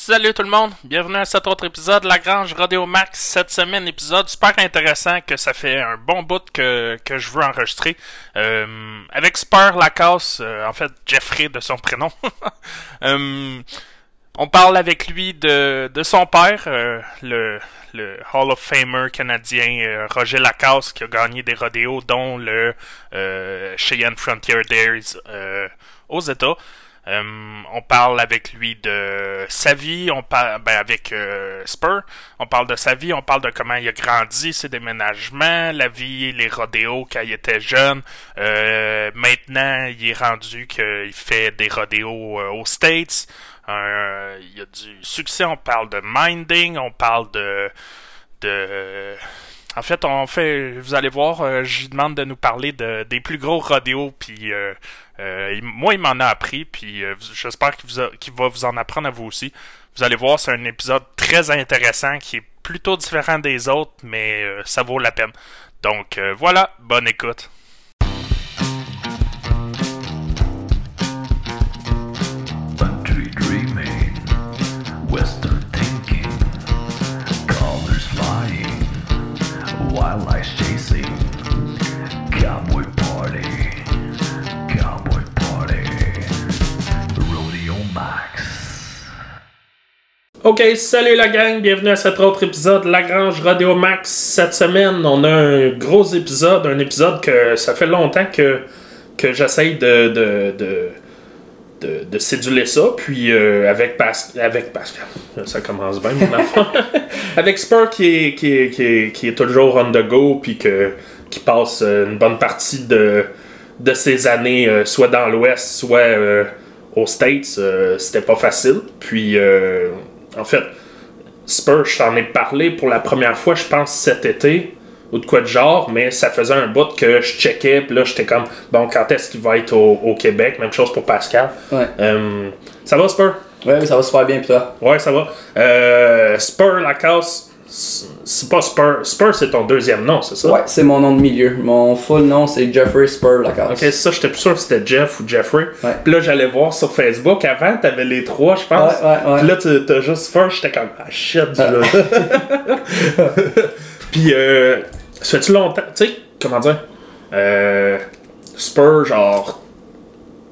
Salut tout le monde, bienvenue à cet autre épisode de La Grange Radio Max. Cette semaine, épisode super intéressant que ça fait un bon bout que, que je veux enregistrer. Euh, avec Spur Lacasse, euh, en fait Jeffrey de son prénom. Euh, on parle avec lui de, de son père, le, le Hall of Famer canadien Roger Lacasse, qui a gagné des rodéos, dont le Cheyenne Frontier euh, aux États. Euh, on parle avec lui de sa vie, on parle ben, avec euh, Spur, on parle de sa vie, on parle de comment il a grandi, ses déménagements, la vie, les rodéos quand il était jeune. Euh, maintenant, il est rendu qu'il fait des rodéos aux States. Il y a du succès, on parle de minding, on parle de en fait, on fait, vous allez voir, euh, je demande de nous parler de, des plus gros rodéos, puis euh, euh, moi, il m'en a appris, puis euh, j'espère qu'il, va vous en apprendre à vous aussi. Vous allez voir, c'est un épisode très intéressant qui est plutôt différent des autres, mais euh, ça vaut la peine. Donc voilà, bonne écoute. Rodeo. Ok, salut la gang, bienvenue à cet autre épisode de Lagrange Radio Max. Cette semaine, on a un gros épisode, un épisode que ça fait longtemps que, que j'essaye de, de, de céduler ça. Puis euh, avec, avec Pascal, ça commence bien mon affaire. avec Spur qui est, toujours on the go, puis qui passe euh, une bonne partie de, de ses années, euh, soit dans l'Ouest, soit aux States, c'était pas facile. Puis, en fait, Spur, je t'en ai parlé pour la première fois, je pense, cet été, ou de quoi de genre, mais ça faisait un bout que je checkais, puis là, j'étais comme, bon, quand est-ce qu'il va être au, au Québec? Même chose pour Pascal. Ouais. Euh, ça va, Spur? Ouais, ça va super bien, pis toi? Ouais, ça va. Euh, Spur Lacasse, c'est pas Spur. Spur, c'est ton deuxième nom, c'est ça? Ouais, c'est mon nom de milieu. Mon full nom, c'est Jeffrey Spur Lacasse. Ok, c'est ça, j'étais plus sûr que c'était Jeff ou Jeffrey. Ouais. Puis là, j'allais voir sur Facebook. Avant, t'avais les trois, je pense. Ouais, ouais, ouais. Puis là, t'as juste Spur, j'étais comme, ah shit, là. Puis, euh, ça fait-tu longtemps, tu sais, comment dire, euh, Spur, genre,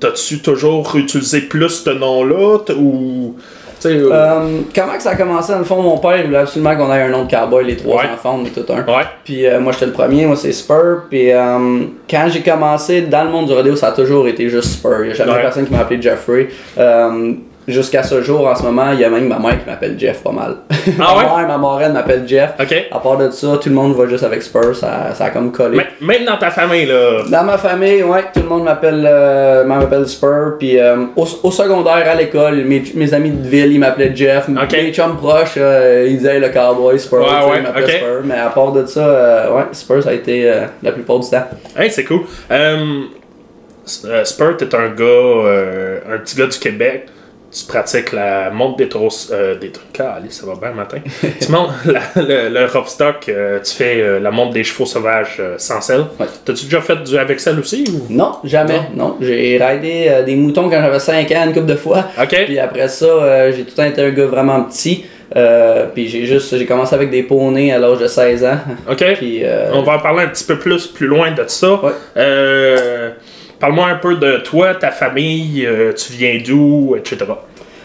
t'as-tu toujours utilisé plus ce nom-là, ou, tu sais, euh, Euh, comment que ça a commencé? Dans le fond, mon père il voulait absolument qu'on ait un nom de cowboy, les trois Ouais. enfants, on est tout un. ouais, Puis euh, moi, j'étais le premier, moi, c'est Spur. Puis euh, quand j'ai commencé dans le monde du rodeo, ça a toujours été juste Spur. Il n'y a jamais Ouais. personne qui m'a appelé Jeffrey. Jusqu'à ce jour, en ce moment, il y a même ma mère qui m'appelle Jeff pas mal. Ah ouais? ma mère, ma marraine m'appelle Jeff. À part de ça, tout le monde va juste avec Spur, ça, ça a comme collé. Même dans ta famille, là. Dans ma famille, ouais, tout le monde m'appelle euh, m'appelle Spur. Puis euh, au, au secondaire, à l'école, mes, mes amis de ville, ils m'appelaient Jeff. Ok. Mes chums proches, euh, ils disaient le cowboy Spur. Ouais, ouais, ils m'appelaient. Mais à part de ça, euh, ouais, Spur, ça a été la plupart du temps. Hey, c'est cool. Euh, euh, Spur, t'es un gars, un petit gars du Québec. Tu pratiques la monte des taureaux. Euh, des trucs. Allez, ça va bien le matin. tu montes la- le, le rough stock, euh, tu fais euh, la monte des chevaux sauvages euh, sans selle. Ouais. T'as-tu déjà fait du avec selle aussi ou? Non, jamais. Non, j'ai raidé des moutons quand j'avais 5 ans une couple de fois. Ok. Puis après ça, j'ai tout le temps été un gars vraiment petit. Euh, puis j'ai juste j'ai commencé avec des poneys à l'âge de 16 ans. Ok. Puis euh, On va en parler un petit peu plus plus loin de ça. Ouais. Euh, Parle-moi un peu de toi, ta famille, euh, tu viens d'où, etc.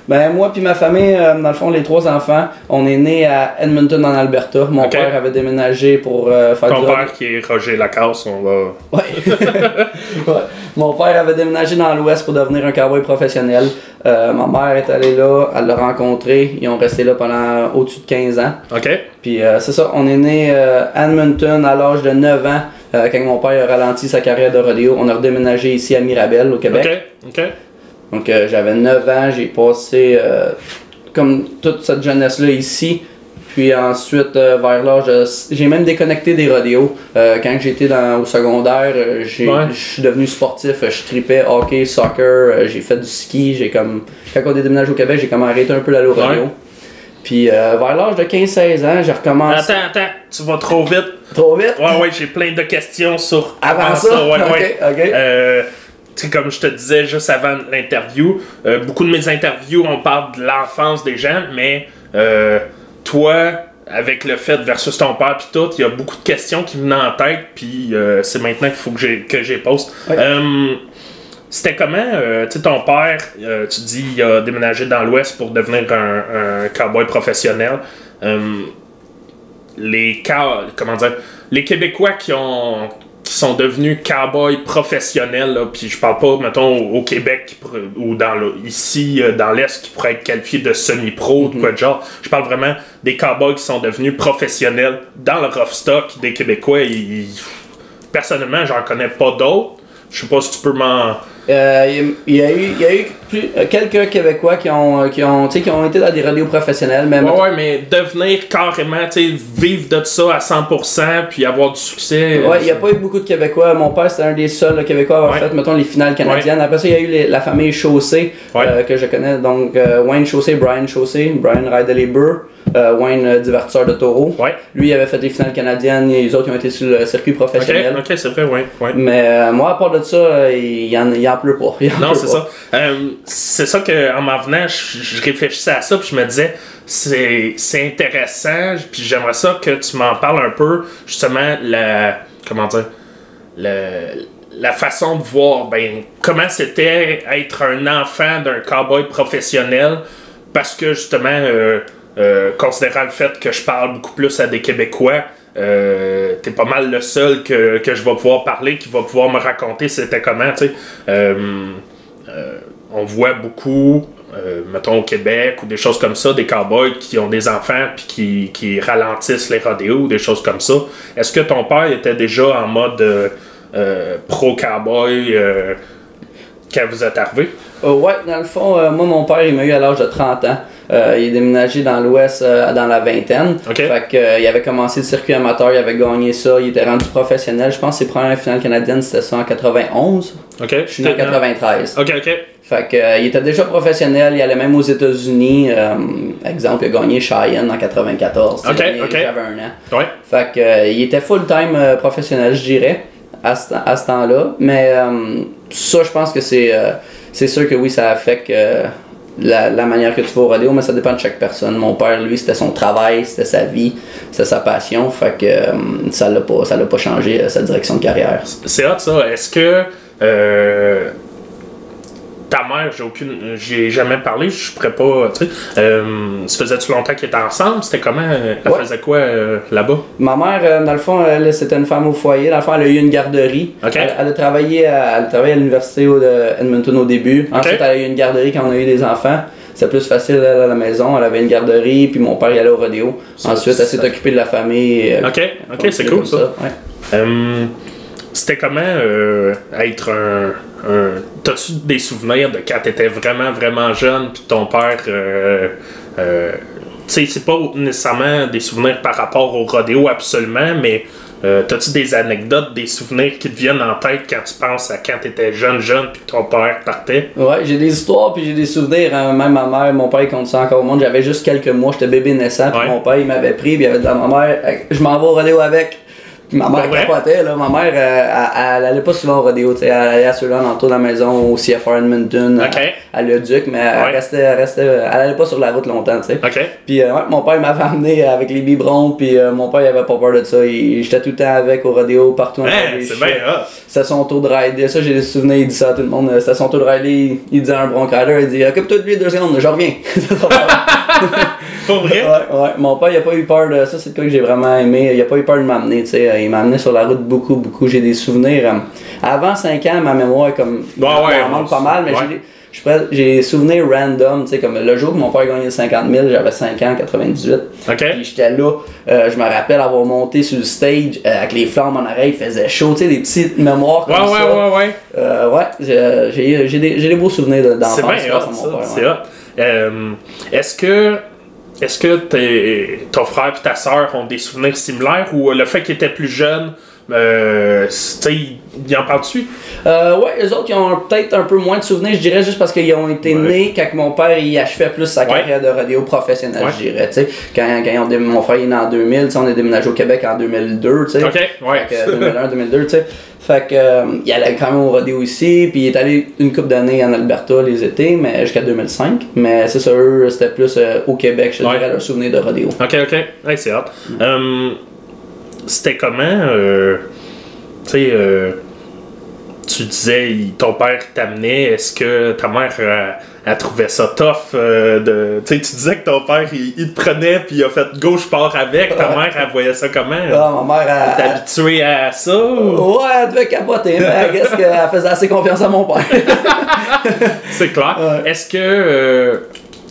Ben moi puis ma famille, euh, dans le fond les trois enfants, on est nés à Edmonton en Alberta. Mon père avait déménagé pour euh, faire Ton du père qui est Roger Lacasse, on va. Ouais. Ouais. Mon père avait déménagé dans l'Ouest pour devenir un cowboy professionnel. Euh, ma mère est allée là, elle l'a rencontré. Ils ont resté là pendant au-dessus de 15 ans. Ok. Puis euh, c'est ça, on est né à Edmonton à l'âge de 9 ans. Euh, quand mon père a ralenti sa carrière de rodéo, on a redéménagé ici à Mirabel, au Québec. Ok. Ok. Donc euh, j'avais 9 ans, j'ai passé euh, comme toute cette jeunesse-là ici. Puis ensuite, vers l'âge. J'ai même déconnecté des rodéos. Quand j'étais au secondaire, Ouais. je suis devenu sportif. Je tripais hockey, soccer, j'ai fait du ski. J'ai comme... Quand on est déménagé au Québec, j'ai comme arrêté un peu l'aller au rodéo. Ouais. Puis euh, vers l'âge de 15-16 ans, j'ai recommencé... Attends, attends, tu vas trop vite. Trop vite? Ouais, ouais, j'ai plein de questions sur Avant ça? Ouais, Ok, ouais. ok. Euh, comme je te disais juste avant l'interview, euh, beaucoup de mes interviews, on parle de l'enfance des gens, mais euh, toi, avec le fait versus ton père puis tout, il y a beaucoup de questions qui me venaient en tête, puis c'est maintenant qu'il faut que j'ai que j'ai pose. Ouais. C'était comment, euh, tu sais, ton père, euh, tu dis, il a déménagé dans l'Ouest pour devenir un, un cowboy professionnel. Euh, les cow- comment dire, les Québécois qui ont qui sont devenus cowboys professionnels, là, puis je parle pas, mettons, au au Québec ou dans le, ici, euh, dans l'Est, qui pourraient être qualifiés de semi-pro, de quoi de genre. Je parle vraiment des cowboys qui sont devenus professionnels dans le rough stock des Québécois. Ils- personnellement, j'en connais pas d'autres. Je sais pas si tu peux m'en. Euh, il y a eu, il y a eu plus- euh, quelques Québécois qui ont, euh, qui, ont, qui ont été dans des radios professionnels, mais Ouais, ouais, mais devenir carrément, vivre de ça à 100% puis avoir du succès. Ouais, il n'y a pas eu beaucoup de Québécois. Mon père, c'était un des seuls là, Québécois à avoir Ouais. fait, mettons, les finales canadiennes. Après ça, il y a eu les- la famille Chaussé, euh, que je connais. Donc, euh, Wayne Chaussé, Brian Chaussé, Brian Beurs, euh, Wayne, euh, divertisseur de taureau. Ouais. Lui, il avait fait les finales canadiennes, et les autres, ils ont été sur le circuit professionnel. ok, c'est vrai, ouais. ouais. Mais euh, moi, à part de ça, il en, il en pleut pas. En Non, c'est ça. C'est ça que en m'en venant, je, je réfléchissais à ça, puis je me disais, c'est, c'est intéressant, puis j'aimerais ça que tu m'en parles un peu, justement, la. Comment dire le- La façon de voir, ben, comment c'était être un enfant d'un cowboy professionnel, parce que justement, euh, euh, considérant le fait que je parle beaucoup plus à des Québécois, euh, t'es pas mal le seul que, que je vais pouvoir parler, qui va pouvoir me raconter c'était comment, tu sais. Euh, on voit beaucoup, mettons au Québec ou des choses comme ça, des cowboys qui ont des enfants puis qui, qui ralentissent les rodéos, des choses comme ça. Est-ce que ton père était déjà en mode pro-cowboy quand vous êtes arrivé? Euh, ouais, dans le fond, euh, moi, mon père, il m'a eu à l'âge de 30 ans. Euh, il est déménagé dans l'Ouest euh, dans la vingtaine. Fait que, il avait commencé le circuit amateur, il avait gagné ça, il était rendu professionnel. Je pense que ses premières finales canadiennes, c'était ça en 91. Ok. Je suis né en 93. Ok, ok. Fait que, il était déjà professionnel, il allait même aux États-Unis. exemple, il a gagné Cheyenne en 94. Ok, ok. J'avais un an. Ouais. Fait que, il était full-time professionnel, je dirais, à ce, à ce temps-là. Mais ça, je pense que c'est c'est sûr que oui, ça affecte euh, la, manière que tu vas au rodéo, mais ça dépend de chaque personne. Mon père, lui, c'était son travail, c'était sa vie, c'était sa passion. Fait que euh, ça l'a pas, l'a pas changé, euh, sa direction de carrière. C'est hot ça. Est-ce que ta mère, j'ai aucune. J'ai jamais parlé, je pourrais pas. Tu sais. Euh, ça faisait-tu longtemps qu'ils étaient ensemble? C'était comment? euh, Elle Ouais. faisait quoi euh, là-bas? Ma mère, euh, dans le fond, elle, c'était une femme au foyer. Dans le fond, elle a eu une garderie. Elle, elle a travaillé à, elle a travaillé à l'université au- de Edmonton au début. Ensuite, elle a eu une garderie quand on a eu des enfants. C'était plus facile elle, à la maison. Elle avait une garderie, puis mon père il allait au rodéo. Ensuite, elle s'est occupée de la famille. Ok, ok, c'est cool ça. ouais. C'était comment euh, être un. un... T'as-tu des souvenirs de quand t'étais vraiment, vraiment jeune, puis ton père. Euh, euh, tu sais, c'est pas nécessairement des souvenirs par rapport au rodéo absolument, mais euh, t'as-tu des anecdotes, des souvenirs qui te viennent en tête quand tu penses à quand t'étais jeune, jeune, puis ton père partait? Ouais, j'ai des histoires puis j'ai des souvenirs. hein. Même ma mère, mon père compte ça encore au monde. J'avais juste quelques mois, j'étais bébé naissant. Puis Ouais. mon père il m'avait pris, puis il avait dit à ma mère, je m'en vais au rodéo avec. Ma mère capotait, là. Ma mère, euh, elle, elle allait pas souvent au rodéo, tu sais. Elle allait à ceux-là autour de la maison, au CFR Edmonton, Ok. à, à Le Duc, mais elle, Ouais. restait, elle restait, elle allait pas sur la route longtemps, tu sais. Ok. Puis euh, ouais, mon père m'avait amené avec les biberons, puis euh, mon père il avait pas peur de ça. Il- J'étais tout le temps avec au rodéo, partout. de c'est bien. C'était son tour de rider. Ça, j'ai des souvenirs, il dit ça à tout le monde. C'était son tour de rider. Il, il dit à un bronc rider, il dit Occupe-toi de lui deux secondes, je reviens. Pour vrai? ouais, ouais. Mon père, il a pas eu peur de ça. C'est cas que j'ai vraiment aimé. Il a pas eu peur de m'amener, tu sais. Il m'a amené sur la route beaucoup, beaucoup. J'ai des souvenirs. euh, Avant 5 ans, ma mémoire est comme. Ouais, ouais, elle manque pas mal, mais ouais. j'ai j'ai des souvenirs random, tu sais, comme le jour que mon père a gagné le 50 000, j'avais 5 ans, 98. Ok. Puis j'étais là, euh, je me rappelle avoir monté sur le stage euh, avec les flammes en oreille, il faisait chaud, tu sais, des petites mémoires comme Ouais, ouais, ça. ouais, ouais. Euh, ouais, j'ai- des, beaux souvenirs de- C'est d'enfance bien hot, ça. C'est ouais. hot. Est-ce que. Est-ce que t'es- ton frère et ta soeur ont des souvenirs similaires ou le fait qu'ils étaient plus jeunes, euh, tu sais, ils en parlent-tu? Euh, ouais, eux autres, ils ont peut-être un peu moins de souvenirs, je dirais, juste parce qu'ils ont été Ouais. nés quand mon père il achevait plus sa Ouais. carrière de rodéo professionnelle, Ouais. je dirais. tu sais. Quand, quand ils ont dé- mon frère il est né en 2000, tu sais, on est déménagé au Québec en 2002, tu sais. Ok, ouais. Fait que 2001, 2002, tu sais. Fait que, euh, il allait quand même au rodéo ici, puis il est allé une couple d'années en Alberta les étés, mais jusqu'à 2005. Mais c'est ça, eux, c'était plus euh, au Québec, je dirais, leur souvenir de rodéo. Ok, ok. Hot. Euh, C'était comment, euh, tu sais, euh, tu disais, ton père t'amenait, est-ce que ta mère euh, elle trouvait ça tough euh, de. Tu sais, tu disais que ton père il, il te prenait puis il a fait gauche pars avec. Ta mère elle voyait ça comment? Ah, ma mère, T'es elle, habitué à ça? ou- Ouais, elle devait capoter, mais qu'est-ce qu'elle faisait assez confiance à mon père. C'est clair. Ouais. Est-ce que euh,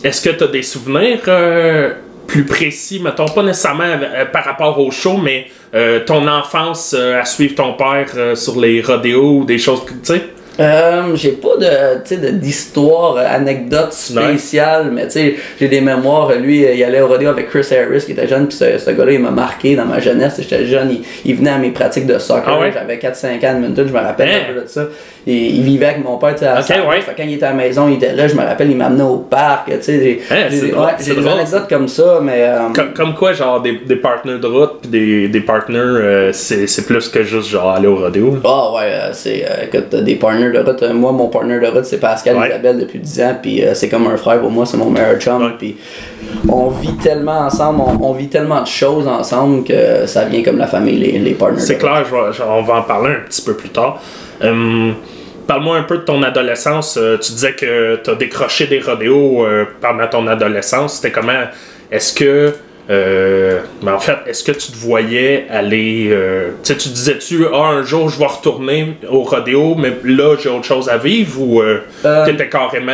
est-ce que tu as des souvenirs euh, plus précis, mettons pas nécessairement euh, par rapport au show, mais euh, ton enfance euh, à suivre ton père sur les rodéos ou des choses tu sais? Euh, j'ai pas de, d'histoire, euh, anecdote spéciale, mais tu sais, j'ai des mémoires. Lui, euh, il allait au rodeo avec Chris Harris, qui était jeune, puis ce, ce gars-là, il m'a marqué dans ma jeunesse. J'étais jeune, il, il venait à mes pratiques de soccer. Ah ouais? J'avais 4-5 ans de Edmonton, je me rappelle Hein? un peu de ça. Et, il vivait avec mon père, tu sais, à Ok, Saint- ouais. Que quand il était à la maison, il était là, je me rappelle, il m'amenait au parc, tu sais. Hein, j'ai des- ouais, anecdotes comme ça, mais. euh, Comme, comme quoi, genre des, des partenaires de route puis des, des partners, euh, c'est, plus que juste genre aller au rodéo. Ah ouais, c'est euh, écoute, t'as des partners de route. Euh, Moi, mon partner de route, c'est Pascal Ouais. Isabelle depuis 10 ans, puis euh, c'est comme un frère pour moi, c'est mon meilleur chum. Ouais. Puis on vit tellement ensemble, on, on vit tellement de choses ensemble que ça vient comme la famille, les, les partners. C'est clair, je on va en parler un petit peu plus tard. Hum, Parle-moi un peu de ton adolescence. Euh, tu disais que tu as décroché des rodéos euh, pendant ton adolescence. C'était comment Est-ce que. Euh, mais en fait, est-ce que tu te voyais aller. euh, tu sais, tu disais-tu, ah, un jour je vais retourner au rodéo, mais là j'ai autre chose à vivre ou euh, Euh, t'étais carrément.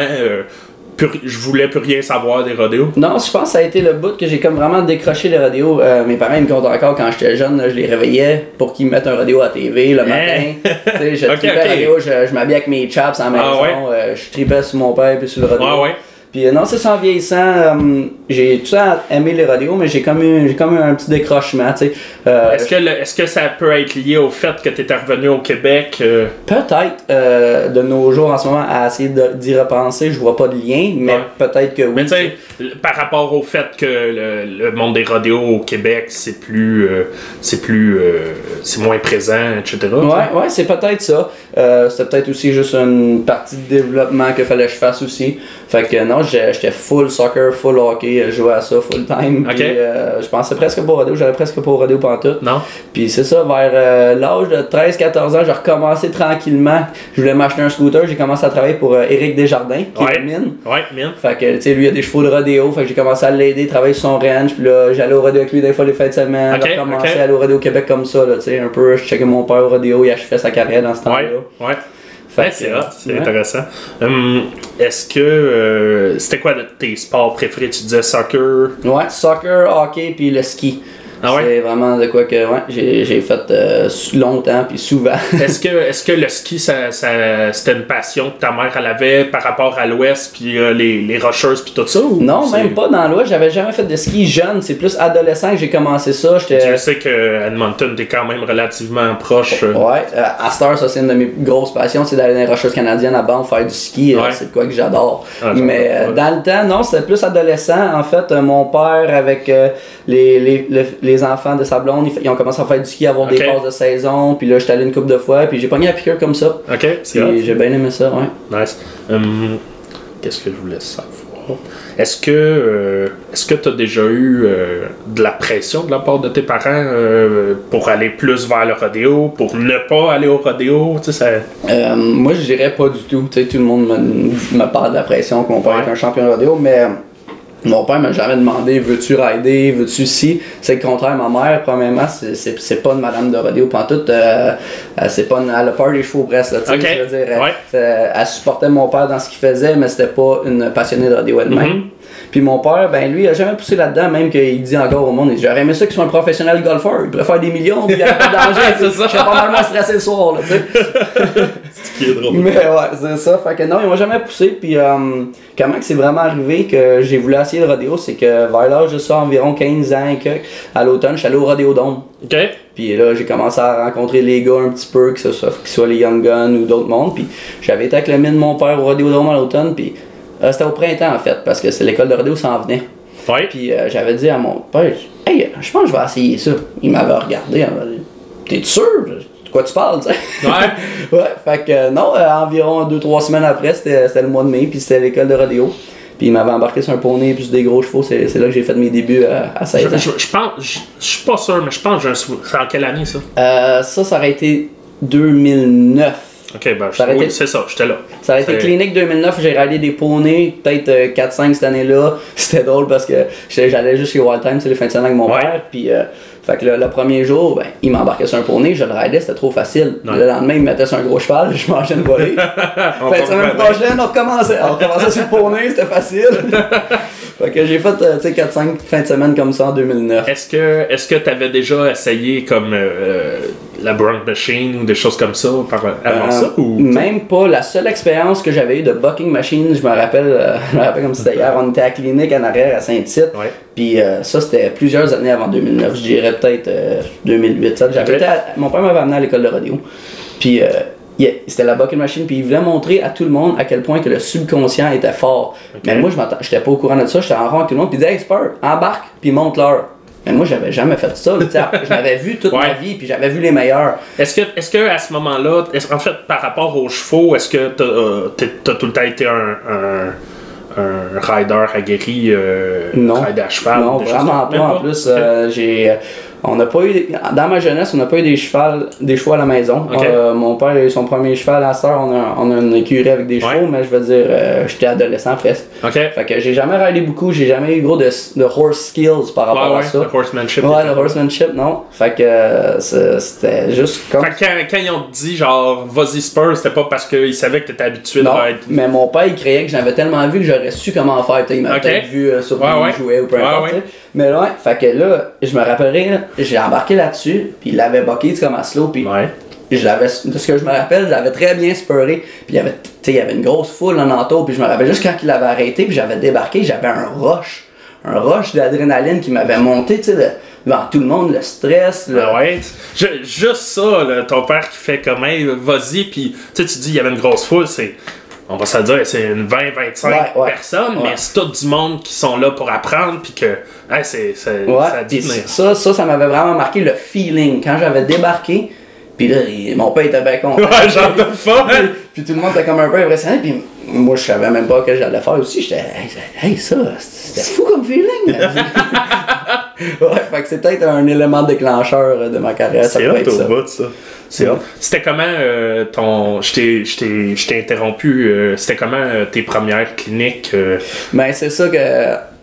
plus- je voulais plus rien savoir des rodéos? Non, je pense que ça a été le bout que j'ai comme vraiment décroché les. Euh, mes parents ils me comptent encore quand j'étais jeune, là, je les réveillais pour qu'ils me mettent un radio à TV le matin. Tu sais, je Ok, tripais ok. radio, je, je m'habillais avec mes chaps la Ah maison, ouais? euh, je tripais sur mon père puis sur le radio. Ouais, ouais? Puis euh, non, c'est ça en vieillissant, euh, j'ai tout ça aimé les radios, mais j'ai comme eu, comme eu un petit décrochement, tu sais. Euh, Est-ce que, le- est-ce que ça peut être lié au fait que tu étais revenu au Québec euh, Peut-être de nos jours en ce moment à essayer d'y repenser, je vois pas de lien, mais Ouais. peut-être que oui. Mais tu sais, par rapport au fait que le, le monde des rodéos au Québec, c'est plus. c'est plus. c'est moins présent, etc. tu sais. Ouais, ouais, c'est peut-être ça. C'était peut-être aussi juste une partie de développement qu'il fallait que je fasse aussi. Fait que non, j'étais full soccer, full hockey, je jouais à ça full time. Ok. Puis, euh, je pensais presque pas au rodeo, j'allais presque pas au rodeo pantoute. Non? Puis c'est ça, vers euh, l'âge de 13-14 ans, j'ai recommencé tranquillement. Je voulais m'acheter un scooter, j'ai commencé à travailler pour euh, Éric Desjardins, qui Ouais. est mine. Ouais, mine. Fait que, tu sais, lui, il a des chevaux de rodéo. Fait que j'ai commencé à l'aider, travailler sur son ranch. Puis là, j'allais au rodéo avec lui des fois les fêtes de semaine. J'ai recommencé à aller au rodéo au Québec comme ça, là, tu sais, un peu. Je checkais mon père au rodéo, il achevait sa carrière dans ce temps-là. Ouais, ouais. Ouais, c'est hot, c'est ouais. intéressant. Hum, Est-ce que. euh, C'était quoi de tes sports préférés? Tu disais soccer. Ouais, soccer, hockey, puis le ski. Ah ouais? C'est vraiment de quoi que ouais, j'ai fait euh, longtemps, puis souvent. Est-ce que, est que le ski, ça, ça- c'était une passion que ta mère elle avait par rapport à l'Ouest, puis euh, les, les rocheuses, puis tout ça? ou non, même pas dans l'Ouest. J'avais jamais fait de ski jeune. C'est plus adolescent que j'ai commencé ça. Je sais que Edmonton, t'es quand même relativement proche. euh, Ouais, euh, à cette heure, ça c'est une de mes grosses passions, c'est d'aller dans les Rocheuses canadiennes à Banff faire du ski, Ouais. c'est de quoi que j'adore. Ah, Mais ouais. dans le temps, non, c'était plus adolescent. En fait, mon père avec les, les, le- les enfants de sa blonde, ils, ont commencé à faire du ski, avoir Ok. des passes de saison, puis là j'étais allé une couple de fois, puis j'ai pogné la piqûre comme ça. Ok, c'est j'ai bien aimé ça, ouais. Nice. Hum, Qu'est-ce que je voulais savoir? Est-ce que euh, est-ce que tu as déjà eu euh, de la pression de la part de tes parents euh, pour aller plus vers le rodéo, pour ne pas aller au rodéo? Tu sais, ça... Moi, je dirais pas du tout. Tu sais, tout le monde me, me parle de la pression père Ouais. est un champion de rodéo, mais mon père m'a jamais demandé veux-tu rider, veux-tu si. C'est le contraire. Ma mère, premièrement, c'est- pas une madame de rodéo pantoute. Euh, euh, c'est pas une, elle a peur des chevaux presque. Là, tu sais, Ok. je veux dire, elle- Ouais. elle, elle supportait mon père dans ce qu'il faisait, mais c'était pas une passionnée de rodéo elle-même. Mhm. Puis mon père, ben lui, il a jamais poussé là-dedans, même qu'il dit encore au monde, il dit, j'aurais aimé ça qu'il soit un professionnel golfeur, il pourrait faire des millions, puis il n'y a pas de danger, je serais pas mal moins stressé le soir, là, tu sais. Ce qui est drôle. Mais ouais, c'est ça. Fait que non, ils m'ont jamais poussé. Puis euh, comment que c'est vraiment arrivé que j'ai voulu essayer le rodéo, c'est que vers l'âge de ça, environ 15 ans et que, à l'automne, je suis allé au rodéo Dome. Ok? Puis là, j'ai commencé à rencontrer les gars un petit peu, que ce soit, que ce soit les Young Guns ou d'autres mondes. Puis j'avais été avec le mine de mon père au Rodéodrome à l'automne. Puis euh, c'était au printemps en fait, parce que c'est l'école de rodéo s'en venait. Ouais. Puis euh, j'avais dit à mon père, hey, je pense que je vais essayer ça. Il m'avait regardé, il m'avait dit, t'es sûr? De quoi tu parles, tu sais? Ouais. ouais, fait que euh, non, euh, environ 2-3 semaines après, c'était le mois de mai, puis c'était l'école de rodéo. Puis il m'avait embarqué sur un poney plus des gros chevaux, c'est là que j'ai fait mes débuts euh, à 16 Je, ans. je- je pense, je, je suis pas sûr, mais je pense que j'ai un souvenir. C'est en quelle année ça? Euh, ça, ça aurait été 2009. Ok, ben, je- oui, c'est ça, j'étais là. Ça a été clinique 2009, j'ai rallié des poneys, peut-être euh, 4-5 cette année-là. C'était drôle parce que j'allais juste chez Wild Time, c'est les fins de semaine avec mon Ouais. père. Puis, euh, fait que le, le premier jour, ben, il m'embarquait sur un poney, je le raidais, c'était trop facile. Ouais. Le lendemain, il me mettait sur un gros cheval, je mangeais une volée. Fait que semaine prochaine, on recommençait. On recommençait sur le poney, c'était facile. fait que j'ai fait euh, tu sais, 4-5 fins de semaine comme ça en 2009. Est-ce que est-ce que tu avais déjà essayé comme euh, la Bronx Machine ou des choses comme ça par, avant Euh, ça ou Même pas. La seule expérience que j'avais eue de bucking machine, je me rappelle, euh, je me rappelle comme c'était hier, on était à la clinique en arrière à Saint-Tite. Ouais. Puis euh, ça, c'était plusieurs années avant 2009. Je dirais peut-être euh, 2008. ça. J'avais Ok. été à- mon père m'avait amené à l'école de radio. Puis euh, il- c'était la bucking machine. Puis il voulait montrer à tout le monde à quel point que le subconscient était fort. Mais moi, je j'étais pas au courant de ça. J'étais en rang avec tout le monde. Puis il disait, hey, Spur, embarque, puis monte l'heure. Mais moi, j'avais jamais fait ça. tu je l'avais vu toute Ouais. ma vie, puis j'avais vu les meilleurs. Est-ce que, est-ce que à ce moment-là, est-ce- en fait, par rapport aux chevaux, est-ce que t'as euh, t'es- t'as tout le temps été un, un, un rider aguerri, euh, Non. rider à cheval? Non, vraiment pas. En plus, euh, j'ai. On n'a pas eu. Dans ma jeunesse, on n'a pas eu des chevaux, des chevaux à la maison. Euh, mon père a eu son premier cheval à la sœur. On a, on a une écurie avec des Ouais. chevaux, mais je veux dire, euh, j'étais adolescent presque. Fait que j'ai jamais ridé beaucoup. J'ai jamais eu gros de, de horse skills par rapport Ouais, à ouais, ça. le horsemanship. Ouais, le horsemanship, non. Fait que euh, c'était juste comme. Fait que quand, quand ils ont dit genre vas-y Spurs, c'était pas parce qu'ils savaient que t'étais habitué Non, de rider. mais mon père il croyait que j'avais tellement vu que j'aurais su comment faire. Il m'avait Ok. peut-être vu sur ouais. jouer ou peu importe. Mais ouais, fait que là, je me rappellerai, là, j'ai embarqué là-dessus, puis il l'avait sais, comme à slow, puis Ouais. je l'avais, de ce que je me rappelle, je l'avais très bien spurré, puis il y avait, tu sais, il y avait une grosse foule en entour, puis je me rappelle juste quand il avait arrêté, puis j'avais débarqué, j'avais un rush, un rush d'adrénaline qui m'avait monté, tu sais, devant tout le monde, le stress, le, Ah ouais? Ju- juste ça, là, ton père qui fait comme hey, vas-y, puis tu sais, tu dis il y avait une grosse foule, c'est. On va se dire, c'est une 20-25 Ouais, ouais. personnes, Ouais. mais c'est tout du monde qui sont là pour apprendre, puis que hey, c'est, ça ça, ça, ça m'avait vraiment marqué le feeling. Quand j'avais débarqué, puis là, mon père était bien content. Ouais, j'en pas, puis, puis tout le monde était comme un peu impressionné, puis moi, je savais même pas que j'allais faire aussi. J'étais, hey, hey, ça, c'était fou comme feeling. ouais, fait que c'est peut-être un élément déclencheur de ma carrière. Ça C'est peut hot être au ça. bout, ça. C'est hot. C'était comment euh, ton. Je t'ai- interrompu. euh, C'était comment euh, tes premières cliniques euh, Ben, c'est ça que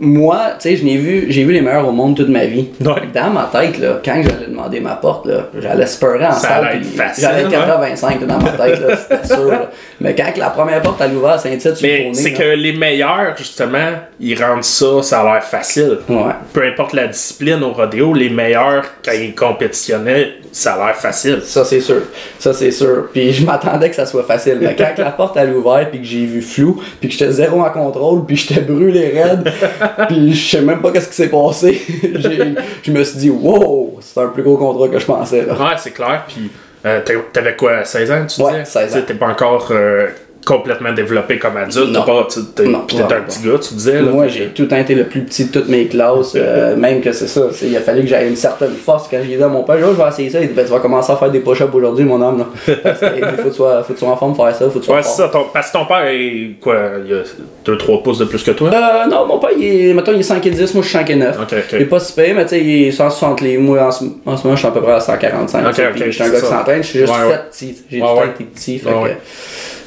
moi, tu sais, je n'ai vu, j'ai vu les meilleurs au monde toute ma vie. Ouais. Dans ma tête, là, quand j'allais demander ma porte, là, j'allais speurer en Ça salle. J'allais être hein? 85 là, dans ma tête, là, c'était sûr. là. Mais quand la première porte elle ouvert à Saint-Tite, c'est que les meilleurs, justement, ils rendent ça, ça a l'air facile. Ouais. Peu importe la discipline au rodéo, les meilleurs, quand ils compétitionnaient, ça a l'air facile. Ça, c'est sûr. Ça, c'est sûr. Puis je m'attendais que ça soit facile. Mais quand la porte elle ouvert, puis que j'ai vu flou, puis que j'étais zéro en contrôle, puis j'étais brûlé raide, puis je sais même pas qu'est-ce qui s'est passé, je me suis dit, wow, c'est un plus gros contrat que je pensais. Là. Ouais, c'est clair. Puis, euh, t'avais quoi, 16 ans, tu Ouais, disais? 16 ans. T'es pas encore euh, complètement développé comme adulte. Non. Pas, tu- t'es Non, vraiment un petit gars, tu disais. Là, Moi, j'ai tout le temps été le plus petit de toutes mes classes, euh, même que c'est ça. c'est- Il a fallu que j'aie une certaine force quand j'ai dit à mon père, Oh, je vais essayer ça. Il dit, ben, tu vas commencer à faire des push-ups aujourd'hui, mon homme. Là. Parce que, il dit, faut que tu sois, faut que tu sois en forme pour faire ça, faut que tu sois Ouais, fort. c'est ça. ton- parce que ton père est quoi Il a 2-3 pouces de plus que toi? Euh, non, mon père, il est, mettons, il est 5 et 10, moi je suis 5 et 9. Ok, ok. Il est pas si payé, mais tu sais, il est 160 livres. Moi, en ce, en ce moment, je suis à peu près à 145. Ok, tu sais, ok, puis je suis un gars qui s'entraîne, je suis juste Ouais, fait ouais. petit. J'ai tout le temps été petit, fait que.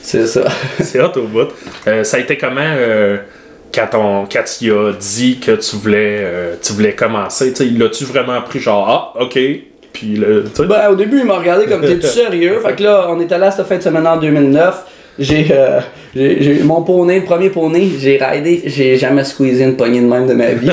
C'est ça. C'est hot au bout. Euh, ça a été comment euh, quand, on, quand tu as dit que tu voulais, euh, tu voulais commencer? Tu sais, l'as-tu vraiment pris genre, ah, ok, puis le. Ben, au début, il m'a regardé comme t'es sérieux? Fait que là, on était là cette fin de semaine en 2009. J'ai, euh, j'ai, j'ai- mon poney, le premier poney, j'ai raidé, j'ai jamais squeezé une poignée de même de ma vie.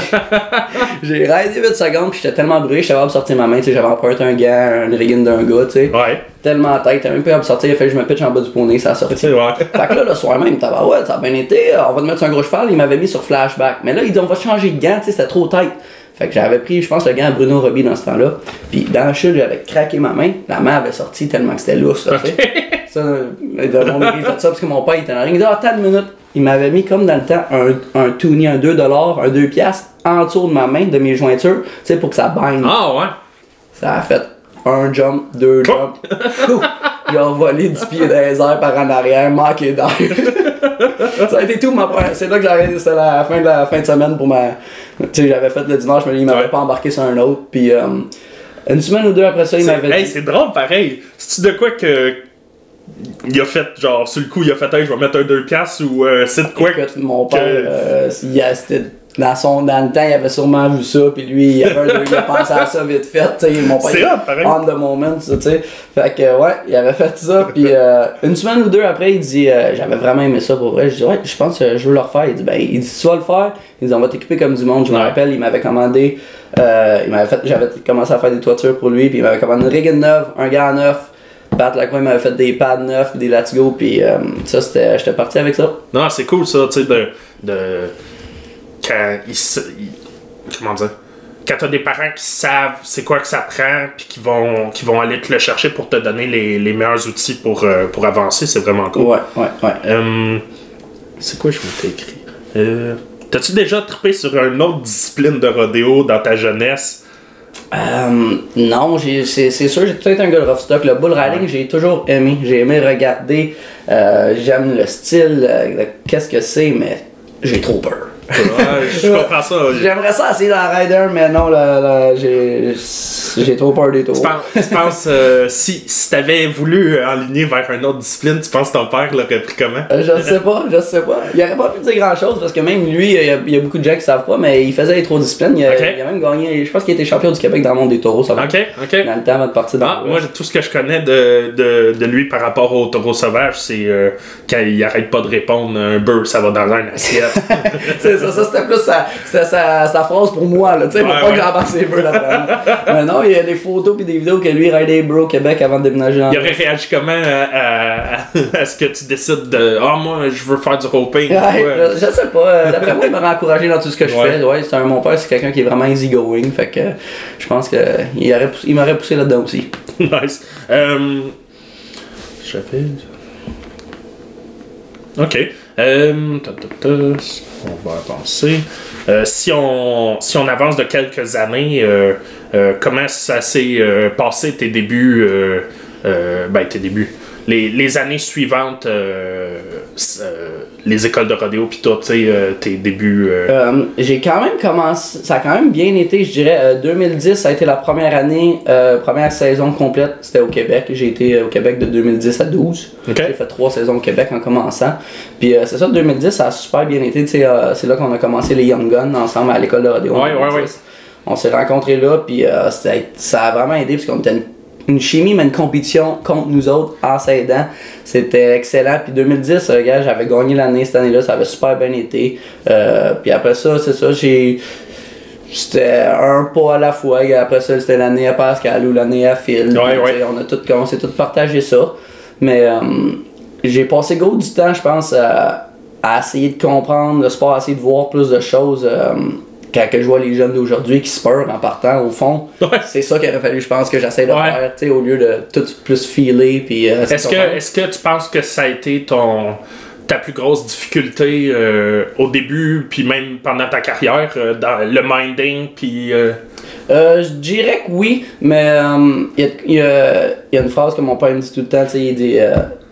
j'ai raidé 8 secondes, puis j'étais tellement brûlé, j'étais capable de sortir ma main, tu sais, j'avais emprunté un gant, un rigging d'un gars, tu sais. Ouais. Tellement tête, t'as même pas capable de sortir, il a fait que je me pitch en bas du poney, ça a sorti. Fait que là, le soir même, t'as ouais, ça a bien été, on va te mettre sur un gros cheval, il m'avait mis sur flashback. Mais là, il dit, on va changer de gants, tu sais, c'était trop tête. Fait que j'avais pris, je pense, le gant à Bruno Roby dans ce temps-là. Puis dans la chute, j'avais craqué ma main. La main avait sorti tellement que c'était là, tu sais. Ça, de mon fait ça parce que mon père était la ring. Il dit, ah, attends une minute. Il m'avait mis comme dans le temps un, un toonie, un 2$, un 2 piastres en dessous de ma main, de mes jointures, tu sais, pour que ça baigne. Ah ouais. Ça a fait un jump, deux jumps. Il a volé 10 pieds dans les airs par en arrière, manqué d'air. ça a été tout ma première. C'est là que arrêté, c'était la fin de la fin de semaine pour ma. Tu sais, j'avais fait le dimanche, mais il m'avait Ouais. pas embarqué sur un autre. Puis euh, une semaine ou deux après ça, il m'avait hey, c'est drôle pareil. C'est-tu de quoi que. Il a fait, genre, sur le coup, il a fait, hey, je vais mettre un 2 piastres ou euh, c'est de quoi Écoute, mon père, que- euh, il a- c'était dans, son, dans le temps, il avait sûrement vu ça, puis lui, il avait un, il a pensé à ça vite fait, tu sais, mon père, pareil. on the moment, ça, tu sais. Fait que, ouais, il avait fait ça, puis euh, une semaine ou deux après, il dit, euh, j'avais vraiment aimé ça pour vrai, je dis, ouais, je pense que je veux le refaire. Il dit, ben, il dit, tu vas le faire, il dit, on va t'équiper comme du monde, je me rappelle, il m'avait commandé, euh, il m'avait fait, j'avais commencé à faire des toitures pour lui, puis il m'avait commandé une rigging neuve, un gars neuf, Pat Lacroix il m'avait fait des pads neufs, des let's go, puis euh, ça, c'était, j'étais parti avec ça. Non, c'est cool ça, tu sais, de, de. Quand ils. ils- Comment dire? Quand t'as des parents qui savent c'est quoi que ça prend, puis qui vont, qui vont aller te le chercher pour te donner les, les meilleurs outils pour, euh, pour avancer, c'est vraiment cool. Ouais, ouais, ouais. Euh, c'est quoi je m'étais écrit? Euh, T'as-tu déjà trippé sur une autre discipline de rodéo dans ta jeunesse? Euh, non, c'est sûr, j'ai été un gars de rough stock. Le bull riding, j'ai toujours aimé. J'ai aimé regarder. Euh, J'aime le style, euh, qu'est-ce que c'est, mais j'ai trop peur. Ouais, je comprends ça. J'aimerais ça essayer dans rider, mais non, j'ai trop peur des tours. Tu penses, tu penses, euh, si, si t'avais voulu euh, enligner vers une autre discipline, tu penses que ton père l'aurait pris comment? Euh, Je sais pas, je sais pas. Il aurait pas pu dire grand chose parce que même lui, il y a, il y a beaucoup de gens qui savent pas, mais il faisait les trop disciplines. Il il a même gagné, je pense qu'il était champion du Québec dans le monde des taureaux, ça va. Ok, ok. Dans le temps avant de partir dans Ah, moi, tout ce que je connais de, de, de lui par rapport au taureau sauvage, c'est euh, quand il arrête pas de répondre un beurre, ça va dans un assiette. ça, ça c'était plus sa, sa, sa phrase pour moi, là, tu sais, pour Ouais, pas ouais. j'embarque ses là-dedans. Mais non, il y a des photos pis des vidéos que lui raidait bros au Québec avant de déménager en il aurait réagi comment à, à- à ce que tu décides de Ah, moi, je veux faire du roping. Ouais, je, je sais pas, euh, d'après moi, il m'aurait encouragé dans tout ce que je fais. Ouais, c'est un, mon père, c'est quelqu'un qui est vraiment easygoing, fait que euh, je pense euh, il, m'aurait poussé là-dedans aussi. nice. Euh, J'avais. Ok. Euh, on va avancer. Euh, si, on, si on avance de quelques années, euh, euh, comment ça s'est passé tes débuts Ben, tes débuts? Les, les années suivantes, euh, euh, les écoles de rodéo, tu sais, euh, tes débuts. j'ai quand même commencé, ça a quand même bien été, je dirais. euh, 2010, ça a été la première année, euh, première saison complète, c'était au Québec. J'ai été au Québec de 2010 à 12. Ok. J'ai fait trois saisons au Québec en commençant. Puis c'est ça, 2010, ça a super bien été. c'est là qu'on a commencé les Young Guns ensemble à l'école de rodéo. Ouais, ouais, 2010. ouais. On s'est rencontrés là, puis euh, ça a vraiment aidé parce qu'on était une, une chimie, mais une compétition contre nous autres en s'aidant. C'était excellent. Puis 2010, euh, j'avais gagné l'année cette année-là, ça avait super bien été. Euh, puis après ça, c'est ça, j'ai. C'était un pas à la fois. Après ça, c'était l'année à Pascal ou l'année à Phil. Ouais. tu sais, On a tout, on s'est tous partagé ça. Mais euh, j'ai passé gros du temps, je pense, à, à essayer de comprendre le sport, à essayer de voir plus de choses. Quand que je vois les jeunes d'aujourd'hui qui se peurent en partant, au fond, Ouais. c'est ça qu'il aurait fallu, je pense, que j'essaie de Ouais. faire, tu sais, au lieu de tout plus filer. Puis, euh, Est-ce que, est-ce que tu penses que ça a été ton ta plus grosse difficulté euh, au début, puis même pendant ta carrière, euh, dans le minding, puis... euh, je dirais que oui, mais il y, a, y y une phrase que mon père me dit tout le temps, il dit,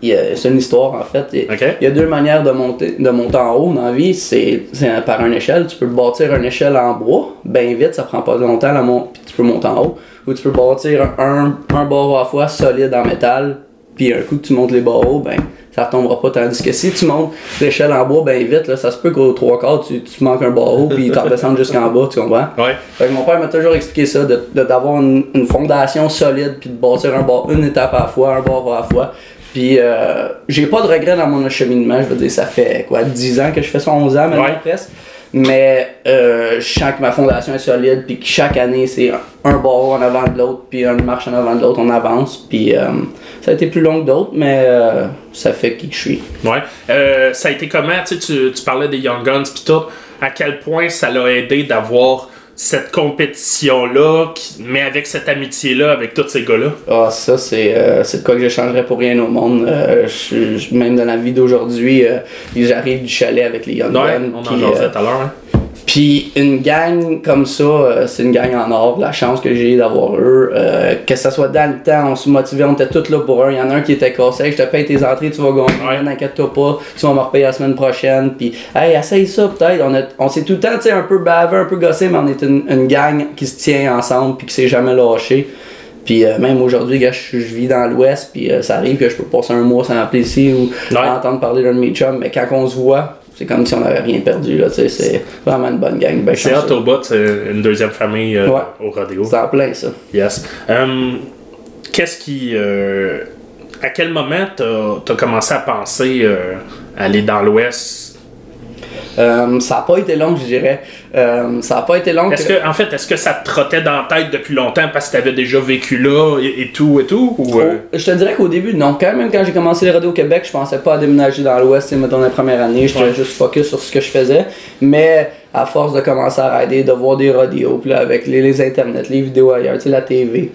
c'est une histoire en fait. Il y a deux manières de monter, de monter en haut dans la vie, c'est par une échelle. Tu peux bâtir une échelle en bois, bien vite, ça prend pas longtemps, la puis tu peux monter en haut. Ou tu peux bâtir un, un barreau à la fois solide en métal, puis un coup que tu montes les barreaux, ben ça retombera pas. Tandis que si tu montes l'échelle en bois bien vite, là, ça se peut qu'au trois quarts, tu, tu manques un barreau, puis tu redescendes jusqu'en bas, tu comprends? Ouais. Fait que mon père m'a toujours expliqué ça, de, d'avoir une, une fondation solide, puis de bâtir un bar, une étape à la fois, un bar à la fois. Puis euh, j'ai pas de regrets dans mon cheminement, je veux dire, ça fait quoi, 10 ans que je fais ça, 11 ans maintenant Ouais. presque. Mais euh, je sens que ma fondation est solide, puis que chaque année c'est un, barreau en avant de l'autre, puis une marche en avant de l'autre, on avance. Puis euh, ça a été plus long que d'autres, mais euh, ça fait qui que je suis. Ouais. Euh, ça a été comment, tu, tu parlais des Young Guns, puis tout, à quel point ça l'a aidé d'avoir cette compétition-là, mais avec cette amitié-là, avec tous ces gars-là? Ah, ça, c'est euh, de quoi que je changerais pour rien au monde. Euh, je- je- même dans la vie d'aujourd'hui, euh, j'arrive du chalet avec les Young Ouais, on en euh, tout à l'heure. hein. Puis une gang comme ça, euh, c'est une gang en or. La chance que j'ai d'avoir eux, euh, que ça soit dans le temps, on se motivait, on était tous là pour un. Il y en a un qui était cassé, je te paye tes entrées, tu vas gagner, Ouais. n'inquiète-toi pas, tu vas me repayer la semaine prochaine. Puis, hey, essaye ça peut-être. On, on s'est tout le temps, tu sais, un peu bavé, un peu gossé, mais on est une, une gang qui se tient ensemble puis qui s'est jamais lâché. Puis euh, même aujourd'hui, gars, je, je vis dans l'Ouest, puis euh, ça arrive que je peux passer un mois sans appeler ici ou Ouais. entendre parler d'un de mes chums, mais quand on se voit, c'est comme si on n'avait rien perdu, là, c'est vraiment une bonne gang. Ben, C'est chanceux. hot au bout, c'est une deuxième famille euh, Ouais. au rodéo. C'est en plein, ça. Yes. Hum, Qu'est-ce qui. euh, à quel moment t'as as commencé à penser euh, aller dans l'Ouest? Euh, ça n'a pas été long, je dirais. Euh, ça n'a pas été long. Est-ce que- que, en fait, est-ce que ça te trottait dans la tête depuis longtemps parce que t'avais déjà vécu là et, et tout et tout? Ou, euh, Oh, je te dirais qu'au début, non. Quand même, quand j'ai commencé les radios au Québec, je pensais pas à déménager dans l'Ouest, tu mettons la première année. J'étais Ouais. juste focus sur ce que je faisais. Mais à force de commencer à rider, de voir des radios, puis là, avec les, les internets, les vidéos ailleurs, tu sais, la TV.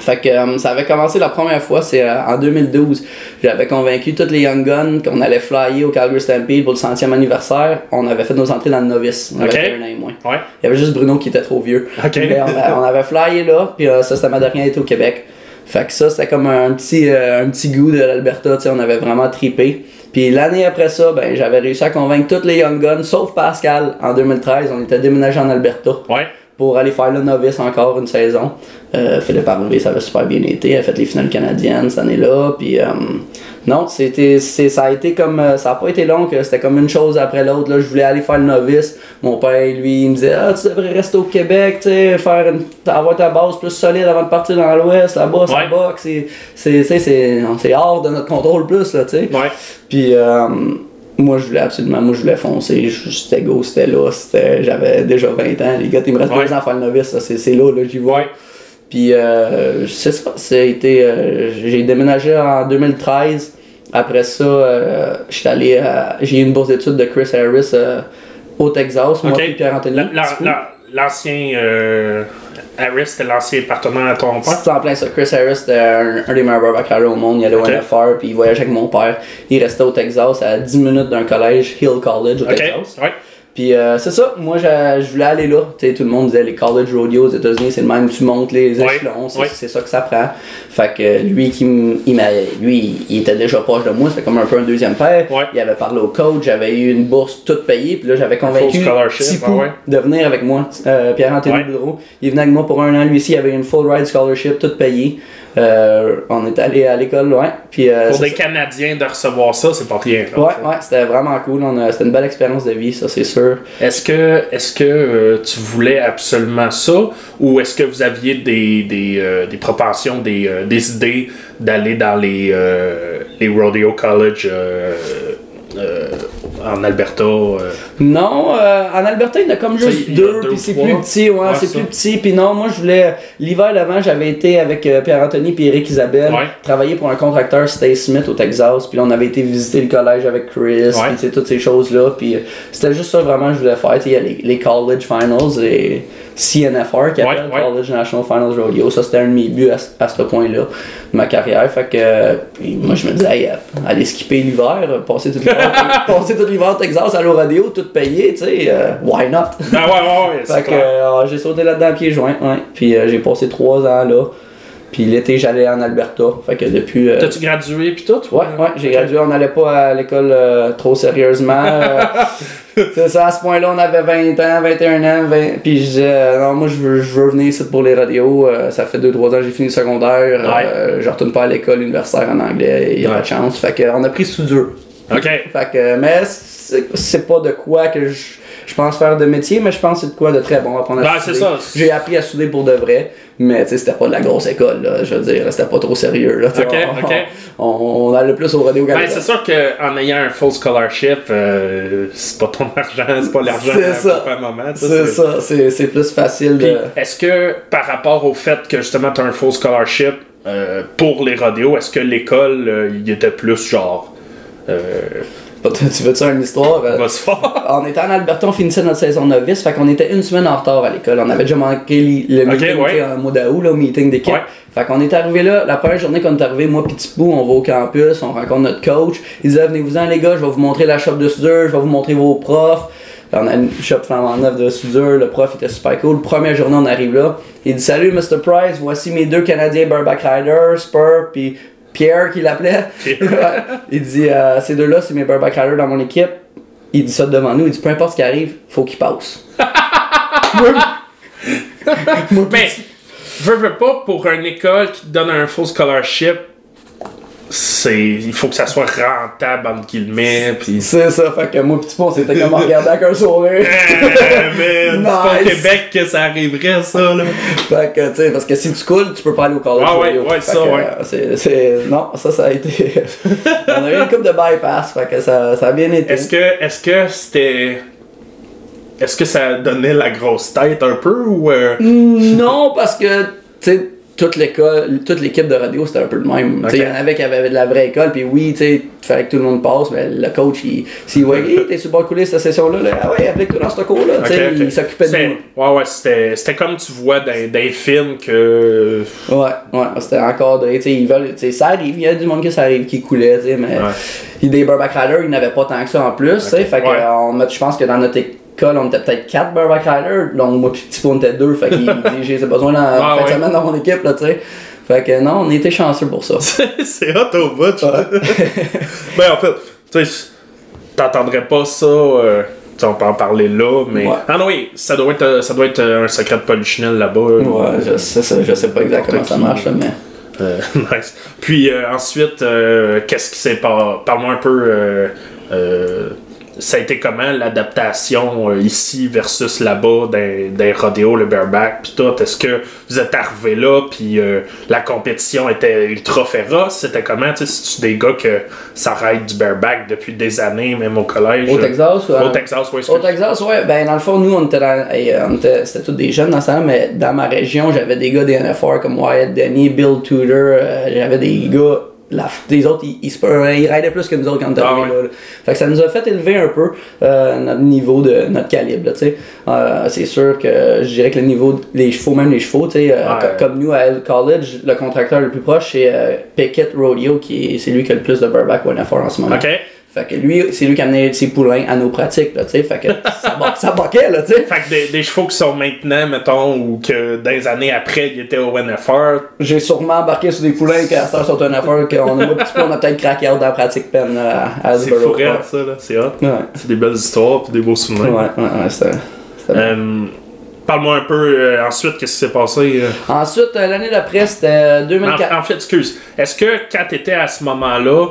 Fait que euh, ça avait commencé la première fois, c'est euh, en 2012. J'avais convaincu tous les Young Guns qu'on allait flyer au Calgary Stampede pour le centième anniversaire. On avait fait nos entrées dans le novice. On avait un an et moins. Ouais. Il y avait juste Bruno qui était trop vieux. Ok. Mais on, avait flyé là, puis euh, ça c'était ma dernière été au Québec. Fait que ça c'était comme un petit, euh, un petit goût de l'Alberta, tu sais, on avait vraiment tripé. Puis l'année après ça, ben j'avais réussi à convaincre tous les Young Guns, sauf Pascal, en 2013, on était déménagé en Alberta Ouais. Pour aller faire le novice encore une saison. Euh, Philippe Harvey, ça avait super bien été. Il a fait les finales canadiennes cette année-là. Puis euh, non, c'était, c'est, ça a été comme. euh, ça a pas été long, que c'était comme une chose après l'autre. Là, je voulais aller faire le novice. Mon père, lui, il me disait Ah, tu devrais rester au Québec, tu sais, faire une, avoir ta base plus solide avant de partir dans l'Ouest. Là-bas, ça boxe. C'est, c'est, c'est, c'est, c'est hors de notre contrôle plus, là, tu sais. Ouais. Puis euh, moi je voulais absolument, moi je voulais foncer, j'étais go, c'était là, c'était, j'avais déjà 20 ans, les gars, il me reste Ouais. deux ans à faire le novice, c'est, c'est là, là, j'y. Ouais. Puis euh, c'est ça, c'était, euh, j'ai déménagé en 2013, après ça, euh, j'étais allé, à- j'ai eu une bourse d'études de Chris Harris euh, au Texas, moi Ok. et Pierre-Anthony. L'ancien. Euh, Harris, c'était l'ancien partenaire à ton père? C'est en plein ça. Chris Harris, c'était un, un des meilleurs barbacarés au monde. Il allait Ok. au NFR, puis il voyageait avec mon père. Il restait au Texas, à 10 minutes d'un collège, Hill College au. Texas. Ouais. Puis euh, c'est ça, moi je, voulais aller là. Tu sais, tout le monde disait les college rodeos aux États-Unis, c'est le même, tu montes les échelons, c'est ça que ça prend. Fait que lui, qui il m'a, lui, il était déjà proche de moi, c'était comme un peu un deuxième père. Il avait parlé au coach, j'avais eu une bourse toute payée, puis là j'avais convaincu Tipou ouais. de venir avec moi. Euh, Pierre-Anthony. Boudreau, il venait avec moi pour un an, lui aussi, il avait une full ride scholarship, toute payée. Euh, on est allé à l'école loin. Puis, euh, Pour des. Canadiens de recevoir ça, c'est pas rien. là. Ouais, ouais, c'était vraiment cool. On a- C'était une belle expérience de vie, ça c'est sûr. Est-ce que, est-ce que euh, tu voulais absolument ça? Ou est-ce que vous aviez des, des, des propensions, des, des idées d'aller dans les, les Rodeo College en Alberta? Non, euh, en Alberta, il y en a comme Ça, juste deux, deux puis c'est plus petit, ouais, Ouais, c'est plus petit. Puis non, moi je voulais. L'hiver d'avant, j'avais été avec euh, Pierre-Anthony et Eric Isabelle, Ouais. travailler pour un contracteur Stay Smith au Texas. Puis là, on avait été visiter le collège avec Chris, puis toutes ces choses-là. Puis euh, c'était juste ça vraiment que je voulais faire. Il y a les, les College Finals, les CNFR qui appellent. College National Finals Rodeo. Ça, c'était un de mes buts à, ce- à ce point-là de ma carrière. Fait que euh, moi, je me disais, hey, aller skipper l'hiver, passer tout l'hiver, passer tout l'hiver au Texas, aller au rodeo, tout payé, tu sais, euh, why not? Ah ouais, ouais, ouais, c'est Fait que euh, j'ai sauté là-dedans pieds joints, ouais. Puis euh, j'ai passé trois ans là. Puis l'été, j'allais en Alberta. Fait que depuis. euh, T'as-tu gradué pis tout? Ouais, ouais, j'ai gradué, on n'allait pas à l'école euh, trop sérieusement. euh, c'est ça, à ce point-là, on avait 20 ans, 21 ans, 20, puis je disais, non, moi je veux, je veux venir ici pour les radios. ça fait 2-3 ans que j'ai fini le secondaire. Ouais. je retourne pas à l'école universitaire en anglais, il y a Ouais. pas de chance. Fait que, on a pris sous dur. Ok. Fait que, mais c'est pas de quoi que je, je pense faire de métier, mais je pense que c'est de quoi de très bon apprendre à Ben, souder. c'est ça. J'ai appris à souder pour de vrai, mais c'était pas de la grosse école, là, je veux dire, c'était pas trop sérieux. Là, Ok, on, ok. On, on allait plus au radio Ben, c'est sûr qu'en ayant un full scholarship, euh, c'est pas ton argent, c'est pas l'argent C'est à ça. papa, maman. C'est ça, c'est c'est plus facile de. est-ce que par rapport au fait que justement tu as un full scholarship euh, pour les rodéos, est-ce que l'école euh, il était plus genre. Euh, Tu veux-tu une histoire? euh, on était en Alberta, on finissait notre saison novice, fait qu'on était une semaine en retard à l'école. On avait déjà manqué le meeting ouais. tu sais, en mois d'août, au meeting d'équipe. Ouais. Fait qu'on est arrivé là, la première journée qu'on est arrivé, moi pis Tipou, on va au campus, on rencontre notre coach. Il disait venez-vous-en les gars, je vais vous montrer la shop de soudure, je vais vous montrer vos profs. On a une shop flambant neuve de soudure, le prof était super cool. Première journée, on arrive là. Il dit Salut Mr. Price, voici mes deux Canadiens Burback Riders, Spur puis Pierre qui l'appelait. Il dit euh, Ces deux-là, c'est mes Burback Riders dans mon équipe. Il dit ça devant nous, il dit peu importe ce qui arrive, faut qu'il passe. Mais, veux, veux pas, pour une école qui te donne un full scholarship, c'est, il faut que ça soit rentable, entre guillemets, pis... C'est ça, fait que moi pis Tipou, on s'était comme regardé avec un sourire. Eh, man, c'est pas au Nice. Québec que ça arriverait, ça, là. Fait que, tu sais, parce que si tu coules, tu peux pas aller au college. Ah ouais, ouais, ça, que, ouais. euh, C'est, c'est, non, ça, ça a été. on a eu une coupe de bypass, fait que ça, ça a bien été. Est-ce que, est-ce que c'était... Est-ce que ça donnait la grosse tête un peu, ou... euh, Non, parce que, tu sais, toute l'école, toute l'équipe de radio, c'était un peu le même. Il y en avait qui avaient de la vraie école, puis oui, il fallait que tout le monde passe, mais le coach, il, s'il voyait, hey, t'es sur le bord de couler cette session-là, là, ah ouais, applique-toi dans ce cours-là, tu sais, ok, ok. il s'occupait de nous. Ouais, ouais, c'était, c'était comme tu vois dans, dans les films que... Ouais, ouais, c'était encadré, tu sais, ils veulent, ça arrive, il y a du monde que ça arrive qui coulait, tu sais, mais Ouais. des Burback Riders, ils n'avaient pas tant que ça en plus, tu sais, Ok, fait que, ouais. je pense que dans notre on était peut-être 4 Burback Riders, donc moi pis Tipo, on était 2, fait qu'il dit, j'ai besoin dans, Ah, fin de ouais. semaine dans mon équipe, là, tu sais. Fait que non, on était chanceux pour ça. c'est hot au bout. ben, en fait, tu sais, t'entendrais pas ça. euh, on peut en parler là, mais. Ouais. Ah non, oui, ça doit être, ça doit être euh, un secret de polichinelle là-bas. Ouais, je sais ça, je sais pas exactement ça qui- marche, là, mais. Euh, nice. Puis euh, ensuite, euh, qu'est-ce qui s'est passé Parle-moi un peu. Euh, euh, ça a été comment l'adaptation euh, ici versus là-bas des, des rodéos, le bareback, puis tout? Est-ce que vous êtes arrivé là, puis euh, la compétition était ultra féroce? C'était comment? Tu sais, c'est-tu des gars que ça ride du bareback depuis des années, même au collège? Au Texas ou à- Au Texas, oui. Au Texas, ouais, ben dans le fond, nous on était euh, était- C'était tous des jeunes dans temps mais dans ma région, j'avais des gars des NFR comme Wyatt Denny, Bill Tudor, euh, j'avais des gars. La, des autres, ils, ils, ils plus que nous autres quand on était Ah ouais. là, là. Fait que ça nous a fait élever un peu euh, notre niveau de notre calibre, là, tu sais. Euh, c'est sûr que je dirais que le niveau des chevaux, même les chevaux, tu sais, euh, Ouais. comme nous à L College, le contracteur le plus proche c'est euh, Pickett Rodeo, qui est, c'est lui qui a le plus de Burback au NFR en ce moment. Ok. Fait que lui, c'est lui qui amenait ses poulains à nos pratiques, là, tu sais. Fait que ça, ça boquait, là, tu sais. Fait que des, des chevaux qui sont maintenant, mettons, ou que des années après, ils étaient au NFR, J'ai sûrement embarqué sur des poulains qui à cette sont un affaire qu'on a un petit peu, on a peut-être craqué dans la pratique peine à c'est Hasbro. fou rire, ça, là. C'est hot. Ouais. C'est des belles histoires puis des beaux Ouais, souvenirs. ouais, ouais, c'était. c'était. Euh, Parle-moi un peu euh, ensuite, qu'est-ce qui s'est passé? euh? Ensuite, euh, l'année d'après, c'était En, 2004. en fait, excuse. Est-ce que quand tu étais à ce moment-là,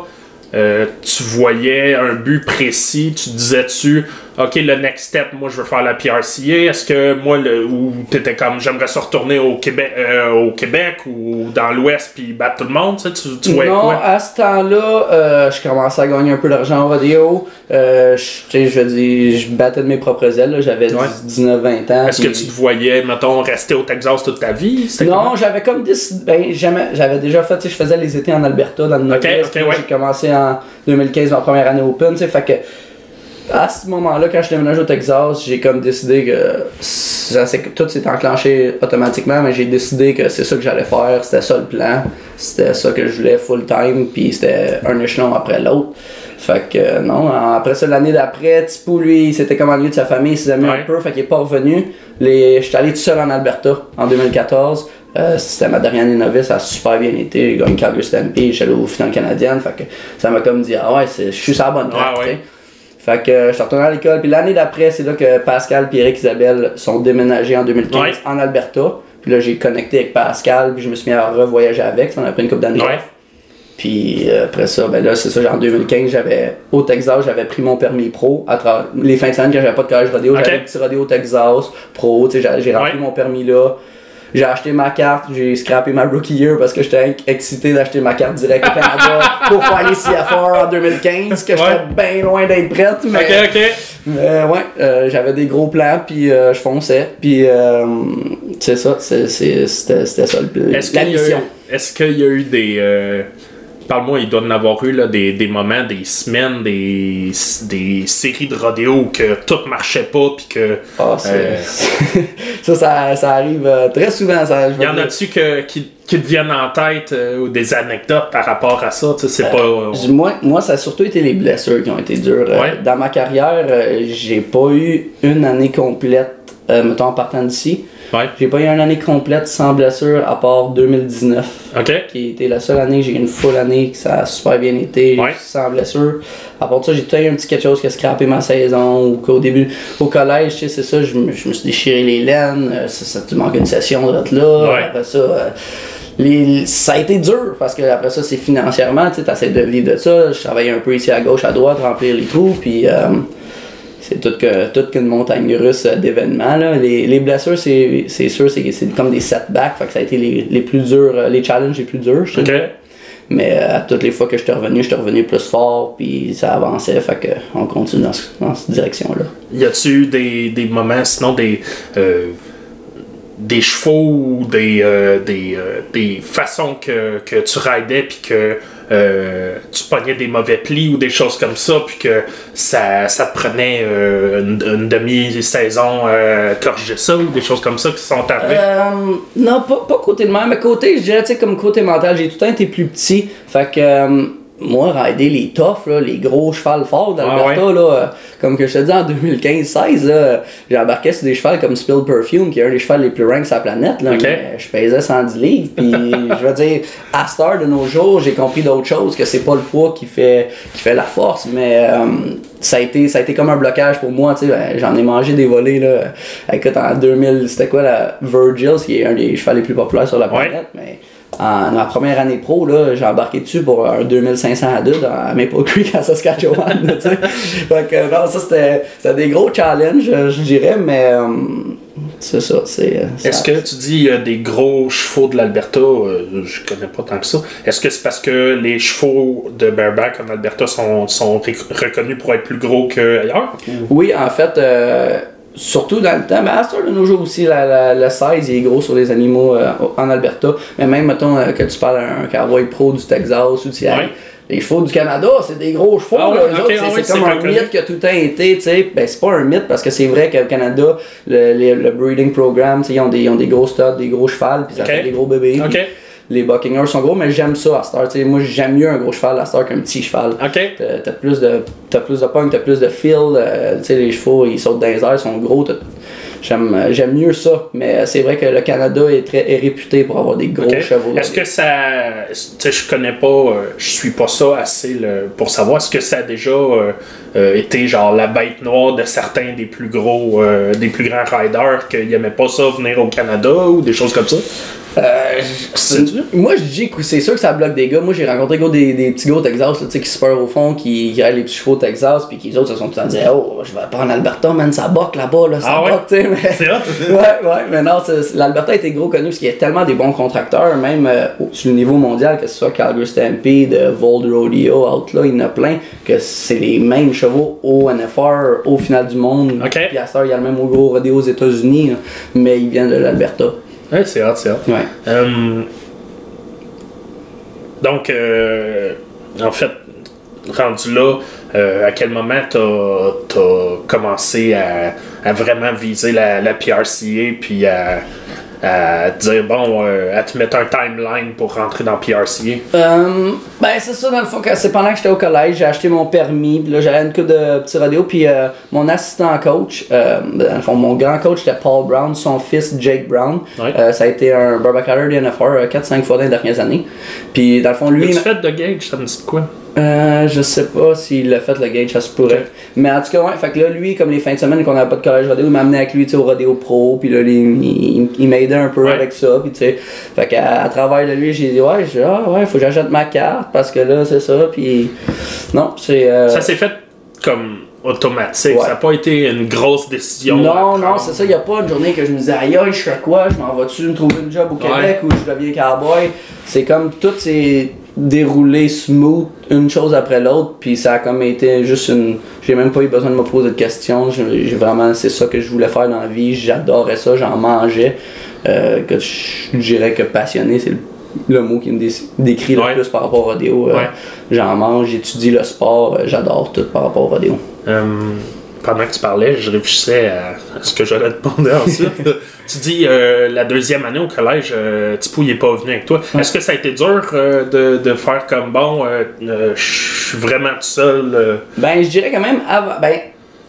euh, tu voyais un but précis, tu disais-tu, OK, le next step, moi je veux faire la PRCA, est-ce que moi, le, ou t'étais comme, j'aimerais ça retourner au Québec, euh, au Québec ou dans l'Ouest puis battre tout le monde, tu tu, tu voyais non, quoi? à ce temps-là, euh, je commençais à gagner un peu d'argent en rodéo. Euh, je- je je battais de mes propres ailes. J'avais Ouais. 19-20 ans. Est-ce que tu te voyais, mettons, rester au Texas toute ta vie? Non, j'avais comme décidé. Ben, jamais- j'avais déjà fait, tu sais, je faisais les étés en Alberta, dans le nord ok, ouais. J'ai commencé en 2015, ma première année Open, tu sais, fait que. À ce moment-là, quand je déménage au Texas, j'ai comme décidé que tout s'est enclenché automatiquement, mais j'ai décidé que c'est ça que j'allais faire, c'était ça le plan, c'était ça que je voulais full time, puis c'était un échelon après l'autre. Fait que euh, non, après ça, l'année d'après, Tipou, lui, c'était comme ennuyé de sa famille, ses amis Ouais. un peu, fait qu'il est pas revenu. Les... J'étais allé tout seul en Alberta en 2014. Euh, c'était ma dernière année novice, ça a super bien été. J'ai gagné Calgary Stampede, j'allais au final canadienne. Fait que ça m'a comme dit, ah ouais, c'est- je suis sur la bonne track. Ouais, ouais. Fait que euh, je suis retourné à l'école. Puis l'année d'après, c'est là que Pascal, Pierre et Isabelle sont déménagés en 2015 Ouais. en Alberta. Puis là, j'ai connecté avec Pascal, puis je me suis mis à revoyager avec. On a pris une couple d'années Ouais. Puis euh, après ça, ben là, c'est ça, en 2015, j'avais au Texas, j'avais pris mon permis pro. À travers les fins de semaine, quand j'avais pas de collège rodéo, Ok. j'avais un petit rodéo au Texas, pro, tu sais, j'ai- j'ai rempli Ouais. mon permis là. J'ai acheté ma carte, j'ai scrappé ma rookie year parce que j'étais excité d'acheter ma carte direct au Canada pour faire les CFR en 2015, que j'étais Ouais. bien loin d'être prête. Mais, Ok, ok. euh, ouais, euh, j'avais des gros plans, puis euh, je fonçais. Puis euh, c'est ça, c'était ça le la mission. est-ce qu'il y a eu des. Parle-moi, il doit en avoir eu là, des, des moments, des semaines, des, des séries de rodéo où que tout marchait pas, puis que. Ah, c'est- Euh. ça, ça, ça arrive euh, très souvent. Ça, je Y en a-tu que, qui, qui te viennent en tête euh, ou des anecdotes par rapport à ça? Tu sais, c'est pas. euh, Moi, moi, ça a surtout été les blessures qui ont été dures. Ouais. Dans ma carrière, j'ai pas eu une année complète, mettons en partant d'ici. Ouais. J'ai pas eu une année complète sans blessure à part 2019. Ok. qui était la seule année que j'ai eu une full année, que ça a super bien été, Ouais. sans blessure. À part ça, j'ai tout eu un petit quelque chose qui a scrappé ma saison, ou qu'au début, au collège, tu sais, c'est ça, je me, je me suis déchiré les laines, euh, ça, ça tu manques une session de là, Ouais. après ça, euh, les, ça a été dur, parce que après ça, c'est financièrement, tu sais, essaies de vivre de ça, je travaillais un peu ici à gauche, à droite, remplir les trous, puis... euh, c'est tout que toute qu'une montagne russe euh, d'événements. Les, les blessures c'est sûr c'est comme des setbacks fait que ça a été les, les plus durs euh, les challenges les plus durs je te Ok. dirais. mais euh, à toutes les fois que je suis revenu je suis revenu plus fort puis ça avançait fait que on continue dans, ce- dans cette direction là Y a-tu eu des, des moments, sinon des. euh, des chevaux ou des, euh, des, euh, des façons que, que tu ridais puis que euh, tu pognais des mauvais plis ou des choses comme ça puis que ça, ça te prenait euh, une, demi-saison euh, corriger ça ou des choses comme ça qui sont arrivées? Euh, non, pas, pas côté de même, mais côté, je dirais, tu sais, comme côté mental, j'ai tout le temps été plus petit. Fait que, euh, moi, rider les toughs, là, les gros chevals forts d'Alberta, Ah là, euh, comme que je te dis en 2015-16, là, j'ai embarqué sur des chevals comme Spill Perfume, qui est un des chevals les plus ranks sur la planète. Là, mais je pesais 110 livres. Puis, je veux dire, à Star de nos jours, j'ai compris d'autres choses, que c'est pas le poids qui fait, qui fait la force, mais euh, ça, a été, ça a été comme un blocage pour moi. tu sais, ben, J'en ai mangé des volets. Là. Écoute, en 2000, c'était quoi la Virgil, qui est un des chevals les plus populaires sur la Ouais. planète, mais en ma première année pro, là, j'ai embarqué dessus pour un 2500 à 2 à Maple Creek à Saskatchewan. fait que non, ça c'était des gros challenges, euh, je dirais, mais euh, c'est ça. c'est euh, ça- Est-ce que tu dis euh, des gros chevaux de l'Alberta, euh, je connais pas tant que ça. Est-ce que c'est parce que les chevaux de bareback en Alberta sont, sont rec- reconnus pour être plus gros qu'ailleurs? Oui, en fait, euh, surtout dans le temps, mais à de nos jours aussi, la, la, le size il est gros sur les animaux euh, en Alberta. Mais même, mettons, euh, que tu parles à un cowboy pro du Texas ou du Ouais. Les chevaux du Canada, c'est des gros chevaux. Ah ouais, c'est- ah c'est comme un reconnu. mythe que tout le temps été. tu sais. Ben, c'est pas un mythe parce que c'est vrai qu'au Canada, le, le, le breeding program, tu sais, ils ont des, ils ont des gros studs, des gros chevals, puis ça Ok. fait des gros bébés. Les Buckingers sont gros, mais j'aime ça à Star. tu sais. Moi, j'aime mieux un gros cheval à Star qu'un petit cheval. Ok. T'as plus de t'as plus de punk, t'as plus de feel, euh, les chevaux ils sautent dans les airs, ils sont gros. J'aime euh, j'aime mieux ça, mais c'est vrai que le Canada est très est réputé pour avoir des gros chevaux. Est-ce que ça. Tu sais, je connais pas, euh, je suis pas ça assez le- pour savoir. Est-ce que ça a déjà euh, euh, été genre la bête noire de certains des plus gros, euh, des plus grands riders qu'ils aimaient pas ça venir au Canada ou des choses comme ça? Euh, moi je dis que c'est sûr que ça bloque des gars. Moi j'ai rencontré gros, des, des petits gars au Texas là, qui se peurent au fond, qui, qui les petits chevaux au Texas, puis qui les autres se sont tout le temps dit Oh, je vais pas en Alberta, man, ça boque là-bas, là, ça Ah ouais? boque, tu sais. mais- C'est hot? ouais, ouais, mais non, l'Alberta a été gros connu parce qu'il y a tellement des bons contracteurs, même euh, au- sur le niveau mondial, que ce soit Calgary Stampede, euh, Vold Rodeo, out là, il y en a plein, que c'est les mêmes chevaux au NFR, au final du monde. Ok. Puis à heure, il y a le même au gros rodeo aux États-Unis, mais ils viennent de l'Alberta. Ouais, c'est hot, c'est. Ouais. Euh, donc, euh, en fait, rendu là, euh, à quel moment t'as as commencé à, à vraiment viser la, la PRCA puis à, à dire, bon, euh, à te mettre un timeline pour rentrer dans PRCA? Euh, ben c'est ça dans le fond que c'est pendant que j'étais au collège j'ai acheté mon permis puis là j'avais une coupe de petits radios puis euh, mon assistant coach euh, dans le fond mon grand coach c'était Paul Brown son fils Jake Brown Ouais. Euh, ça a été un barbacaller de NFR 4-5 fois dans les dernières années puis dans le fond lui fait de gauge? Ça me dit quoi? Euh, je sais pas s'il l'a fait le gauge, ça se pourrait. Mais en tout cas, ouais, fait que là, lui, comme les fins de semaine qu'on avait pas de collège rodéo, il m'a amené avec lui au rodéo pro, puis là, il, il, il m'aidait un peu Ouais. avec ça, puis tu sais. Fait qu'à à travers de lui, j'ai dit, ouais, j'ai ah, ouais, faut que j'achète ma carte, parce que là, c'est ça, puis. Non, c'est. euh, Ça s'est fait comme automatique. Ouais. Ça n'a pas été une grosse décision. non, non, c'est ça, il a pas une journée que je me disais, aïe, je fais quoi, je m'en vais-tu me trouver une job au Québec ou je deviens cowboy? C'est comme tout s'est déroulé smooth, une chose après l'autre, puis ça a comme été juste une. J'ai même pas eu besoin de me poser de questions, j'ai vraiment, c'est ça que je voulais faire dans la vie, j'adorais ça, j'en mangeais. Euh, que je je dirais que passionné, c'est le le mot qui me dé- décrit le Ouais. plus par rapport au rodéo. Euh, Ouais. J'en mange, j'étudie le sport, euh, j'adore tout par rapport au rodéo. Euh, pendant que tu parlais, je réfléchissais à, ce que j'allais te demander ensuite. tu dis euh, la deuxième année au collège, euh, Tipou il est pas venu avec toi. Est-ce que ça a été dur euh, de, de faire comme bon, euh, je suis vraiment tout seul Ben, je dirais quand même, avant, ben,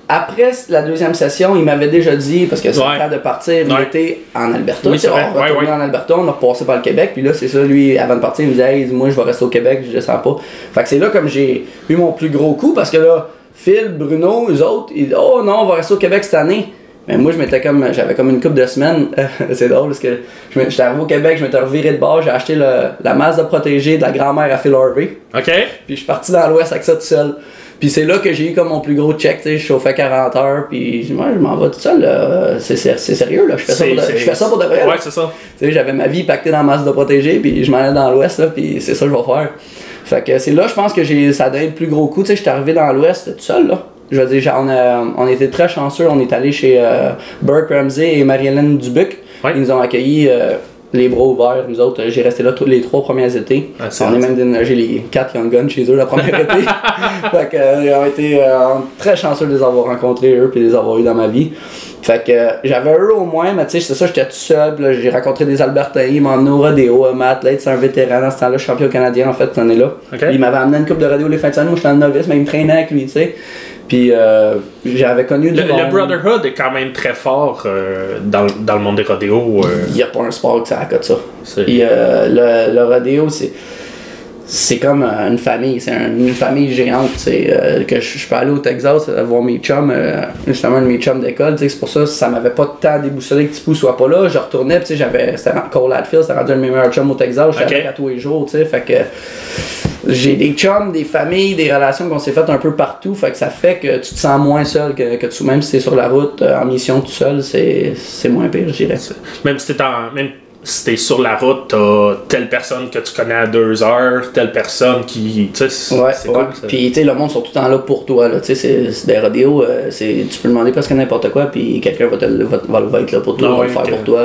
après la deuxième session, il m'avait déjà dit, parce que c'est Ouais. le temps de partir, il Ouais. était en Alberta. Oui. On retournait en Alberta, on a repassé par le Québec, puis là, c'est ça, lui, avant de partir, il me disait, moi, je vais rester au Québec, je descends pas. Fait que c'est là comme j'ai eu mon plus gros coup, parce que là, Phil, Bruno, eux autres, ils disent, oh non, on va rester au Québec cette année. Mais moi, je m'étais comme, j'avais comme une couple de semaines. c'est drôle parce que j'étais arrivé au Québec, je m'étais reviré de bord, j'ai acheté le- la masse de protégé de la grand-mère à Phil Harvey. OK? Puis je suis parti dans l'ouest avec ça tout seul. Puis c'est là que j'ai eu comme mon plus gros check, tu sais, je chauffais 40 heures, puis moi je m'en vais tout seul, là. C'est, sérieux, là. Je fais, ça pour de, je fais ça pour de vrai. Ouais, c'est ça. Tu sais, j'avais ma vie pactée dans la masse de protégé, puis je m'en allais dans l'ouest, là, puis c'est ça que je vais faire. Fait que c'est là, je pense que j'ai, ça a donné le plus gros coup, tu sais, j'étais arrivé dans l'ouest tout seul, là. Je veux dire, on, a, on était très chanceux, on est allé chez euh, Burke Ramsey et Marie-Hélène Dubuc. Ouais. Ils nous ont accueillis euh, les bras ouverts, nous autres. J'ai resté là tous les trois premiers étés. Ah, on est même déménagé les quatre Young Guns chez eux la première été. fait que, euh, ils ont été euh, très chanceux de les avoir rencontrés, eux, puis de les avoir eu dans ma vie. Fait que euh, j'avais eux au moins, mais tu sais, c'est ça, j'étais tout seul. j'ai rencontré des Albertains, ils m'ont au rodéo. euh, Matt Late, c'est un vétéran dans ce temps-là, champion canadien en fait, cette année-là. Ok. Il m'avait amené une coupe de rodéo les fins de semaine, moi j'étais un novice, mais il me traînait avec lui, tu sais. Puis euh, j'avais connu Le, le Brotherhood est quand même très fort euh, dans, dans le monde des rodéos. euh, Il n'y a pas un sport que ça accote ça. euh, le, le rodéo, c'est. C'est comme euh, une famille, c'est un- une famille géante, tu sais, euh, que je je peux aller au Texas euh, voir mes chums, euh, justement un de mes chums d'école, c'est pour ça que ça m'avait pas tant déboussolé que Tipou soit pas là, je retournais, puis tu sais, j'avais, c'était Cole Hadfield, c'était rendu un de mes meilleurs chums au Texas, je suis Ok. avec à tous les jours, tu sais, fait que j'ai des chums, des familles, des relations qu'on s'est faites un peu partout, fait que ça fait que tu te sens moins seul que, que tu, même si t'es sur la route, euh, en mission tout seul, c'est c'est moins pire, je dirais. Même si t'es en. Même si t'es sur la route, t'as telle personne que tu connais à deux heures, telle personne qui. Tu sais, c'est Ouais, c'est ouais. cool. ça. Puis, tu sais, le monde sont tout le temps là pour toi, là. Tu sais, c'est- c'est des rodéos, euh, c'est- tu peux demander presque n'importe quoi, puis quelqu'un va, te le- va, être là pour toi, Ah va ouais, le faire pour toi.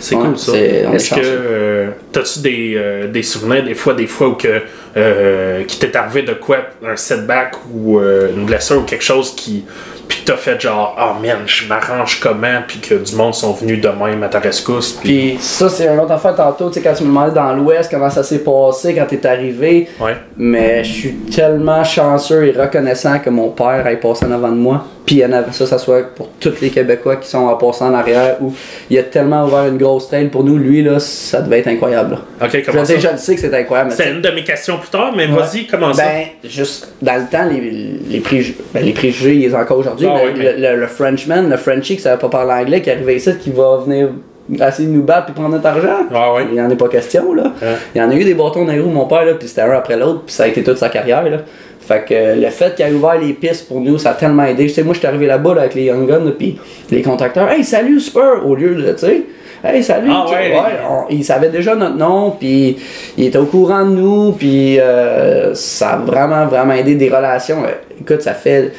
C'est Ouais, cool ça. c'est- Est-ce que euh, t'as-tu des, euh, des souvenirs des fois, des fois où que euh, qui t'est arrivé de quoi, un setback ou une blessure ou quelque chose qui puis que t'as fait genre oh man je m'arrange comment puis que du monde sont venus de même à ta rescousse puis ça, c'est un autre affaire tantôt, tu sais, quand tu me demandais dans l'Ouest comment ça s'est passé, quand t'es arrivé. ouais Mais je suis tellement chanceux et reconnaissant que mon père ait passé en avant de moi. Puis il y en avait ça, ça soit pour tous les Québécois qui sont en passant en arrière, où il a tellement ouvert une grosse trail pour nous, lui, là, ça devait être incroyable. là. ok Je comment veux ça? je le sais que c'est incroyable. c'est une de mes questions plus tard mais Ouais. vas-y comment ça Ben, juste dans le temps, les, les, préjugés, ben, les préjugés, ils sont encore aujourd'hui. Ah oui, mais- le, le- le Frenchman, le Frenchie qui savait pas parler anglais, qui arrivait ici, qui va venir essayer de nous battre puis prendre notre argent. Ah ouais. Il en est pas question, là. Ouais. Il y en a eu des bâtons dans les roues, mon père, là, puis c'était un après l'autre, puis ça a été toute sa carrière, là. Fait que euh, le fait qu'il ait ouvert les pistes pour nous, ça a tellement aidé. Tu sais, moi, je suis arrivé là-bas là, avec les Young Guns, puis les contracteurs, hey, salut, Spur, au lieu de, tu sais. Hey, salut! Ah tu sais, ouais. on- il savait déjà notre nom, puis il était au courant de nous, puis euh, ça a vraiment, vraiment aidé des relations. Euh, Écoute, ça fait,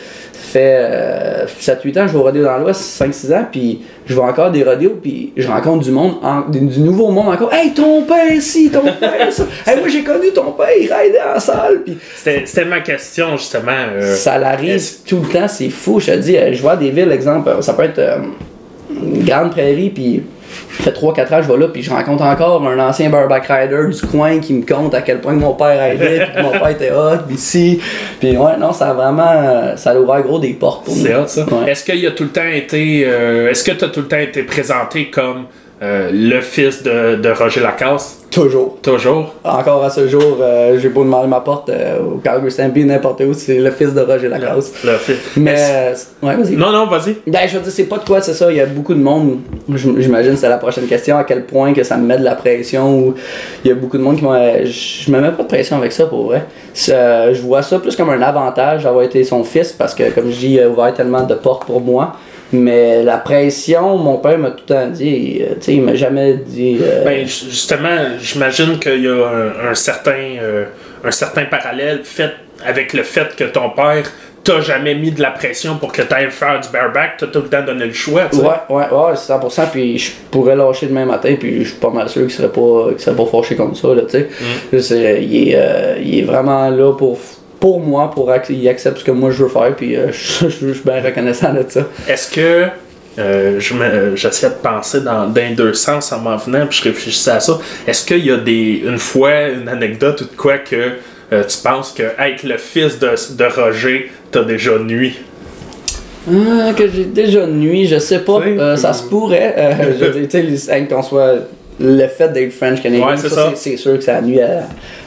fait euh, 7-8 ans que je vais au rodéo dans l'Ouest, 5-6 ans, puis je vois encore des rodéos, puis je rencontre du monde, en- du, du nouveau monde encore. Hey, ton père ici, ton père ça! Hey, moi j'ai connu ton père, il raidait en salle, puis c'était ma question justement euh, ça l'arrive tout le temps, c'est fou. Je te dis, euh, je vois des villes, exemple, euh, ça peut être euh, une grande prairie, puis ça fait 3-4 ans je vais là, puis je rencontre encore un ancien bareback rider du coin qui me compte à quel point mon père aidait, puis que mon père était hot, puis ici. Puis ouais, non, ça a vraiment, ça a ouvert gros des portes pour nous. C'est hot, ça. Ouais. Est-ce qu'il a tout le temps été. euh, Est-ce que tu as tout le temps été présenté comme euh, le fils de, de Roger Lacasse Toujours. Toujours Encore à ce jour, euh, j'ai beau demander ma porte euh, au Calgary Stampede, n'importe où, c'est le fils de Roger Lacasse. Le fils. Mais, ouais, vas-y. Non, non, vas-y. Ben, je veux dire, c'est pas de quoi, c'est ça. Il y a beaucoup de monde. J'im- J'imagine c'est la prochaine question. À quel point que ça me met de la pression ou il y a beaucoup de monde qui m'ont. Je me mets pas de pression avec ça pour vrai. Je vois ça plus comme un avantage d'avoir été son fils parce que, comme je dis, il a ouvert tellement de portes pour moi. Mais la pression, mon père m'a tout le temps dit. euh, Tu sais, il m'a jamais dit. euh, Ben, ju- justement, j'imagine qu'il y a un, un certain, euh, un certain parallèle fait avec le fait que ton père t'as jamais mis de la pression pour que t'ailles faire du bareback, t'as tout le temps donné le choix, tu sais. Ouais, ouais, ouais, 100%. Puis je pourrais lâcher demain matin, puis je suis pas mal sûr qu'il serait pas, qu'il serait pas fâché comme ça, là, tu sais. Mm. Il, est, euh, il est vraiment là pour, pour moi, pour il accepte ce que moi je veux faire, puis euh, je, je- je suis bien reconnaissant de ça. Est-ce que euh, je euh, j'essaie de penser dans, dans deux sens en m'en venant, puis je réfléchissais à ça. Est-ce qu'il y a des une fois une anecdote ou de quoi que euh, tu penses que être le fils de, de Roger t'a déjà nuit? Ah, que j'ai déjà nuit, je sais pas, euh, ça se pourrait. je veux dire, tu sais, les- qu'on soit le fait d'être French Canadian, Ouais, c'est sûr que ça nuit à,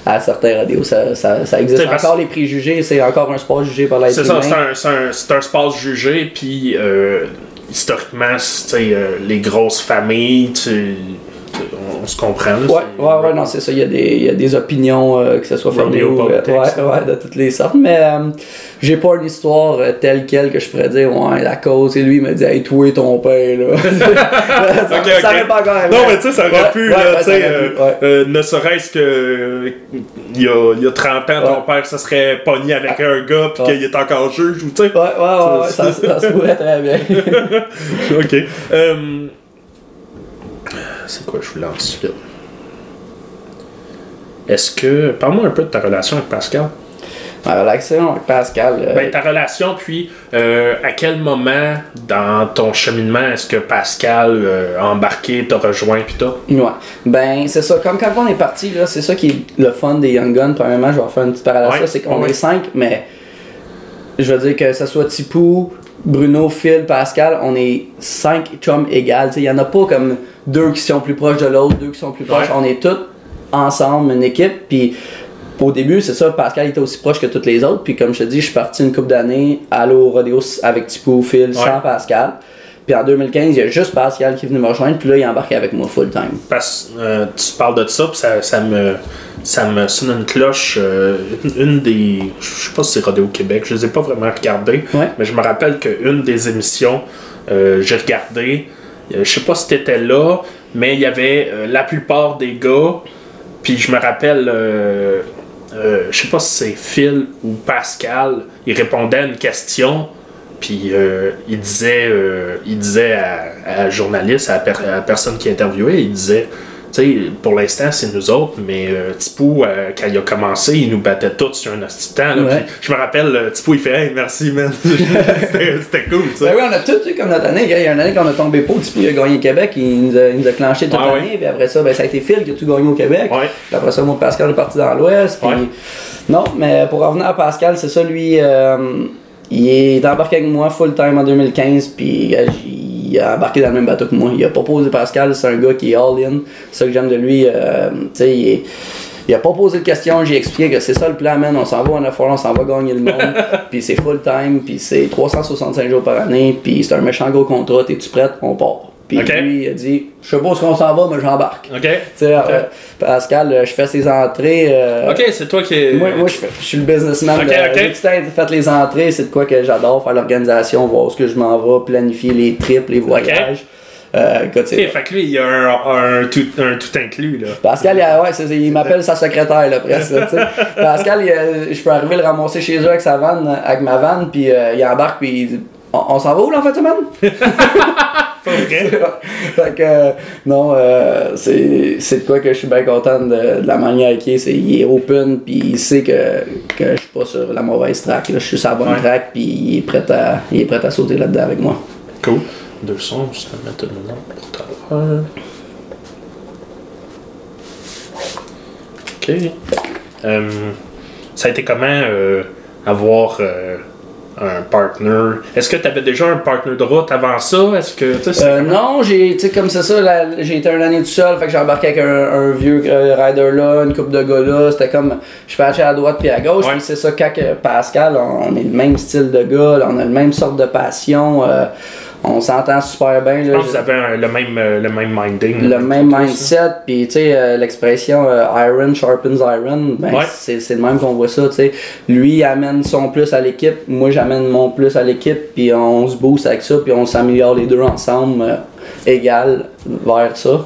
à certains radios, ça, ça, ça existe parce- encore. Les préjugés, c'est encore un sport jugé par l'être C'est ça, c'est un, c'est un, c'est un espace jugé, puis euh, historiquement, c'est, tu sais, euh, les grosses familles, tu- on, on se comprend. là, Ouais, c'est- ouais, ouais, non, c'est ça. Il y a des, il y a des opinions, euh, que ce soit fermées ou. euh, ouais, ouais, de toutes les sortes. Mais euh, j'ai pas une histoire euh, telle quelle que je pourrais dire, ouais, la cause, et lui il me dit, hey, toi et ton père, là. ça, Ok, ça pas arrivé. Non, mais tu sais, ça aurait pu, là, ça aurait pu, ne serait-ce que il y a, il y a 30 ans, ton père se serait pogné avec un gars, puis qu'il est encore juge, ou tu sais. Ouais, ouais, ouais, ça, ça se pourrait très bien. ok. C'est quoi je voulais ensuite? Est-ce que. Parle-moi un peu de ta relation avec Pascal. Ma relation avec Pascal. euh, Ben, ta relation, puis euh, à quel moment dans ton cheminement est-ce que Pascal euh, a embarqué, t'a rejoint, puis tout? Ouais. Ben, c'est ça. Comme quand on est parti, là, c'est ça qui est le fun des Young Guns. Premièrement, je vais faire une petite parallèle Ouais, ça. C'est qu'on ouais. est cinq, mais je veux dire que ce soit Tipou, Bruno, Phil, Pascal, on est cinq chums égales. Il y en a pas comme deux qui sont plus proches de l'autre, deux qui sont plus proches. Ouais. On est tous ensemble, une équipe. Puis au début, c'est ça, Pascal était aussi proche que toutes les autres. Puis comme je te dis, je suis parti une couple d'années, aller au rodéo avec Tipou, Phil, sans Pascal. Puis en 2015, il y a juste Pascal qui est venu me rejoindre. Puis là, il est embarqué avec moi full time. Parce que euh, tu parles de ça, puis ça, ça me ça me sonne une cloche. euh, une, une des. Je sais pas si c'est Rodéo Québec, je les ai pas vraiment regardés, Ouais. mais je me rappelle qu'une des émissions, euh, j'ai regardé. euh, je sais pas si t'étais là, mais il y avait la plupart des gars. Puis je me rappelle, je sais pas si c'est Phil ou Pascal, il répondait à une question. Puis euh, il disait, euh, il disait à, à la journaliste, à la, per- à la personne qui interviewait, il disait, tu sais, pour l'instant c'est nous autres, mais euh, Tipou, euh, quand il a commencé, il nous battait tous sur un là. Ouais. Je me rappelle, euh, Tipou, il fait, hey, merci, man. C'était cool, ça. Ben oui, on a tout eu comme notre année. Il y a une année qu'on a tombé pas, puis il a gagné Québec, il nous a, il nous a clenché toute Ouais, l'année, puis après ça, ben, ça a été Phil qui a tout gagné au Québec. Ouais. Puis après ça, moi, Pascal est parti dans l'Ouest. puis- Ouais. Non, mais pour revenir à Pascal, c'est ça, lui, il est embarqué avec moi full time en 2015, puis euh, il a embarqué dans le même bateau que moi. Il a proposé Pascal, c'est un gars qui est all-in. C'est ça que j'aime de lui. euh, tu sais, il est- il a pas posé de questions, j'ai expliqué que c'est ça le plan, man. On s'en va en effort, on s'en va gagner le monde. puis c'est full time, puis c'est 365 jours par année, puis c'est un méchant gros contrat. T'es-tu prête? On part. Puis lui, il a dit, je sais pas où est-ce qu'on s'en va, mais j'embarque. Euh, Pascal, euh, je fais ses entrées. euh, Ok, c'est toi qui. moi, moi je, fais- je suis le businessman. Ok, de- ok. Fait les entrées, c'est de quoi que j'adore, faire l'organisation, voir où ce que je m'en vais, planifier les trips, les voyages. Euh, écoute, fait que lui, il y a un, un tout, un tout inclus, là. Pascal, il, a- ouais, il m'appelle sa secrétaire, là, presque. Pascal, il je peux arriver le ramasser chez eux avec sa vanne, avec ma vanne, puis euh, il embarque, puis il dit On, on s'en va où, là, en fait, semaine? Ok. Fait que, euh, non, euh, c'est c'est de quoi que je suis bien content de, de la manière qu'il est. C'est- Il est open, puis il sait que, que je suis pas sur la mauvaise track. là. Je suis sur la bonne Ouais. track, puis il est prêt à, il est prêt à sauter là-dedans avec moi. Cool. Deux sons, juste à mettre une note pour tout à l'heure. Ok. Euh, ça a été comment euh, avoir euh, un partner. Est-ce que tu avais déjà un partner de route avant ça? Est-ce que tu sais, c'est Euh, non, j'ai, tu sais, comme c'est ça, la- j'ai été une année tout seul, fait que j'ai embarqué avec un, un vieux euh, rider là, une coupe de gars là, c'était comme, je patchais à droite puis à gauche, Ouais. puis c'est ça, quand Pascal, on, on est le même style de gars, là, on a le même sorte de passion, euh, on s'entend super bien. Je là. pense que vous avez un- le, même, euh, le même minding. le même mindset, puis tu sais, euh, l'expression euh, iron sharpens iron, ben, Ouais. c'est, le même qu'on voit ça, tu sais. Lui, il amène son plus à l'équipe, moi, j'amène mon plus à l'équipe, puis on se booste avec ça, puis on s'améliore les deux ensemble, égal vers ça.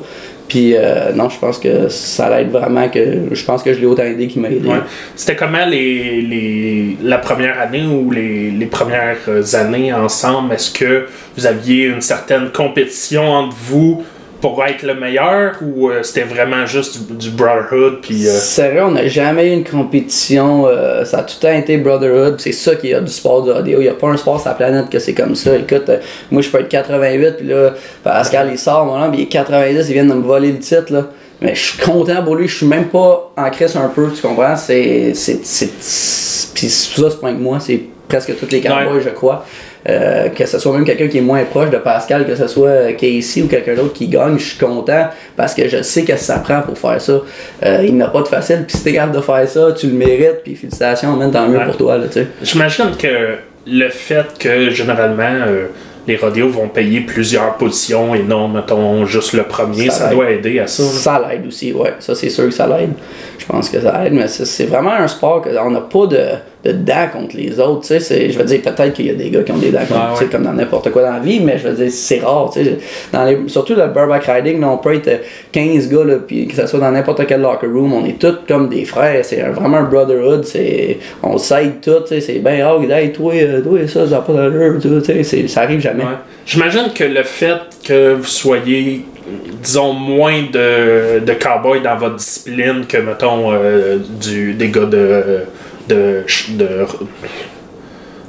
Puis euh, non, je pense que ça l'aide vraiment que je pense que je l'ai autant aidé qu'il m'a aidé. Ouais. C'était comment les, les, la première année ou les, les premières années ensemble? Est-ce que vous aviez une certaine compétition entre vous pour être le meilleur ou euh, c'était vraiment juste du, du brotherhood? Puis, euh, Sérieux, on n'a jamais eu une compétition. euh, ça a tout le temps été brotherhood. C'est ça qui a du sport du rodeo. Il n'y a pas un sport sur la planète que c'est comme ça. Écoute, euh, moi je peux être 88, puis là, Pascal il sort, mon homme, il est 90, il vient de me voler le titre. Là. Mais je suis content pour lui, je suis même pas en crise un peu, tu comprends? C'est. c'est, c'est, Puis ça, c'est pas que moi, c'est presque tous les cowboys, Ouais. je crois. Euh, que ce soit même quelqu'un qui est moins proche de Pascal, que ce soit Casey ou quelqu'un d'autre qui gagne, je suis content parce que je sais que ça prend pour faire ça. Euh, il n'a pas de facile, puis si t'es capable de faire ça, tu le mérites, puis félicitations, man, tant mieux Ouais. pour toi. J'imagine que le fait que généralement euh, les rodéos vont payer plusieurs positions et non, mettons, juste le premier, Ça doit aider à ça. là. Ça l'aide aussi, ouais. Ça, c'est sûr que ça l'aide. Je pense que ça aide, mais c'est vraiment un sport qu'on n'a pas de, de dents contre les autres. tu sais. C'est- Je veux dire, peut-être qu'il y a des gars qui ont des dents contre, ouais. comme dans n'importe quoi dans la vie, mais je veux dire, c'est rare. tu sais. Dans les, surtout le bareback riding, là, on peut être 15 gars, là, puis que ce soit dans n'importe quel locker room, on est tous comme des frères. C'est vraiment un brotherhood. c'est- On s'aide tous. tu sais. C'est bien rare. Hey, toi, toi, ça, ça n'a pas d'allure. tu sais, c'est- Ça arrive jamais. Ouais. J'imagine que le fait que vous soyez, disons, moins de, de cowboys dans votre discipline que, mettons, euh, du, des gars de, de, de-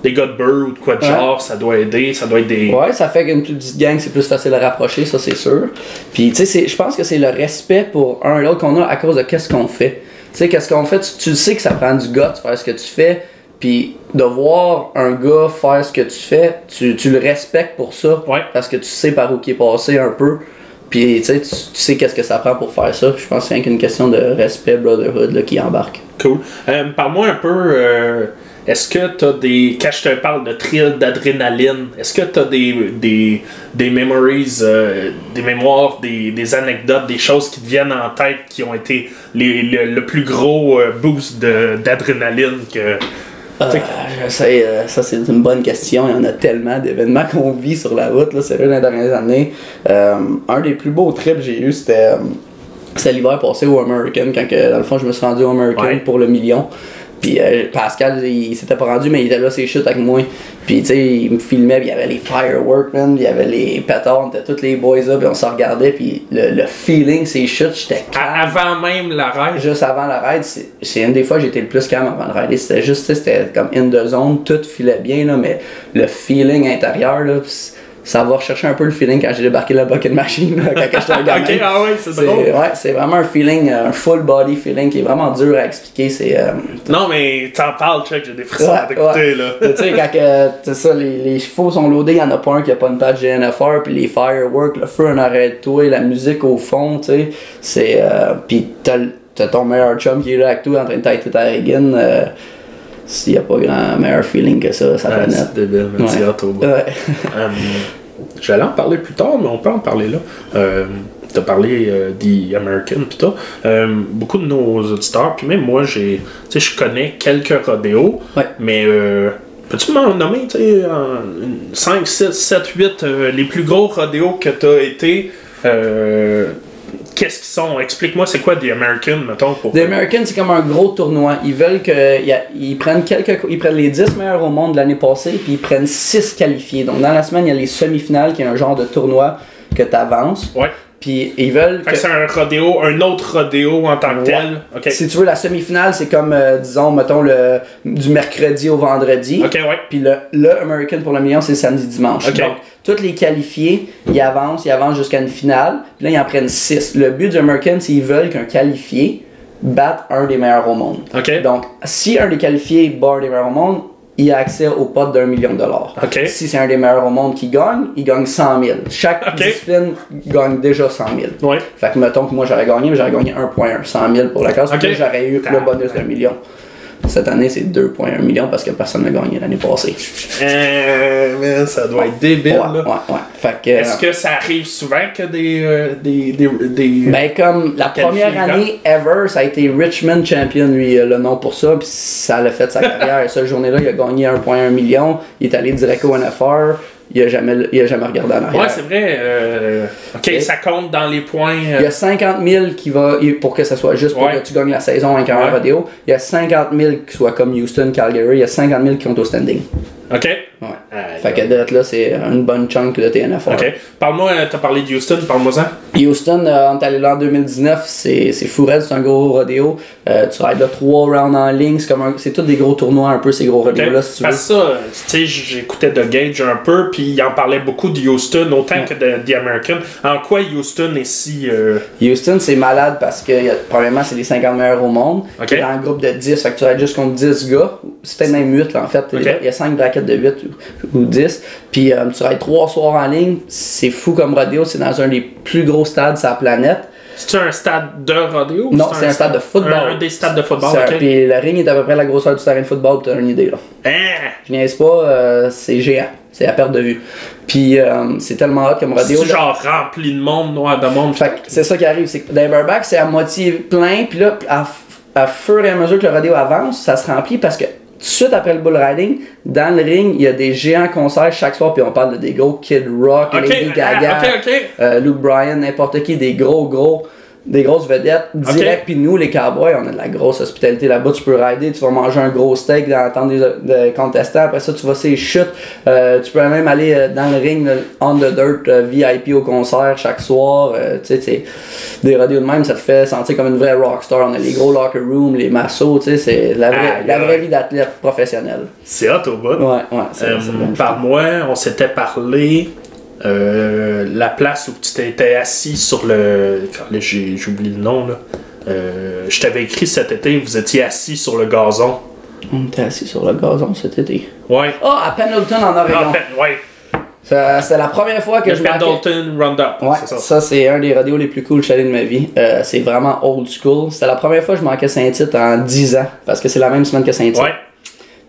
des gars de beurre ou de quoi de Ouais. genre, ça doit aider, ça doit être des... Ouais, ça fait qu'une petite gang, c'est plus facile à rapprocher, ça c'est sûr. Puis tu sais, c'est- je pense que c'est le respect pour un et l'autre qu'on a à cause de qu'est-ce qu'on fait. Tu sais, qu'est-ce qu'on fait, tu, tu sais que ça prend du gars de faire ce que tu fais, puis de voir un gars faire ce que tu fais, tu, tu le respectes pour ça, Ouais. parce que tu sais par où il est passé un peu. Puis tu sais, tu, sais qu'est-ce que ça prend pour faire ça. Je pense que c'est rien qu'une question de respect, brotherhood là, qui embarque. Cool. Euh, Parle-moi un peu, euh, est-ce que tu as des. Quand je te parle de thrill, d'adrénaline, est-ce que tu as des, des, des memories, euh, des mémoires, des, des anecdotes, des choses qui te viennent en tête qui ont été les, le, le plus gros boost d'adrénaline que. Euh, sais, euh, ça c'est une bonne question. Il y en a tellement d'événements qu'on vit sur la route, là, sérieux, dans les dernières années. Euh, un des plus beaux trips que j'ai eu, c'était euh, l'hiver passé au American, quand que, dans le fond je me suis rendu au American Ouais. pour le million. Puis euh, Pascal, il, il s'était pas rendu, mais il était là, ses chutes avec moi. Puis tu sais, il me filmait, puis il y avait les fireworks, man, puis il y avait les pétards, on était tous les boys là, puis on se regardait, puis le, le feeling, ses chutes, j'étais À- avant même la ride. juste avant le ride, c'est une des fois j'étais le plus calme avant le ride. C'était juste, c'était comme in the zone, tout filait bien, là, mais le feeling intérieur, là, pis ça va rechercher un peu le feeling quand j'ai débarqué la bucket machine, quand j'étais un gamin. ok, ah ouais, c'est ouais, vraiment un feeling, euh, un full body feeling qui est vraiment dur à expliquer. C'est euh, Non, mais t'en parles, check, j'ai des frissons Ouais, à t'écouter, ouais. là. tu sais, quand ça, les, les chevaux sont loadés, il y en a pas un qui a pas une page GNFR, puis les fireworks, le feu en arrêt de toi, la musique au fond, tu sais, c'est. Euh, puis t'as, ton meilleur chum qui est là avec toi en train de têter ta euh, s'il y a pas grand meilleur feeling que ça, ça Ah, c'est débile, mais Ouais. hot au bout. Ouais. Euh, J'allais en parler plus tard, mais on peut en parler là. Euh, T'as parlé euh, des American pis tout. Euh, beaucoup de nos auditeurs, puis même moi, j'ai, tu je connais quelques rodéos, Ouais. mais euh, peux-tu m'en nommer, tu sais, en 5, 6, 7, 8, euh, les plus gros rodéos que t'as été, euh, qu'est-ce qu'ils sont? Explique-moi, c'est quoi des American, mettons, pour... The American, c'est comme un gros tournoi. Ils veulent que. y a- Ils prennent, quelques, ils prennent les 10 meilleurs au monde de l'année passée, puis ils prennent 6 qualifiés. Donc dans la semaine, il y a les semi-finales, qui est un genre de tournoi que tu avances. Ouais. Puis ils veulent. Fait que c'est un rodéo, un autre rodéo en tant que Ouais. tel. Si tu veux, la semi-finale, c'est comme, euh, disons, mettons, le, du mercredi au vendredi. Ok, ouais. Puis le, le American pour le million, c'est samedi-dimanche. Donc, tous les qualifiés, ils avancent, ils avancent jusqu'à une finale. Puis là, ils en prennent 6. Le but du American, c'est qu'ils veulent qu'un qualifié batte un des meilleurs au monde. Ok. Donc, si un des qualifiés bat un des meilleurs au monde, il a accès au pot d'un million de dollars. Si c'est un des meilleurs au monde qui gagne, il gagne 100 000. Chaque discipline gagne déjà 100 000. Ouais. Fait que mettons que moi j'aurais gagné, mais j'aurais gagné 1.1, 100 000 pour la classe, j'aurais eu le bonus d'un million. Cette année, c'est 2.1 million parce que personne n'a gagné l'année passée. Euh, mais ça doit être débile, Ouais, ouais, ouais. Fait que. Est-ce que ça arrive souvent que des. euh, des, des, des- Ben, comme la première année ever, ça a été Richmond Champion, lui, euh, le nom pour ça, puis ça l'a fait sa carrière. Cette journée-là, il a gagné 1,1 million. Il est allé direct au NFR. Il a jamais, il a jamais regardé en arrière. Ouais, c'est vrai. euh, ok, ça compte dans les points. euh, il y a 50 000 qui va, pour que ça soit juste pour Ouais. que tu gagnes la saison avec un Ouais. rodeo. Il y a 50 000 qui soient comme Houston, Calgary. Il y a 50 000 qui ont au standing. Ok. Ouais. Fait que d'être là, c'est une bonne chunk de TNF. Ok. Parle-moi, euh, t'as parlé de Houston, parle-moi ça. Houston, euh, on est allé là en 2019, c'est c'est fou c'est un gros rodéo. Euh, tu rides là trois rounds en ligne, c'est comme un- c'est tous des gros tournois un peu ces gros Ok. rodéos-là si tu veux. Parce que ça, euh, tu sais, j'écoutais de Gage un peu, puis il en parlait beaucoup de Houston, autant que de The American. En quoi Houston est si. euh, Houston, c'est malade parce que, premièrement, c'est les 50 meilleurs au monde. Ok. T'es dans un groupe de 10, fait que tu rides juste contre 10 gars. C'est peut-être même 8 là, en fait. Il y a 5 brackets de 8 ou, ou 10. Puis euh, tu rides 3 soirs en ligne. C'est fou comme rodéo, c'est dans un des plus gros stades sur la planète. C'est-tu un stade de rodéo ou Non, c'est un stade de football. Un, un des stades de football, C'est un- ok. Puis le ring est à peu près la grosseur du terrain de football, pour t'as une idée là. Hein? Je niaise pas, euh, c'est géant. C'est à perte de vue. Puis euh, c'est tellement hot comme rodéo. C'est genre rempli de monde, noir de monde. Fait c'est ça qui arrive, c'est que burbacks, c'est à moitié plein, puis là, à, à fur et à mesure que le rodéo avance, ça se remplit parce que tout de suite après le bull riding, dans le ring, il y a des géants concerts chaque soir, puis on parle de des gros Kid Rock, Ok, Lady Gaga, euh, Luke Bryan, n'importe qui, des gros, gros, des grosses vedettes. Direct, puis nous, les cowboys, on a de la grosse hospitalité là-bas. Tu peux rider, tu vas manger un gros steak dans la tente des, des contestants. Après ça, tu vas ces chutes. Euh, tu peux même aller euh, dans le ring, on the dirt, euh, VIP au concert chaque soir. Tu sais, c'est des radios de même, ça te fait sentir comme une vraie rockstar. On a les gros locker rooms, les massos, tu sais, c'est la vraie, la vie d'athlète professionnel. C'est hot au bout. Ouais, ouais, fun. Par-moi, on s'était parlé. Euh, la place où tu t'étais assis sur le. J'ai oublié le nom, là. Euh, je t'avais écrit cet été, vous étiez assis sur le gazon. On était assis sur le gazon cet été. Ouais. Ah, à Pendleton en Oregon. Ah, ouais. C'était la première fois que Le je Pendleton Roundup. Ouais, c'est ça. ça, c'est un des radios les plus cool que de ma vie. Euh, c'est vraiment old school. C'était la première fois que je manquais Saint-Tite en 10 ans, parce que c'est la même semaine que Saint-Tite. Ouais.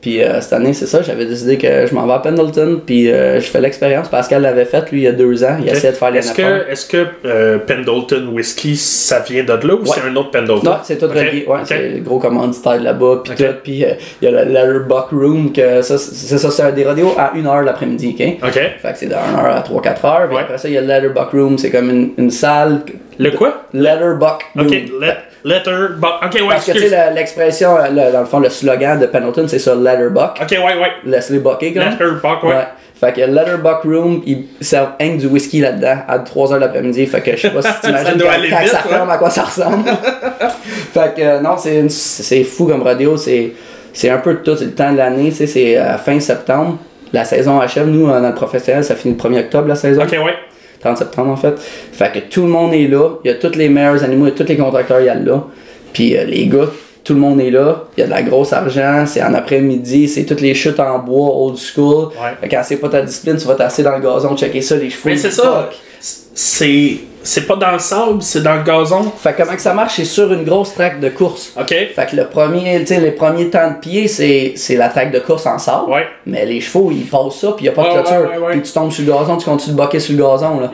Puis euh, cette année, c'est ça, j'avais décidé que je m'en vais à Pendleton, puis euh, je fais l'expérience. Pascal l'avait faite, lui, il y a deux ans. Il essayait de faire les Est-ce que, euh, Pendleton Whisky, ça vient de là ou c'est un autre Pendleton? Non, c'est tout Ok, relié. Ouais, ok. c'est le gros commanditaire là-bas, puis tout. Puis il y a le Letterbuck Room, que ça, c'est ça, c'est des radios à 1h l'après-midi, ok? Ok. Fait que c'est de 1h à 3-4 heures. Puis Ouais. après ça, il y a le Letterbuck Room, c'est comme une, une salle. Le quoi? Letterbuck Room. Ok, let, letter, buck. Ok, ouais, Parce que tu sais, l'expression, euh, le- dans le fond, le slogan de Pendleton, c'est ça, Letterbuck. Ok, ouais, ouais. Laisse-les bucker, comme. Letter, buck, ouais. Fait que Letterbuck Room, ils servent rien du whisky là-dedans à 3h l'après-midi. Fait que je sais pas si tu imagines doit quand, aller quand vite, ça ouais. ferme à quoi ça ressemble. fait que euh, non, c'est fou comme radio. C'est un peu tout. C'est le temps de l'année. tu sais, C'est à fin septembre. La saison achève. Nous, dans le professionnel, ça finit le 1er octobre la saison. Ok, ouais. 30 septembre en fait. Fait que tout le monde est là. Il y a tous les meilleurs animaux, il y a tous les contracteurs, il y a là. Puis euh, les gars, tout le monde est là. Il y a de la grosse argent. C'est en après-midi. C'est toutes les chutes en bois, old school. Ouais. Fait que quand c'est pas ta discipline, tu vas t'asseoir dans le gazon, checker ça, les chevaux. Mais c'est ça. C'est. C'est pas dans le sable, c'est dans le gazon? Fait que comment que ça marche, c'est sur une grosse track de course. Ok. Fait que le premier, tu sais, les premiers temps de pied, c'est, la track de course en sable. Ouais. Mais les chevaux, ils passent ça, puis il a pas de Ouais, clôture. ouais, ouais, ouais. Puis tu tombes sur le gazon, tu continues de boquer sur le gazon, là.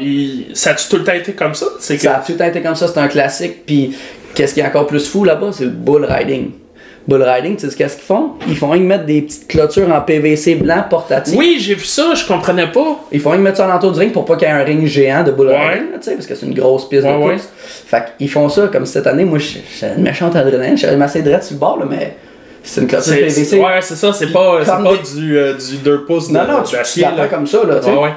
Ça a-tu tout le temps été comme ça? Que. Ça a tout le temps été comme ça, c'est un classique. Puis qu'est-ce qui est encore plus fou là-bas, c'est le bull riding. Bull riding, tu sais qu'est-ce qu'ils font? Ils font que mettre des petites clôtures en PVC blanc portatif. Oui, j'ai vu ça, je comprenais pas. Ils font que mettre ça alentour du ring pour pas qu'il y ait un ring géant de bull riding, tu sais, parce que c'est une grosse piste Ouais, de ouais. course. Fait qu'ils font ça comme cette année. Moi, j'ai une méchante adrénaline. J'avais m'asseoir direct sur le bord, là, mais c'est une clôture C'est- PVC. c'est- Ouais, c'est ça, c'est pas, c'est pas des- du, euh, du 2 pouces Non, de- non, tu, tu d'acier. la prends là. comme ça, là, tu sais. Ouais, ouais.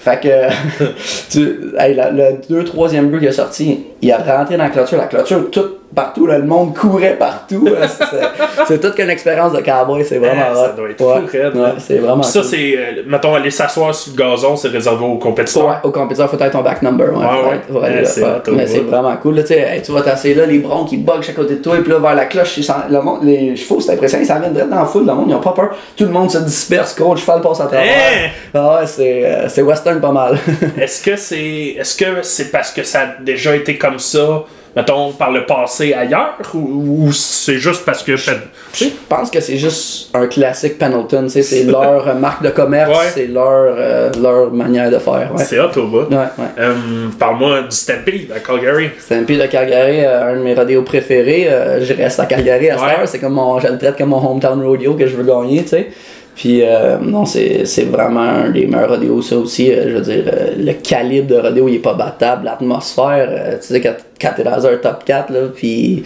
Fait que, tu, hey, la- le 2-3e but qui a sorti, il a rentré dans la clôture. La clôture, tout partout, là, le monde courait partout. c'est- c'est- c'est toute qu'une expérience de cowboy, c'est vraiment Eh, ça doit être ouais, fou, raide, ouais, c'est vraiment Ça, cool. c'est. euh, mettons, aller s'asseoir sur le gazon, c'est réservé aux compétiteurs. Ouais, au compétiteur, faut être ton back number. Ouais, Ouais, ouais. être- faut aller là, c'est ouais. au Mais c'est vraiment cool. Là, tu sais, hey, tu vas t'asseoir là, les broncs qui bug chaque côté de toi, et puis là, vers la cloche, le monde, les chevaux, c'est impressionnant, s'en viennent direct dans la foule, le monde, ils ont pas peur. Tout le monde se disperse, coach, cheval passe à travers. Eh! Ah ouais, c'est euh, c'est western pas mal. Est-ce que c'est est-ce que c'est parce que ça a déjà été comme ça, mettons, par le passé ailleurs, ou, ou c'est juste parce que. Je pense que c'est juste un classique Pendleton, c'est leur euh, marque de commerce, Ouais. c'est leur, euh, leur manière de faire. Ouais. C'est hot au bout. Ouais. Euh, Parle-moi du Stampede à Calgary. C'est un pays de Calgary, euh, un de mes rodéos préférés. Je reste à Calgary à cette heure. C'est comme mon, je le traite comme mon hometown rodeo que je veux gagner, tu sais. Puis euh, non, c'est vraiment un des meilleurs rodeos, ça aussi. euh, je veux dire, euh, le calibre de rodeo, il est pas battable. L'atmosphère, tu sais, quand, quand t'es dans un top 4, là, puis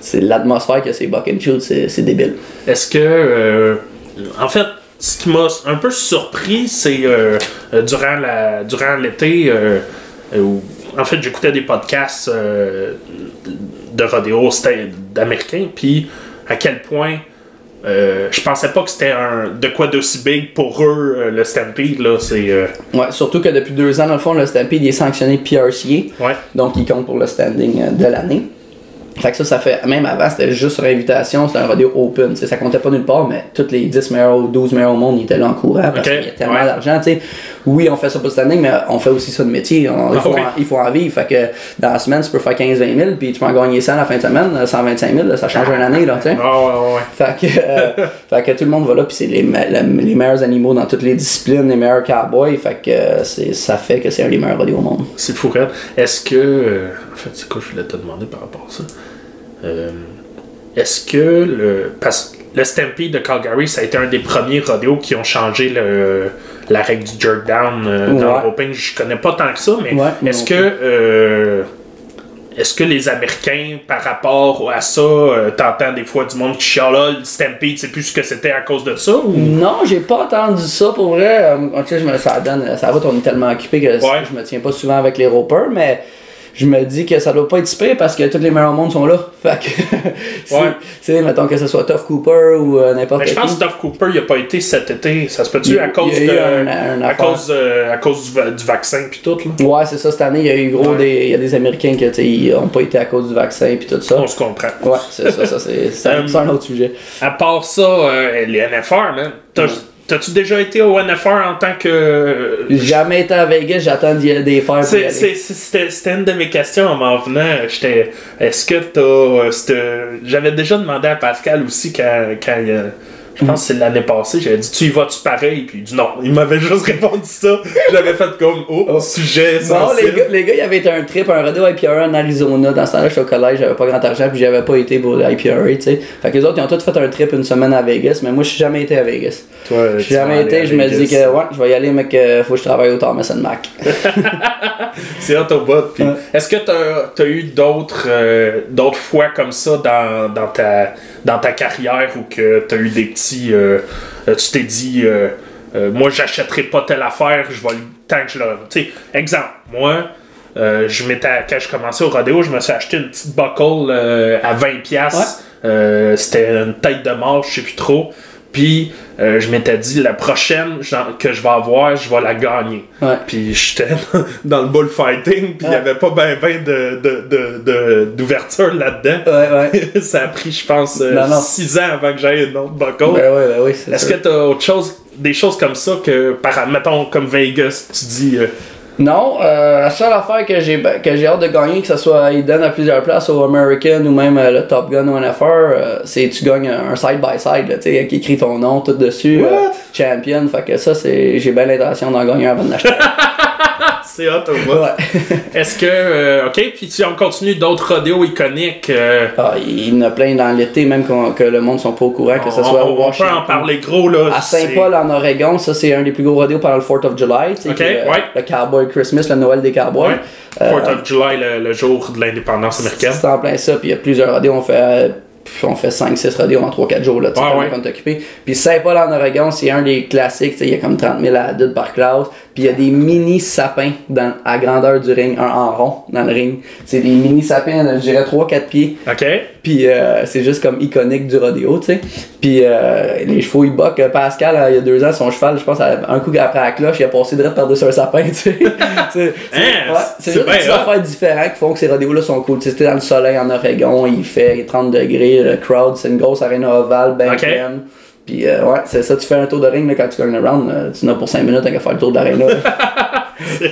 c'est l'atmosphère que c'est Buck and Shoot, c'est débile. Est-ce que. en fait, ce qui m'a un peu surpris, c'est durant durant l'été, où, en fait, j'écoutais des podcasts de rodéo c'était d'américains, puis à quel point. Euh, je pensais pas que c'était un de quoi d'aussi big pour eux euh, le Stampede là c'est euh, Ouais, surtout que depuis deux ans, dans le fond, le Stampede il est sanctionné PRCA. ouais Donc, il compte pour le standing euh, de l'année. Fait que ça, ça fait. Même avant, c'était juste sur invitation, c'était un rodeo open. Ça comptait pas nulle part, mais tous les 10 meilleurs ou 12 meilleurs au monde, ils étaient là en courant parce qu'il y a tellement ouais. d'argent. Oui, on fait ça pour le standing, mais on fait aussi ça de métier. On- il, Ah faut en, il faut en vivre. Fait que dans la semaine, tu peux faire 15-20 000, puis tu peux en gagner 100 la fin de semaine, euh, 125 000, là, ça change une année. Là, tu sais. ah ouais ouais ouais Fait que, euh, fait que tout le monde va là, puis c'est les, les meilleurs animaux dans toutes les disciplines, les meilleurs cowboys. Fait que euh, c'est, ça fait que c'est un des meilleurs rodeos au monde. C'est fou. Est-ce que. euh, en fait, c'est quoi je voulais te demander par rapport à ça? Euh, Est-ce que le. Parce que le Stampede de Calgary, ça a été un des premiers rodeos qui ont changé le, la règle du jerk down euh, dans le roping. Je connais pas tant que ça, mais Ouais, est-ce que. euh, est-ce que les Américains, par rapport à ça, euh, t'entends des fois du monde qui chiale là, le Stampede, c'est plus ce que c'était à cause de ça? Ou... Non, j'ai pas entendu ça pour vrai. Tu sais, je me, ça donne, ça va, on est tellement occupé que Ouais. je me tiens pas souvent avec les ropers, mais je me dis que ça doit pas être super parce que tous les meilleurs au monde sont là. Fait que, si- Ouais. tu sais, mettons que ce soit Tough Cooper ou euh, n'importe Mais qui. je pense que Duff Cooper, il a pas été cet été. Ça se peut-tu à cause, de, un- un à cause, euh, à cause du, va- du vaccin puis tout là? Ouais, c'est ça, cette année, il y a eu gros Ouais. des, il y a des Américains qui, ils ont pas été à cause du vaccin et tout ça. On se comprend. Ouais, c'est ça, ça c'est un, Euh, un autre sujet. À part ça, euh, les NFR, man. T'as- T'as-tu déjà été au NFR en tant que. J'ai jamais été à Vegas, j'attends des faire C'était une de mes questions en m'en venant. J'étais. Est-ce que t'as. euh, c'était- J'avais déjà demandé à Pascal aussi quand. quand il je pense que c'est l'année passée, j'avais dit Tu y vas-tu pareil? Puis il dit non. Il m'avait juste répondu ça. J'avais fait comme Oh, sujet Bon, les gars, les gars, il y avait été un trip, un rodeo IPRA en Arizona. Dans ce temps-là, j'étais au collège, j'avais pas grand argent, puis j'avais pas été pour l'IPRA, tu sais. Fait que les autres, ils ont tous fait un trip une semaine à Vegas, mais moi, je suis jamais été à Vegas. Toi, vas jamais été, je me dis que, ouais, je vais y aller, mais que faut que je travaille au Thomas Mac. C'est hot au bout. Puis. Est-ce que tu as, eu d'autres euh, d'autres fois comme ça dans, dans, ta, dans ta carrière où que tu as eu des petits. Euh, euh, tu t'es dit, euh, moi, j'achèterai pas telle affaire, je vais le. Tant que je l'ai. Tu exemple, moi. je m'étais, quand je commençais au rodéo, je me suis acheté une petite buckle à 20$. piastres. Euh, C'était une tête de mort, je sais plus trop. Puis euh, je m'étais dit, la prochaine que je vais avoir, je vais la gagner. Ouais. Puis j'étais dans le bullfighting, puis il n'y Ouais. avait pas ben ben de, de, de, de- d'ouverture là-dedans. Ouais, ouais. Ça a pris, je pense, Non, non. 6 ans avant que j'aille une autre buckle. Ben ouais, ben oui, Est-ce que tu as autre chose, des choses comme ça que, par, mettons, comme Vegas, tu dis. euh, Non, euh, la seule affaire que j'ai ben, que j'ai hâte de gagner, que ce soit Eden à plusieurs places au American ou même euh, le Top Gun au NFR, euh, c'est tu gagnes un side-by-side, tu sais, qui écrit ton nom tout dessus, What? euh, champion, fait que ça, c'est j'ai bien l'intention d'en gagner un avant de l'acheter. c'est hot, au bout. ouais. Est-ce que. euh, ok, puis si on continue d'autres rodéos iconiques. Ah, il y en a plein dans l'été, même qu'on- que le monde sont pas au courant, que ce soit on- au on peut Washington. en parler gros, là. À Saint-Paul, en Oregon, ça c'est un des plus gros rodeos pendant le 4th of July. tu sais, Ok, qui est, euh, ouais. Le Cowboy Christmas, le Noël des Cowboys. Ouais. Euh, 4th of July, le, le jour de l'indépendance américaine. C'est en plein ça, puis il y a plusieurs radios, on fait, euh, on fait 5-6 radios en 3-4 jours, là, tu sais, tellement ouais. Puis Saint-Paul en Oregon, c'est un des classiques, tu sais, il y a comme 30 000 adultes par classe, puis il y a des mini sapins dans, à grandeur du ring, un en rond dans le ring. C'est des mini sapins, je dirais 3-4 pieds, Ok. puis euh, c'est juste comme iconique du rodéo, tu sais. Puis euh, les chevaux, ils boquent. Pascal, euh, il y a deux ans, son cheval, je pense, un coup après la cloche, il a passé direct par-dessus un sapin, tu sais. c'est Hein, c'est juste des affaires différentes qui font que ces rodéos-là sont cool. Tu sais, c'était dans le soleil en Oregon, il fait 30 degrés, le crowd, c'est une grosse arena ovale, bien Ok. pleine. Puis euh, ouais, c'est ça, tu fais un tour de ring là, quand tu gagnes le round, euh, tu n'as pour 5 minutes à faire le tour de l'arena. ouais,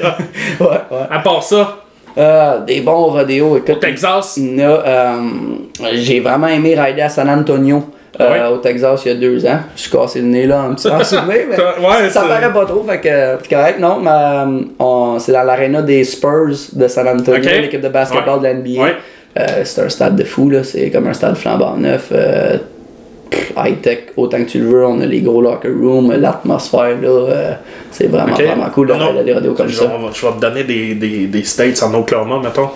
ouais. À part ça, Euh, des bons rodéos, au écoute. Texas, Il y en a, euh, j'ai vraiment aimé rider à San Antonio. euh, Ouais. au Texas il y a deux ans. Je suis cassé le nez là me en souvenir, mais Ouais, ça paraît pas trop, fait que c'est correct, non, mais c'est dans l'aréna des Spurs de San Antonio, l'équipe de basketball de la NBA. Ouais. Euh, c'est un stade de fou, là, c'est comme un stade flambant neuf. High-tech autant que tu le veux. On a les gros locker rooms, l'atmosphère, là. euh, c'est vraiment, Ok. vraiment cool faire des radios comme ça. je vais te donner des, des, des States en Oklahoma, mettons.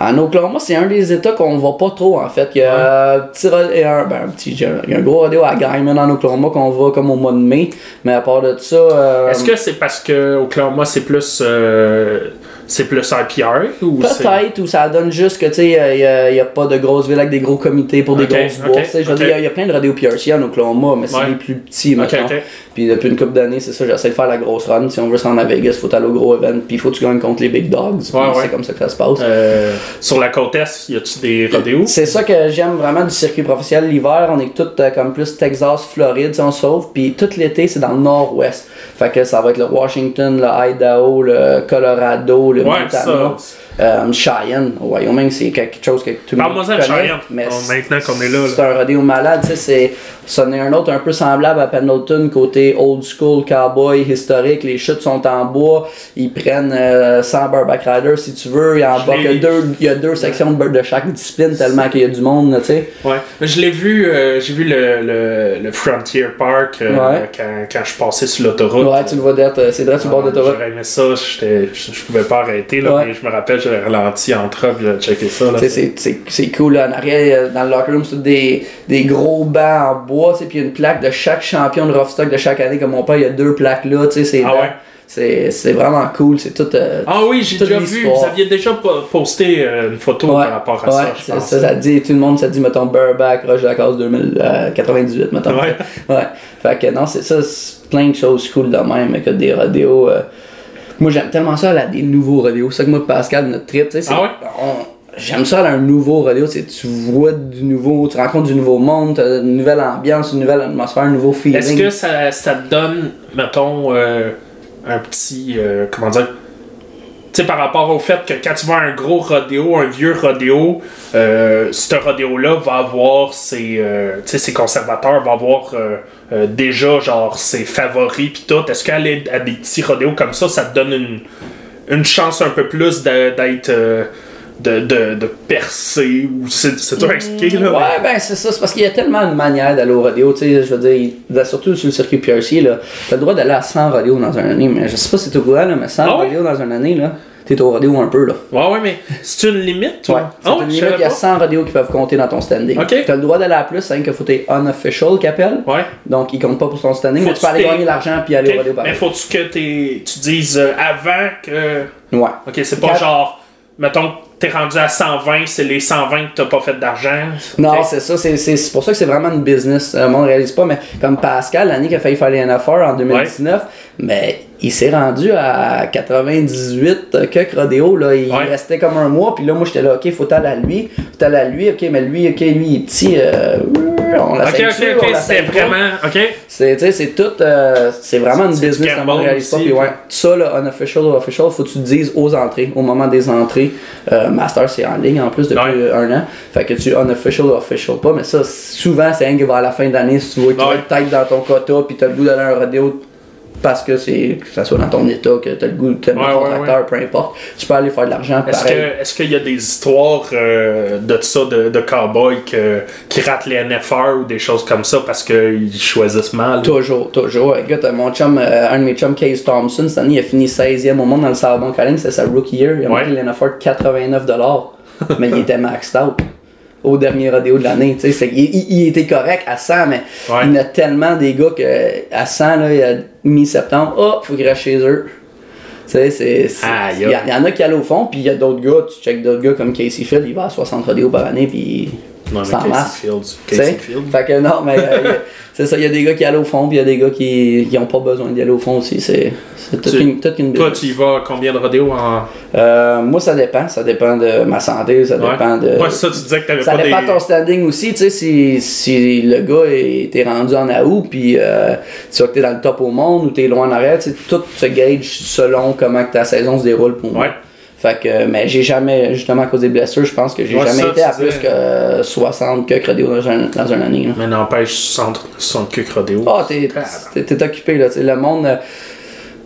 En Oklahoma, c'est un des états qu'on va pas trop, en fait. Il y a un petit, un, ben, un petit, il y a un gros radio à Guyman en Oklahoma qu'on va comme au mois de mai. Mais à part de ça. euh, Est-ce que c'est parce que Oklahoma c'est plus euh, c'est plus IPR ou c'est Peut-être, ou ça donne juste que, tu sais, il n'y a, pas de grosses villes avec des gros comités pour des grosses bourses. tu sais, Je veux ok. dire, il y a- il y, a plein de radios PRC en Oklahoma, mais c'est Ouais. les plus petits, maintenant. Puis depuis une couple d'années, c'est ça, j'essaie de faire la grosse run. Si on veut se rendre à Vegas, faut aller au gros event, puis il faut que tu gagnes contre les big dogs. puis Ouais, ouais. C'est comme ça que ça se passe. Euh, sur la côte est, y a-tu des rodéos? C'est ça que j'aime vraiment du circuit professionnel. L'hiver, on est tout euh, comme plus Texas, Floride, si on sauve. Puis tout l'été, c'est dans le nord-ouest. Fait que ça va être le Washington, le Idaho, le Colorado, le Ouais, Montana. ça. Euh, Cheyenne, au Wyoming, c'est quelque chose que tout le monde connaît. Cheyenne. Mais c'est- maintenant qu'on est là. C'est un rodéo malade, tu sais, c'est... C'en est un autre un peu semblable à Pendleton, côté old school, cowboy, historique. Les chutes sont en bois. Ils prennent euh, 100 barback riders si tu veux. Il y a, deux, il y a deux sections de, de chaque discipline tellement qu'il y a du monde, tu sais. Ouais. Je l'ai vu, euh, j'ai vu le, le, le Frontier Park euh, Ouais. quand, quand je passais sur l'autoroute. Ouais, tu le vois d'être, c'est vrai sur le bord de l'autoroute. J'aurais aimé ça, je pouvais pas arrêter, là, Ouais. mais je me rappelle, j'avais ralenti en train, puis j'ai checké ça. C'est- c'est c'est cool là, en arrière euh, dans le locker room c'est des, des gros bancs en bois puis il y a une plaque de chaque champion de Roughstock de chaque année comme mon père il y a deux plaques là tu sais c'est Ah ouais? c'est c'est vraiment cool c'est tout euh, Ah oui, j'ai déjà vu, vous aviez déjà po- posté euh, une photo ouais, par rapport à ouais, ça, je c'est- pense. ça, ça dit tout le monde ça dit mettons Burback Roche de la case 2098 mettons Ouais. ouais fait que non c'est ça c'est plein de choses cool de même que des rodéos euh, moi j'aime tellement ça là des nouveaux rodéos c'est ça que moi Pascal notre trip tu sais Ah ouais? on- J'aime ça, là, un nouveau c'est tu vois du nouveau, tu rencontres du nouveau monde, t'as une nouvelle ambiance, une nouvelle atmosphère, un nouveau feeling. Est-ce que ça, ça te donne, mettons, euh, un petit. euh, comment dire Tu sais, par rapport au fait que quand tu vas un gros rodéo, un vieux rodéo, euh, ce rodéo-là va avoir ses, euh, ses conservateurs, va avoir euh, euh, déjà, genre, ses favoris pis tout. Est-ce qu'aller à des petits rodéos comme ça, ça te donne une, une chance un peu plus d'être. De, de, de percer ou c'est c'est dur à expliquer là Ouais, ben c'est ça, c'est parce qu'il y a tellement de manières d'aller au rodéo, tu sais, je veux dire, surtout sur le circuit PRC, là, t'as le droit d'aller à 100 rodéos dans une année, mais je sais pas si t'es au courant, là, mais 100 Ah ouais? rodéos dans une année, là, t'es au rodéo un peu, là. Ouais, ouais, mais c'est une limite, Ouais, toi? c'est Ah une ouais, limite, il y a savais 100 rodéos qui peuvent compter dans ton standing. Ok. T'as le droit d'aller à plus, c'est qu'il faut que t'es unofficial pas. Ouais. Donc, il compte pas pour ton standing, mais Faut-tu tu peux aller gagner l'argent puis aller Ok, au rodéo Mais pareil. faut-tu que t'es- tu dises euh, avant que. Ouais. Ok, c'est pas Quatre- genre. Mettons, t'es rendu à 120, c'est les 120 que t'as pas fait d'argent. Non, c'est ça, c'est- c'est c'est pour ça que c'est vraiment une business. Euh, Le monde ne réalise pas, mais comme Pascal, l'année qu'il a failli faire les NFR en 2019, mais il s'est rendu à 98 que rodéo, là. Il Ouais. restait comme un mois, puis là, moi, j'étais là, ok, faut aller à lui, faut aller à lui, ok, mais lui, ok, lui, il est petit, euh, on l'a Ok, ok, ok, c'était vraiment. Ok. C'est, tu sais, c'est tout, euh, c'est vraiment une C'est business, monde gamble réalise pas. Puis ouais, ça, là, unofficial ou official, faut que tu te dises aux entrées, au moment des entrées. Euh, Master, c'est en ligne en plus depuis Ouais. un an. Fait que tu unofficial ou official pas, mais ça, souvent, c'est un qui va à la fin de l'année, si tu vois tu être dans ton quota, puis t'as le goût d'aller à un rodéo parce que c'est, que ça soit dans ton état, que t'as le goût mettre Ouais, ouais, contracteur, peu importe. Tu peux aller faire de l'argent Est-ce que est-ce qu'il y a des histoires euh, de ça, de, de cowboys que- qui ratent les NFR ou des choses comme ça parce qu'ils choisissent mal? Toujours, toujours. Écoute, mon chum, euh, un de mes chums, Case Thompson, cette année, il a fini 16e au monde dans le Sarbon Calling, c'était sa rookie year. Il a Ouais. monté l'NFR de 89$, mais il était maxed out au dernier rodéo de l'année. tu sais, c'est- Il, il- il était correct à 100, mais Ouais. il y en a tellement des gars que à 100, là, il y a mi-septembre, oh, faut qu'il reste chez eux. Tu sais, Il y, en a qui allent au fond, puis il y a d'autres gars, tu check d'autres gars comme Casey Field, il va à 60 rodéos par année, puis Non, mais c'est en Casey masse. Fields. Tu Casey sais? Fields. Fait que non, mais euh, c'est ça, il y a des gars qui allent au fond, puis il y a des gars qui qui ont pas besoin d'y aller au fond aussi. C'est toute une, toute une Toi, tu y vas à combien de rodéos en. Euh, moi, ça dépend. Ça dépend de ma santé, ça Ouais. dépend de. Ouais, ça, tu disais que t'avais ça pas dépend des. de ton standing aussi, tu sais, si, si le gars était rendu en août, puis euh, tu vois que t'es dans le top au monde ou t'es loin en arrière, tu sais, tout se gauge selon comment que ta saison se déroule pour moi. Ouais. Fait que, mais j'ai jamais, justement à cause des blessures, je pense que j'ai Ouais, jamais ça, été à plus que euh, 60 que rodéo dans, un, dans une année. là. Mais n'empêche, 60, 60 cucs rodéos. Ah, t'es, t'es, t'es occupé, là. Le monde, euh,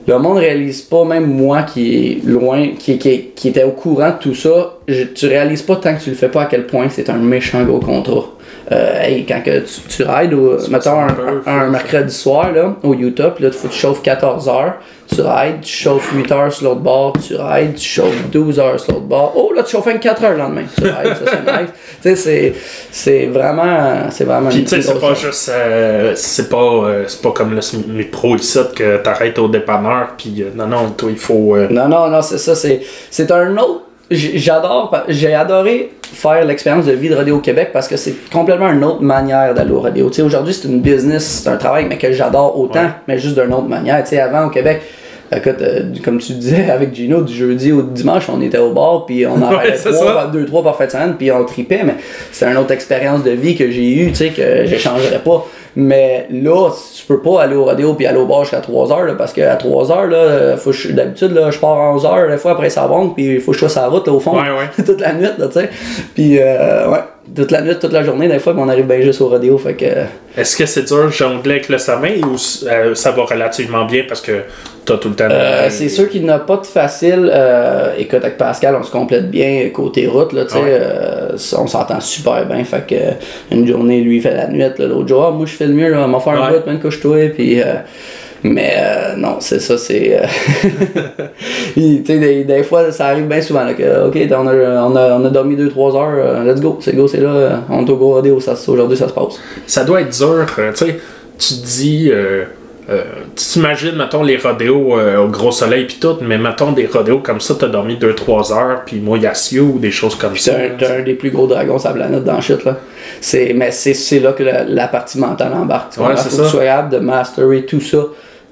le monde réalise pas, même moi qui est loin, qui, qui, qui était au courant de tout ça, je- tu réalises pas tant que tu le fais pas à quel point c'est un méchant gros contrat. Euh, hey, quand que tu, tu rides, au, mettons un, un peu, un- un faut- mercredi soir là, au Utah, puis là, tu chauffes 14 heures, tu rides, tu chauffes 8 heures sur l'autre bord, tu rides, tu chauffes 12 heures sur l'autre bord. Oh là, tu chauffes 4 heures le lendemain. Tu rides, ça c'est nice. Tu sais, c'est- c'est vraiment. C'est vraiment Puis tu sais, c'est pas juste. euh, c'est pas, euh, c'est pas comme le semi-pro ici que t'arrêtes au dépanneur, puis euh, non, non, toi, il faut. euh, Non, non, non, c'est ça. C'est, c'est un autre. J'adore. J'ai adoré faire l'expérience de vie de Radio Québec parce que c'est complètement une autre manière d'aller au sais, aujourd'hui, c'est une business, c'est un travail, mais que j'adore autant, Ouais. mais juste d'une autre manière. Tu sais, avant au Québec. Écoute, euh, comme tu disais avec Gino, du jeudi au dimanche, on était au bar, puis on en Ouais, c'est trois, par- deux, trois par fin de semaine, puis on tripait, mais c'était une autre expérience de vie que j'ai eue, tu sais, que j'échangerais pas. Mais là, tu peux pas aller au radio puis aller au bar jusqu'à 3 heures, là, parce qu'à 3 heures, là, faut d'habitude, là, je pars à 11 heures, des fois après ça va, puis il faut que je sois sur la route, là, au fond, Ouais, ouais. toute la nuit, là, tu sais. Puis, euh, ouais, toute la nuit, toute la journée, des fois, on arrive bien juste au radio, fait que. Est-ce que c'est dur de jongler avec le sommeil ou euh, ça va relativement bien parce que t'as tout le temps. Euh, c'est sûr qu'il n'a pas de facile. Euh, écoute, avec Pascal, on se complète bien côté route. Là, Ouais. euh, on s'entend super bien. Fait que euh, une journée, lui, il fait la nuit. L'autre jour, Ah, moi, je fais le mieux. Là, on va faire un Ouais. bout, man, couche-toi. Puis, mais euh, non, c'est ça. c'est euh, des, des fois, ça arrive bien souvent. Là, que, ok, on a, on, a, on a dormi 2-3 heures. let's go. C'est go, c'est là. on est au gros rodéo. Aujourd'hui, ça se passe. Ça doit être dur. tu sais, tu te dis. Euh, euh, tu t'imagines, mettons, les rodéos euh, au gros soleil puis tout, mais mettons des rodéos comme ça, t'as dormi 2-3 heures, puis moi, Yassio ou des choses comme ça. un, t'as un des plus gros dragons sur la planète dans shit, là. Mais c'est, là que la, la partie mentale embarque. Tu Ouais, c'est ça. tu de masterer tout ça,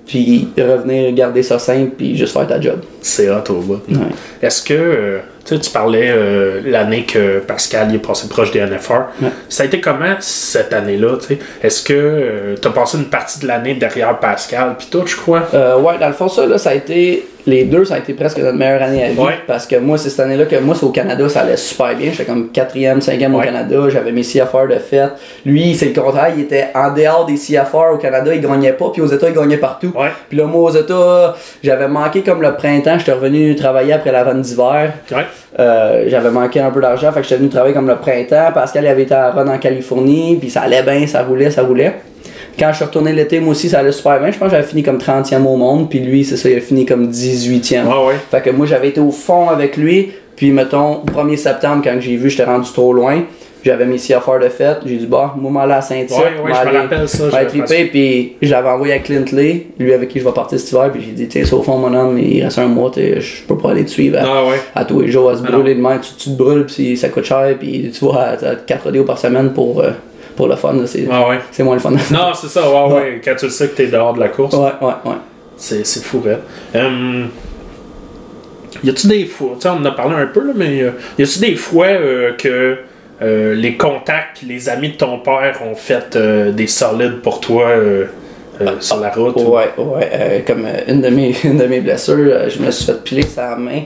puis revenir garder ça simple, puis juste faire ta job. C'est hot au bout. Ouais. Est-ce que, euh, sais, tu parlais euh, l'année que Pascal est passé proche des NFR. Ouais. Ça a été comment cette année-là, tu sais? Est-ce que tu as passé une partie de l'année derrière Pascal, puis tout, je crois? Euh, ouais, dans le fond, ça, là, ça a été. Les deux, ça a été presque notre meilleure année à vie. Ouais. Parce que moi, c'est cette année-là que moi, c'est au Canada, ça allait super bien. J'étais comme quatrième, cinquième au. Canada. J'avais mes CFR de fête. Lui, c'est le contraire. Il était en dehors des CFR au Canada. Il gagnait pas. Puis aux États, il gagnait partout. Puis là, moi, aux États, j'avais manqué comme le printemps. J'étais revenu travailler après la vente d'hiver. Euh, j'avais manqué un peu d'argent, fait que j'étais venu travailler comme le printemps. Pascal il avait été à Run en Californie, puis ça allait bien, ça roulait, ça roulait. Quand je suis retourné l'été, moi aussi, ça allait super bien. Je pense que j'avais fini comme 30e au monde, puis lui, c'est ça, il a fini comme 18e. Ouais, ouais. Fait que moi, j'avais été au fond avec lui, puis mettons, 1er septembre, quand j'ai vu, j'étais rendu trop loin. J'avais mes affaires de fête. J'ai dit, bah, moi, m'aller à Saint-Tite. Ouais, ouais, je me rappelle ça, trippé, puis je l'avais envoyé à Clint Lee, lui avec qui je vais partir cet hiver, puis j'ai dit, tiens, c'est au fond, mon homme, il reste un mois, je peux pas aller te suivre à, Ah ouais. à tous les jours, à se Ah brûler de main. Tu, tu te brûles, puis ça coûte cher, puis tu vas à, 4 radios par semaine pour, euh, pour le fun. C'est Ah ouais. moins le fun. Non, c'est ça, ouais, ouais. Quand tu le sais que t'es dehors de la course, ouais, ouais, ouais. c'est, fou, raide. Hum, y a-tu des fois, tu on en a parlé un peu, là, mais euh, y a-tu des fois euh, que euh, les contacts les amis de ton père ont fait des solides pour toi euh, sur la route? ou- Ouais, ouais. comme une, de mes, une de mes blessures, je me suis fait piler sa main.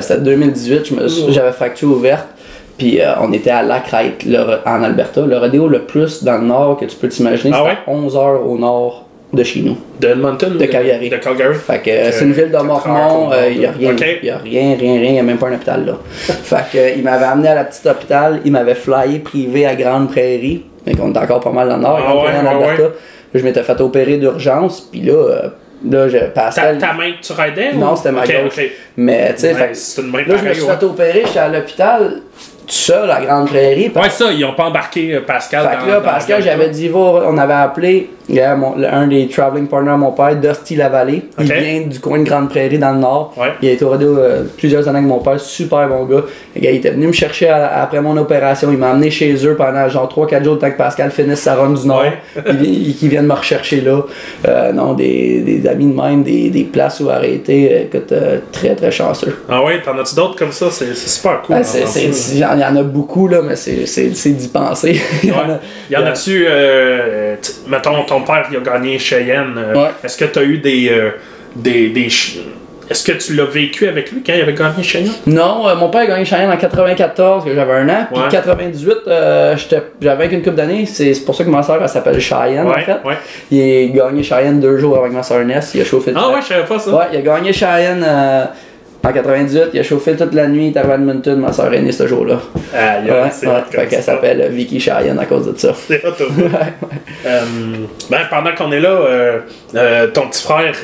C'était 2018, je me suis- j'avais fracture ouverte. Puis euh, on était à Lacrête, le, en Alberta. Le rodéo le plus dans le nord que tu peux t'imaginer, Ah c'est ouais? à 11 heures au nord de chez nous. De Edmonton? De Calgary. De Calgary? Fait que euh, c'est une ville de Mormon, il n'y a rien, y a rien, rien, rien, il n'y a même pas un hôpital là. fait que euh, il m'avait amené à la petite hôpital, il m'avait flyé privé à Grande Prairie, donc on est encore pas mal dans le nord, Ah ouais, en Alberta. ouais. Je m'étais fait opérer d'urgence, puis là, euh, là, je, Ta, Pascal, ta main que tu raidais? non, ou- c'était ma Ok, gauche. ok. Mais tu sais, main là, je me suis fait opérer, j'étais à l'hôpital, seul à Grande Prairie. Ouais, ça, ils ont pas embarqué euh, Pascal Fait dans que là, Pascal, j'avais dit, va, on avait appelé gars, mon- le- un des traveling partners à mon père, Dusty Lavallée. Il vient du coin de Grande Prairie dans le nord. Ouais. Il a été au radio euh, plusieurs années avec mon père, super bon gars. Le gars, il était venu me chercher à- après mon opération. Il m'a amené chez eux pendant genre 3-4 jours, le temps que Pascal finisse sa run du nord. Ouais. il, il- qui viennent me rechercher là. Euh, non, des, des amis de même, des, des places où arrêter. euh, Écoute, euh, très très chanceux. Ah ouais, t'en as-tu d'autres comme ça? C'est super cool. Ça. Il y en- il y en a beaucoup, là, mais c'est d'y penser. Il y en a- Ouais. Il y en a-tu, mettons, ton père, il a gagné Cheyenne. euh, Ouais. Est-ce que tu as eu des. euh, des, des Est-ce que tu l'as vécu avec lui quand il avait gagné Cheyenne? Non, euh, mon père a gagné Cheyenne en 94, que j'avais un an. Puis Ouais. 98, euh, j'avais qu'une couple d'années. C'est pour ça que ma soeur, elle s'appelle Cheyenne, en fait. ouais. Il a gagné Cheyenne deux jours avec ma soeur Ness. Il a chauffé le Ah track. ouais, je savais pas ça. Ouais, il a gagné Cheyenne euh, En 98, il a chauffé toute la nuit, il est arrivé à Edmonton, ma soeur est née ce jour-là. Aïe, Ouais, c'est ouais. Fait qu'elle s'appelle Vicky Cheyenne à cause de ça. C'est hot, au bout. Euh, ben, pendant qu'on est là, euh, euh, ton petit frère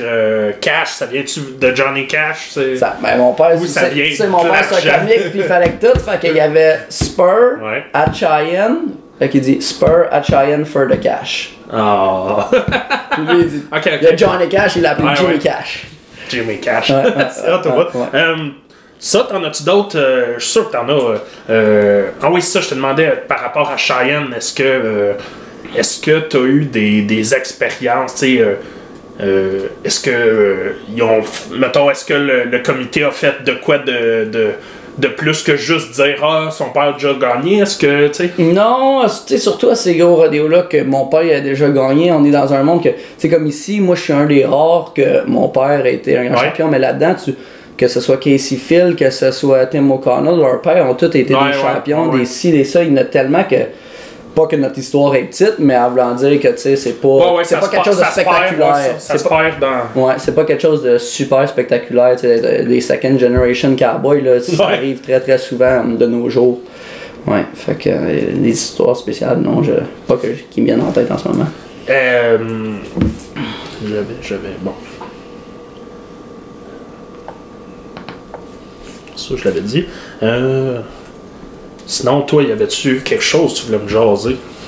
Cash, ça vient-tu de Johnny Cash? C'est... Ça, ben, mon père, Où ça c'est- vient sais, mon père, c'est un comique, puis il fallait que tout. Fait qu'il y avait Spur Ouais. at Cheyenne. Fait qu'il dit Spur at Cheyenne for the cash. Ah. Puis lui, il dit. ok, Il y a ok. Johnny Cash, il l'a appelé Ouais, Jimmy ouais. Cash. Jimmy Cash. Ouais, c'est ouais. Euh, ça, t'en as-tu d'autres? Euh, je suis sûr que t'en as. euh, euh, ah oui, ça, je te demandais par rapport à Cheyenne, est-ce que euh, est-ce que t'as eu des, des expériences, tu sais, est-ce que ils ont, f- mettons, est-ce que le, le comité a fait de quoi de, de, de plus que juste dire ah son père a déjà gagné, est-ce que tu sais? Non, tu sais, surtout à ces gros rodéos-là que mon père a déjà gagné, on est dans un monde que, sais, comme ici, moi je suis un des rares que mon père a été un grand Ouais. champion, mais là-dedans, tu, que ce soit Casey Phil, que ce soit Tim O'Connell, leurs pères ont tous été Ouais, des ouais, champions, des ci, des ça, il y en a tellement que. Pas que notre histoire est petite, mais en voulant dire que tu sais, c'est pas, Ouais, ouais, c'est pas quelque chose de perd, spectaculaire. ouais, ça- pas- dans. Ouais, c'est pas quelque chose de super spectaculaire, tu sais, de- des second generation cowboys, là, ça arrive très très souvent de nos jours. Ouais, fait que euh, des histoires spéciales, non, je, pas que, qui me viennent en tête en ce moment. Euh, j'avais, j'avais, bon. Ça, je l'avais dit. Euh, sinon, toi, y avait-tu quelque chose que tu voulais me jaser?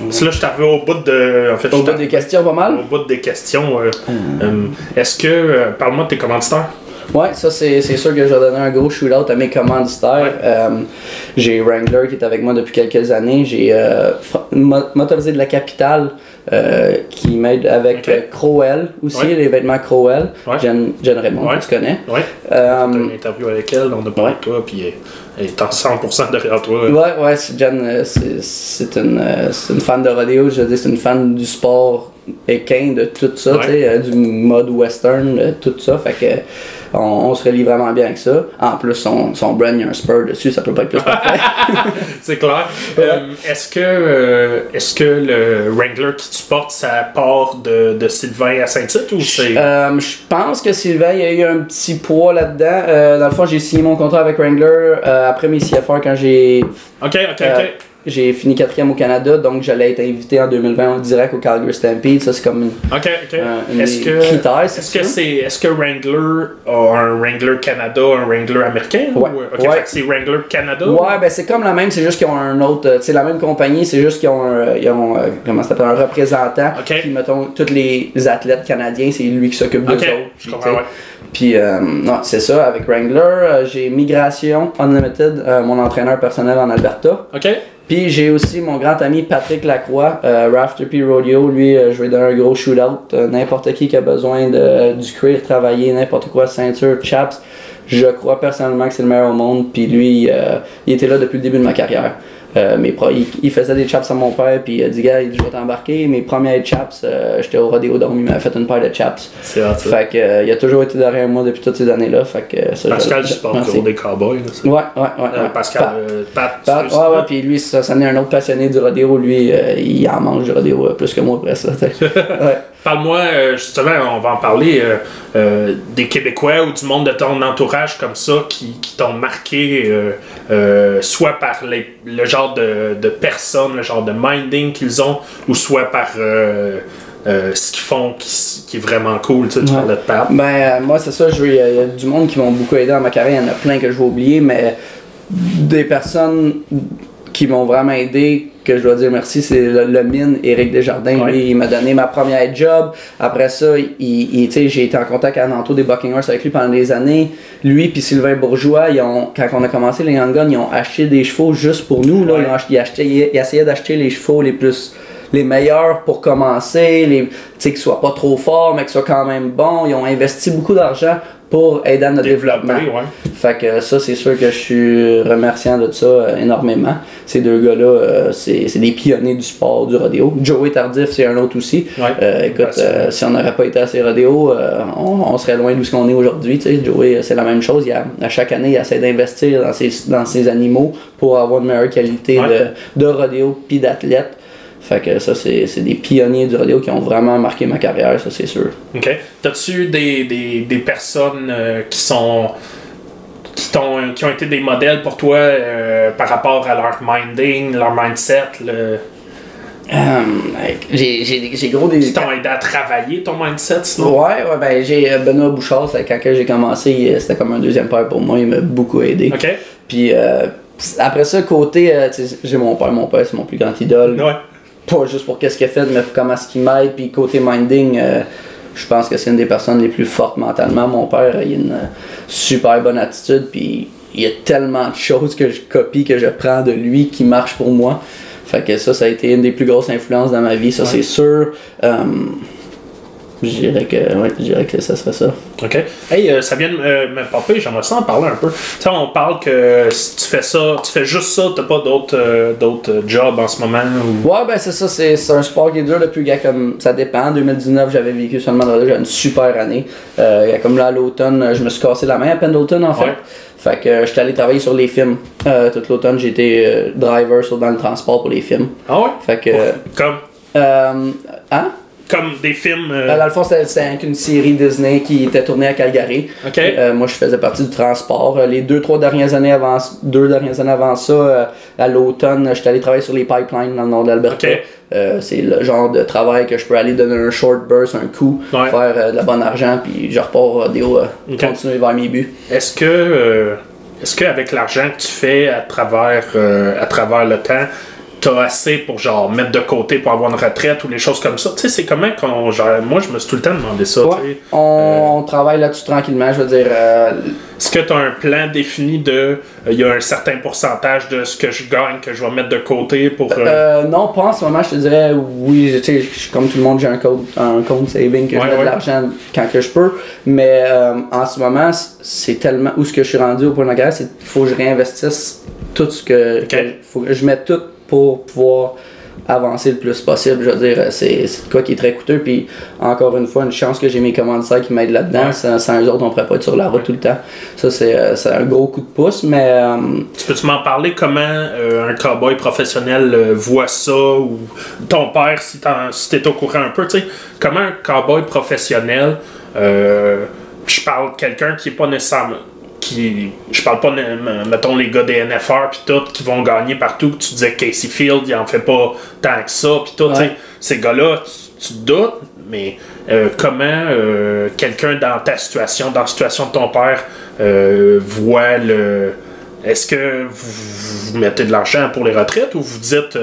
Parce que là, je suis arrivé au bout de. En fait, Au bout des questions, pas mal? au bout des questions. euh, euh, Est-ce que. euh, Parle-moi de tes commanditaires. Ouais, ça c'est sûr que je vais donner un gros shootout à mes commanditaires. J'ai Wrangler qui est avec moi depuis quelques années. J'ai euh, Motorisé de la Capitale qui m'aide avec Crowell aussi, Ouais. les vêtements Crowell. Ouais. Jen, Jen Raymond, que tu connais. Ouais. T'as une interview avec elle, on a parlé de toi, puis est en 100% derrière toi. Ouais, ouais, Jen, euh, c'est une, euh, une fan de rodéo, je dire, c'est une fan du sport équin, de tout ça, Ouais. euh, du mode western, tout ça, fait que on, on se relie vraiment bien avec ça. En plus, son, son brand, il y a un spur dessus, ça peut pas être plus parfait. C'est clair. Euh, est-ce que euh, est-ce que le Wrangler qui tu portes, ça part de, de Sylvain à Saint-Tite ou c'est. Euh, je pense que Sylvain, il y a eu un petit poids là-dedans. Dans le fond, j'ai signé mon contrat avec Wrangler après mes CFR quand j'ai Ok, ok, ok. J'ai fini quatrième au Canada, donc j'allais être invité en 2020 en direct au Calgary Stampede. Ça, c'est comme une, Ok, ok. euh, est-ce que. Est-ce c'est que ça? c'est est-ce que Wrangler a un Wrangler Canada, un Wrangler américain Ouais. ou fait que c'est Wrangler Canada Ouais, ben c'est comme la même, c'est juste qu'ils ont un autre, euh, c'est la même compagnie, c'est juste qu'ils ont, un, ils ont euh, comment ça s'appelle, un représentant. Ok. Puis mettons, tous les athlètes canadiens, c'est lui qui s'occupe de Ok, autres. je comprends, ouais. Puis, euh, non, c'est ça, avec Wrangler, euh, j'ai Migration Unlimited, euh, mon entraîneur personnel en Alberta. Ok. Puis j'ai aussi mon grand ami Patrick Lacroix, euh, Rafter P Rodeo. Lui, je vais donner un gros shootout. N'importe qui qui a besoin de, du cuir travailler, n'importe quoi, ceinture, chaps. Je crois personnellement que c'est le meilleur au monde. Puis lui, il était là depuis le début de ma carrière. Euh, mes pro- il, il faisait des chaps à mon père, puis il a dit, gars, il dit, je vais t'embarquer. Mes premières chaps, euh, j'étais au Rodeo Dome, il m'a fait une paire de chaps. C'est ça. Fait que, euh, il a toujours été derrière moi depuis toutes ces années-là. Fait que, ça, Pascal, je- merci. gros des cowboys. là. Ouais, ouais, ouais. Ouais. Pascal, Pa- Pat, Pat, ouais, ouais, puis lui, ça, ça en est un autre passionné du rodéo. Lui, il en mange du rodéo euh, plus que moi après ça. ouais. Parle-moi, euh, justement, on va en parler, euh, euh, des Québécois ou du monde de ton entourage comme ça qui, qui t'ont marqué, soit par les- le genre de, de personnes, le genre de minding qu'ils ont, ou soit par ce qu'ils font qui, est vraiment cool. Tu, sais, Ouais. parlais de Pat. Ben, moi, c'est ça. je veux- Il y, a- il y a du monde qui m'ont beaucoup aidé dans ma carrière. Il y en a plein que je vais oublier, mais des personnes qui m'ont vraiment aidé, que je dois dire merci, c'est le, le mine, Éric Desjardins. Ouais. Lui, il m'a donné ma première job. Après ça, il, j'ai été en contact à Nanto des Buckingham avec lui pendant des années. Lui puis Sylvain Bourgeois, ils ont, quand on a commencé les Young Guns, ils ont acheté des chevaux juste pour nous. Là. Ouais. Ils, ont acheté, ils, achetaient- ils essayaient d'acheter les chevaux les plus les meilleurs pour commencer, les, tu sais, qu'ils soient pas trop forts, mais qu'ils soient quand même bons. Ils ont investi beaucoup d'argent pour aider à notre développement. Ouais. Fait que ça, c'est sûr que je suis remerciant de ça euh, énormément. Ces deux gars-là, euh, c'est c'est des pionniers du sport, du rodéo. Joey Tardif, c'est un autre aussi. Ouais. Euh, écoute, si on n'aurait pas été à ces rodéos, on, on serait loin d'où ce qu'on est aujourd'hui. tu sais. Joey, c'est la même chose. Il a- à chaque année, il essaie d'investir dans ses, dans ses animaux pour avoir une meilleure qualité Ouais. de, de rodéo puis d'athlète. Fait que ça, c'est des pionniers du rodeo qui ont vraiment marqué ma carrière, ça c'est sûr. OK. T'as-tu des, des, des personnes euh, qui sont. Qui, t'ont- qui ont été des modèles pour toi euh, par rapport à leur minding, leur mindset, le- Hum, j'ai gros des. qui t'ont aidé à travailler ton mindset sinon? Ouais, ouais, ben j'ai euh, Benoît Bouchard, quand j'ai commencé, c'était comme un deuxième père pour moi, il m'a beaucoup aidé. OK. Puis euh, après ça, côté, j'ai mon père, mon père c'est mon plus grand idole. Ouais. Pas juste pour qu'est-ce qu'il a fait, mais pour comment est-ce qu'il m'aide. Puis côté minding, euh, je pense que c'est une des personnes les plus fortes mentalement. Mon père, il a une euh, super bonne attitude, puis il y a tellement de choses que je copie, que je prends de lui qui marchent pour moi. Fait que ça, ça a été une des plus grosses influences dans ma vie, ça Ouais. c'est sûr. Euh, je dirais que, ouais, je dirais que ça serait ça. OK. Hey, euh, ça vient de euh, me popper, j'aimerais ça en parler un peu. Tu sais, on parle que si tu fais ça, tu fais juste ça, t'as pas d'autres euh, d'autres euh, jobs en ce moment ou... Ouais, ben c'est ça, c'est c'est un sport qui est dur depuis, gars, comme ça dépend. 2019, j'avais vécu seulement j'avais une super année. Euh, comme là, à l'automne, je me suis cassé la main à Pendleton en fait. Ouais. Fait que euh, j'étais allé travailler sur les films. Euh, tout l'automne, j'ai été euh, driver sur, dans le transport pour les films. Ah ouais? Fait que. euh, Comme, euh, hein? Comme des films... euh, Ben, dans le fond, c'était une série Disney qui était tournée à Calgary. Euh, moi, je faisais partie du transport. Euh, Les deux, trois dernières années avant, deux dernières années avant ça, euh, à l'automne, j'étais allé travailler sur les pipelines dans le nord. Euh, c'est le genre de travail que je peux aller donner un short burst, un coup, Ouais. faire de la bonne argent, puis je repars au rodéo, euh, Ok. continuer vers mes buts. Est-ce que est-ce qu'avec l'argent que tu fais à travers à travers le temps, t'as assez pour genre mettre de côté pour avoir une retraite ou les choses comme ça? Tu sais, c'est comment qu'on genre moi je me suis tout le temps demandé ça, Ouais. tu sais. On, on travaille là-dessus tranquillement, je veux dire. euh, Est-ce que tu as un plan défini de euh, il y a un certain pourcentage de ce que je gagne que je vais mettre de côté pour euh, Euh, non, pas en ce moment, je te dirais oui, tu sais, je- comme tout le monde, j'ai un compte, un compte saving que Ouais, je mets ouais. de l'argent quand que je peux. Mais euh, en ce moment, c'est tellement où ce que je suis rendu au point de la carrière, c'est qu'il faut que je réinvestisse tout ce que. Ok. que- faut que je mette tout pour pouvoir avancer le plus possible. Je veux dire, c'est quoi qui est très coûteux. Puis encore une fois, une chance que j'ai mes commanditaires qui m'aident là-dedans. Ouais. Sans, sans eux autres, on pourrait pas être sur la route tout le temps. Ça, c'est euh, c'est un gros coup de pouce, mais. euh, tu peux-tu m'en parler? Comment euh, un cowboy professionnel euh, voit ça? Ou ton père si t'en- si t'es au courant un peu, tu sais, comment un cowboy professionnel je parle de quelqu'un qui est pas nécessairement qui je parle pas mettons les gars des NFR puis tout qui vont gagner partout que tu disais que Casey Field il en fait pas tant que ça puis tout tu sais, Ouais. ces gars-là tu, tu te doutes mais euh, comment euh, quelqu'un dans ta situation dans la situation de ton père euh, voit le est-ce que vous, vous mettez de l'argent pour les retraites ou vous dites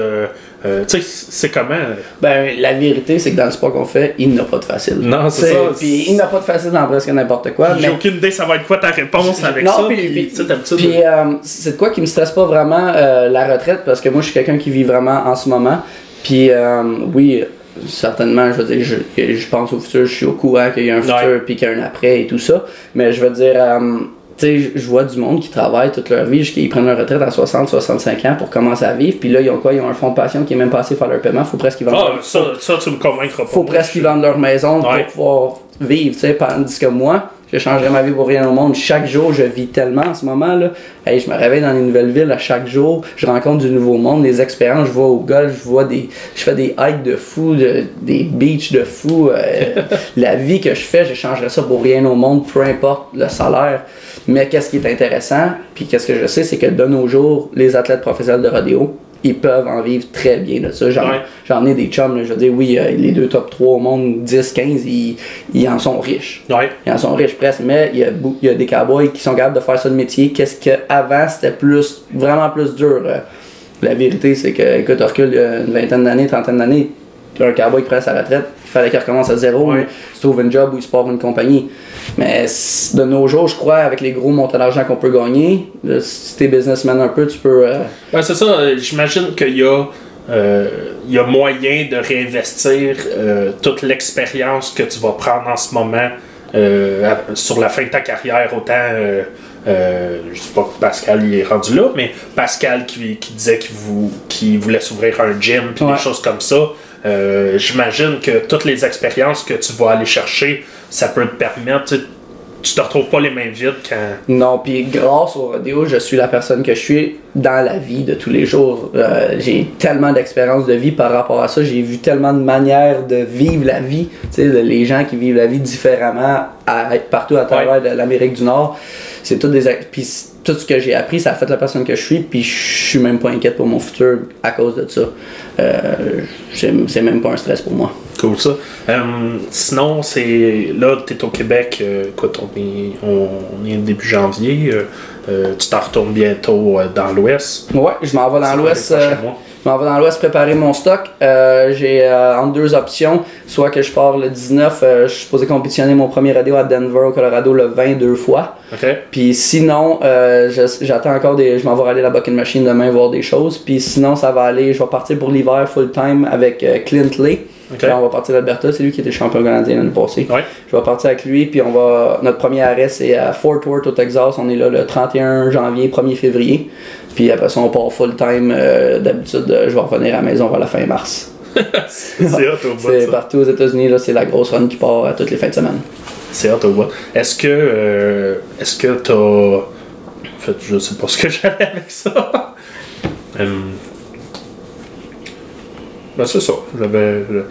euh, euh, tu sais c'est comment? Ben, la vérité, c'est que dans le sport qu'on fait, il n'a pas de facile. Non, c'est ça. Puis il n'a pas de facile dans presque n'importe quoi. j'ai mais aucune idée ça va être quoi ta réponse avec non, ça puis, puis, puis, euh, c'est de quoi qui me stresse pas vraiment euh, la retraite parce que moi je suis quelqu'un qui vit vraiment en ce moment. Puis euh, oui, certainement, je veux dire, je, je pense au futur, je suis au courant qu'il y a un futur puis qu'il y a un après et tout ça. Mais je veux dire, euh, sais, je- vois du monde qui travaille toute leur vie jusqu'à ils prennent leur retraite à 60, 65 ans pour commencer à vivre. Puis là, ils ont quoi? Ils ont un fonds de pension qui est même pas assez faire leur paiement. Faut presque qu'ils vendent Ah, leur- ça, ça, tu me convaincras pas. faut presque qu'ils vendent leur maison Ouais. pour pouvoir vivre, tu sais, tandis que moi, je changerais ma vie pour rien au monde. Chaque jour, je vis tellement en ce moment, là. Hey, je me réveille dans une nouvelle ville à chaque jour, je rencontre du nouveau monde, des expériences, je vois au golf, je vois des, je fais des hikes de fou, de- des beaches de fou. euh, la vie que je fais, je changerais ça pour rien au monde, peu importe le salaire. Mais qu'est-ce qui est intéressant, puis qu'est-ce que je sais, c'est que de nos jours, les athlètes professionnels de rodéo, ils peuvent en vivre très bien de ça. J'en Ouais. ai des chums, là, je veux dire, oui, euh, les deux top 3 au monde, 10, 15, ils, ils en sont riches. Ouais. Ils en sont riches presque, mais il y, a, bou- il y a des cowboys qui sont capables de faire ça de métier. Qu'est-ce qu'avant c'était plus, vraiment plus dur. euh. La vérité, c'est que, écoute, on recule une vingtaine d'années, trentaine d'années, un cowboy qui prend sa retraite, fallait qu'il recommence à zéro, Ouais. il se trouve un job ou il se part une compagnie. Mais de nos jours, je crois, avec les gros montants d'argent qu'on peut gagner, là, si t'es businessman un peu, tu peux. euh, c'est ça, euh, j'imagine qu'il y a. euh, y a moyen de réinvestir euh, toute l'expérience que tu vas prendre en ce moment euh, sur la fin de ta carrière, autant euh, euh, je sais pas que Pascal il est rendu là, mais Pascal qui, qui disait qu'il vou- qu'il voulait s'ouvrir un gym puis Ouais. des choses comme ça. Euh, J'imagine que toutes les expériences que tu vas aller chercher, ça peut te permettre tu te retrouves pas les mains vides quand. Non, puis grâce au rodéo, je suis la personne que je suis dans la vie de tous les jours. Euh, j'ai tellement d'expérience de vie par rapport à ça. J'ai vu tellement de manières de vivre la vie. Tu sais, les gens qui vivent la vie différemment à, partout à travers l'Amérique du Nord. C'est tout des. Puis tout ce que j'ai appris, ça a fait la personne que je suis. Puis je suis même pas inquiète pour mon futur à cause de ça. Euh, c'est même pas un stress pour moi. Cool ça. Euh, sinon, c'est. Là, tu es au Québec. euh, écoute, on est, on, on est début janvier. euh, tu t'en retournes bientôt dans l'Ouest. Ouais, je m'en vais dans l'Ouest. Je m'en vais dans l'Ouest préparer mon stock. Euh, j'ai euh, entre deux options. Soit que je pars le 19, euh, je suis supposé compétitionner mon premier radio à Denver, au Colorado, le 20 deux fois. OK? Puis sinon, je- j'attends encore des. Je m'en vais aller à la Bucket Machine demain voir des choses. Puis sinon, ça va aller. Je vais partir pour l'hiver full time avec Clint Lee. Là, on va partir d'Alberta, c'est lui qui était champion canadien l'année passée. Ouais. Je vais partir avec lui, puis on va. Notre premier arrêt, c'est à Fort Worth au Texas. On est là le 31 janvier, 1er février. Puis après ça, on part full time. euh, D'habitude, euh, je vais revenir à la maison vers la fin mars. C'est hot au bout. C'est ça. partout aux États-Unis, là, c'est la grosse run qui part à toutes les fins de semaine. C'est hot au bout. Est-ce que. euh, Est-ce que t'as. En fait, je sais pas ce que j'allais avec ça. Ben, c'est ça. J'avais. je-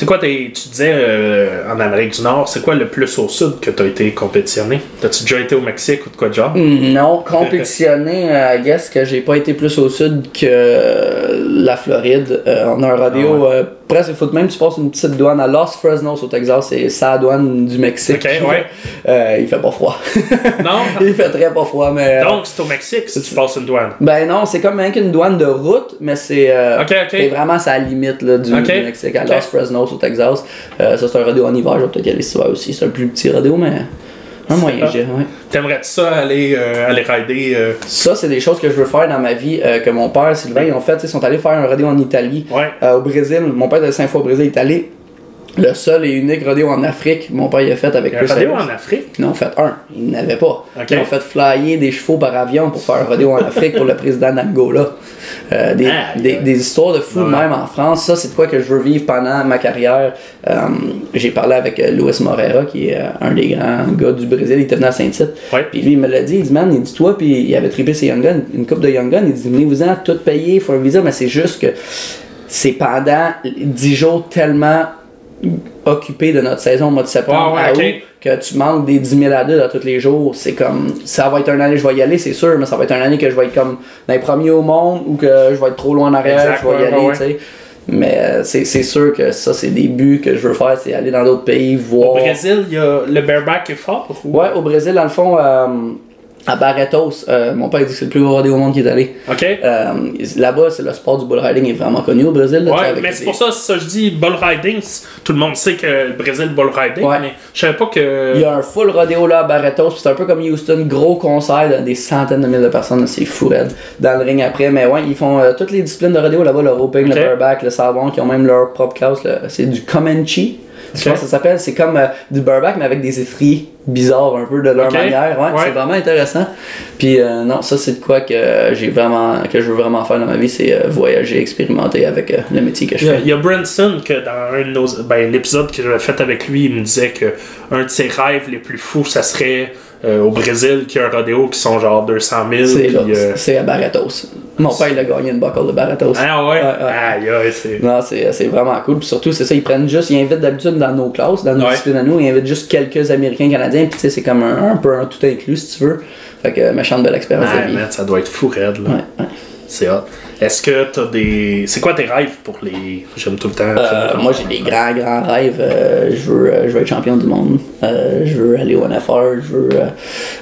C'est quoi. Tu disais euh, en Amérique du Nord, c'est quoi le plus au sud que t'as été compétitionné? T'as-tu déjà été au Mexique ou de quoi de genre? Non, compétitionner, euh, I guess que j'ai pas été plus au sud que euh, la Floride. Euh, on a un radio Ah presque, que même tu passes une petite douane à Los Fresnos au Texas, c'est sa douane du Mexique. Ok, ouais. Il fait pas froid. Non? il fait très pas froid, mais. Donc, c'est au Mexique si tu passes une douane. Ben non, c'est comme même qu'une douane de route, mais c'est c'est vraiment sa limite là, du, du Mexique, à. Los Fresnos au Texas. Euh, ça, c'est un radio en hiver, je vais peut-être y aller cet hiver aussi. C'est un plus petit radio, mais un moyen, je dirais. ouais. T'aimerais-tu ça aller, euh, aller rider? euh, Ça, c'est des choses que je veux faire dans ma vie, euh, que mon père, Sylvain, ils ont fait. Ils sont allés faire un rodéo en Italie, Ouais. au Brésil. Mon père était cinq fois au Brésil, il est allé. Le seul et unique rodéo en Afrique, mon père il a fait avec Un Harris. en Afrique? Ont fait un, ils n'avaient pas. Ils ont fait flyer des chevaux par avion pour faire un rodéo en Afrique pour le président d'Angola. Euh, des, Ah, des, histoires de fous Ouais. même en France. Ça, c'est de quoi que je veux vivre pendant ma carrière. Euh, J'ai parlé avec euh, Luis Moreira, qui est un des grands gars du Brésil. Il était venu à Saint-Tite. Ouais. Puis lui, il me l'a dit. Il dit, man, il dit, toi, puis il avait trippé ses Young Guns, une coupe de Young Guns. Il dit, venez-vous-en, tout il faut un visa, mais c'est juste que c'est pendant 10 jours tellement occupé de notre saison au mois de septembre Ah ouais, à août que tu manques des 10 000 adultes à tous les jours. C'est comme, ça va être une année, je vais y aller, c'est sûr, mais ça va être une année que je vais être comme dans les premiers au monde ou que je vais être trop loin en arrière, Exact, je vais y aller, ouais, tu sais. Mais euh, c'est c'est sûr que ça, c'est des buts que je veux faire, c'est aller dans d'autres pays, voir. Au Brésil, il y a le bareback est fort? ou- Ouais, au Brésil, dans le fond, euh, à Barretos, euh, mon père dit que c'est le plus gros rodéo au monde qui est allé. OK? Euh, Là-bas, c'est le sport du bull riding est vraiment connu au Brésil. là, Ouais, mais c'est pour ça, ça je dis bull riding. Tout le monde sait que le Brésil bull riding, Ouais. mais je savais pas que. Il y a un full rodéo là à Barretos, puis c'est un peu comme Houston, gros concert de des centaines de milliers de personnes, c'est fou raide, dans le ring après. Mais ouais, ils font euh, toutes les disciplines de rodéo là-bas, le roping, le bareback, le sabon, qui ont même leur propre classe, c'est du Comanche. Vois, Ok. ça s'appelle, c'est comme euh, du bareback, mais avec des effries bizarres un peu de leur manière. Ouais, Ouais. c'est vraiment intéressant. Puis euh, non, ça c'est de quoi que j'ai vraiment, que je veux vraiment faire dans ma vie, c'est euh, voyager, expérimenter avec le métier que je fais. il y a Branson que dans un de nos, ben, l'épisode que j'avais fait avec lui, il me disait que un de ses rêves les plus fous, ça serait euh, au Brésil, qui a un rodéo qui sont genre 200 000. C'est puis, là, euh, c'est à Barretos. Mon père, il a gagné une buckle de Barretos. Ah ouais? Ouais, ouais. Non, c'est c'est vraiment cool. Puis surtout, c'est ça, ils prennent juste, ils invitent d'habitude dans nos classes, dans nos Ouais. disciplines à nous, ils invitent juste quelques Américains, Canadiens, puis tu sais, c'est comme un, un peu un tout inclus, si tu veux. Fait que, méchante belle expérience de vie. man, ça doit être fou raide, là. Ouais, ouais. C'est hot. Est-ce que t'as des. C'est quoi tes rêves pour les. J'aime tout le temps. Euh, moi, j'ai des grands, grands rêves. Euh, je, veux, euh, je veux être champion du monde. Euh, je veux aller au NFR. Je veux,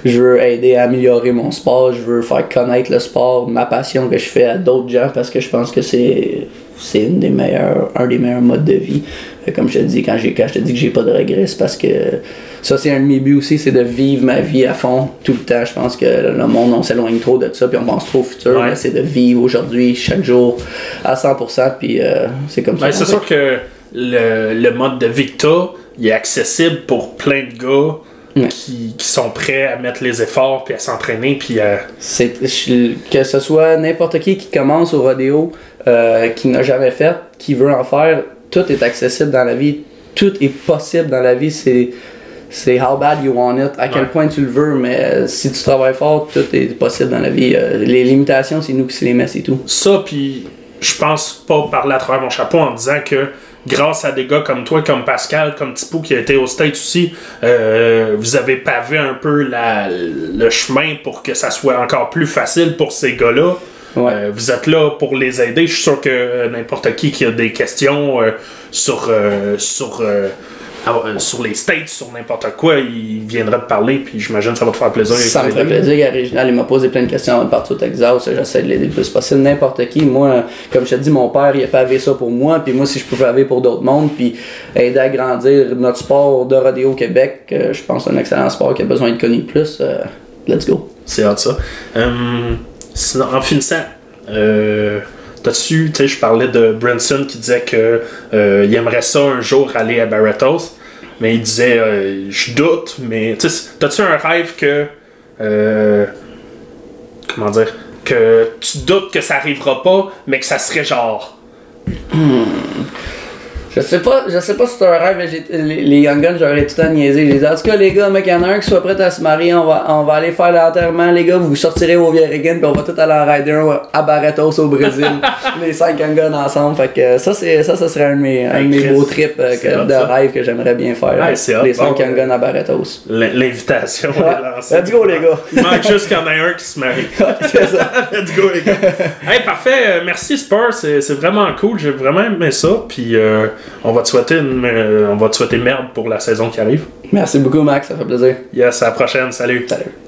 je veux aider à améliorer mon sport. Je veux faire connaître le sport, ma passion que je fais à d'autres gens parce que je pense que c'est c'est une des meilleurs, un des meilleurs modes de vie. Euh, Comme je te dis, quand, j'ai, quand je te dis que j'ai pas de regrets, c'est parce que ça, c'est un de mes buts aussi, c'est de vivre ma vie à fond tout le temps. Je pense que le monde, on s'éloigne trop de ça, puis on pense trop au futur. Ouais. c'est de vivre aujourd'hui, chaque jour, à 100%, puis euh, c'est comme. Ben, c'est sûr que le, le mode de Victa, il est accessible pour plein de gars Ouais. qui, qui sont prêts à mettre les efforts puis à s'entraîner puis à. C'est que ce soit n'importe qui qui commence au rodéo, euh, qui n'a jamais fait, qui veut en faire, tout est accessible dans la vie, tout est possible dans la vie. C'est c'est how bad you want it, à quel Ouais. point tu le veux, mais euh, si tu travailles fort, tout est possible dans la vie. Euh, les limitations, c'est nous qui se les met, c'est tout. Ça, puis je pense pas parler à travers mon chapeau en disant que grâce à des gars comme toi, comme Pascal, comme Tipou qui a été au States aussi, euh, vous avez pavé un peu la- le chemin pour que ça soit encore plus facile pour ces gars-là. Ouais. Euh, vous êtes là pour les aider. Je suis sûr que euh, n'importe qui qui a des questions euh, sur, sur, ah, sur les States, sur n'importe quoi, il viendra te parler, puis j'imagine que ça va te faire plaisir. Ça me ferait plaisir Réginal, il m'a posé plein de questions avant de partir au Texas. J'essaie de l'aider le plus possible. N'importe qui. Moi, comme je te dis, mon père, il a pavé ça pour moi. Puis moi, si je peux paver pour d'autres mondes, puis aider à grandir notre sport de rodéo au Québec, je pense que c'est un excellent sport qui a besoin de connu plus. let's go. C'est hâte ça. Hum, sinon, en finissant, euh, t'as-tu, tu sais, je parlais de Branson qui disait que euh, il aimerait ça un jour aller à Barretos, mais il disait, euh, je doute, mais tu t'as-tu un rêve que, euh, comment dire, que tu doutes que ça arrivera pas, mais que ça serait genre, Je sais pas, je sais pas si c'est un rêve, les, les Young Guns, j'aurais tout le temps niaisé. J'ai dit, en tout cas, les gars, mec, il y en a un qui soit prêt à se marier, on va, on va aller faire l'enterrement, les gars, vous sortirez vieilles riggins, puis on va tout aller en rider un à Barretos au Brésil. les cinq Young Guns ensemble. Fait que ça, c'est, ça, ça serait un de mes, un de mes Chris, beaux trips euh, que- de ça. rêve que j'aimerais bien faire. Les cinq Bon, Young Guns à Barretos. l'in- l'invitation Ouais. est lancée. Let's go, les gars. Il manque juste qu'il y en ait un qui se marie. c'est ça. Let's go, les gars. hey, parfait. Euh, Merci, Spurs. C'est c'est vraiment cool. J'ai vraiment aimé ça. Puis, euh, on va te souhaiter une, euh, on va te souhaiter merde pour la saison qui arrive. Merci beaucoup, Max, ça fait plaisir. Yes, à la prochaine. Salut. Salut.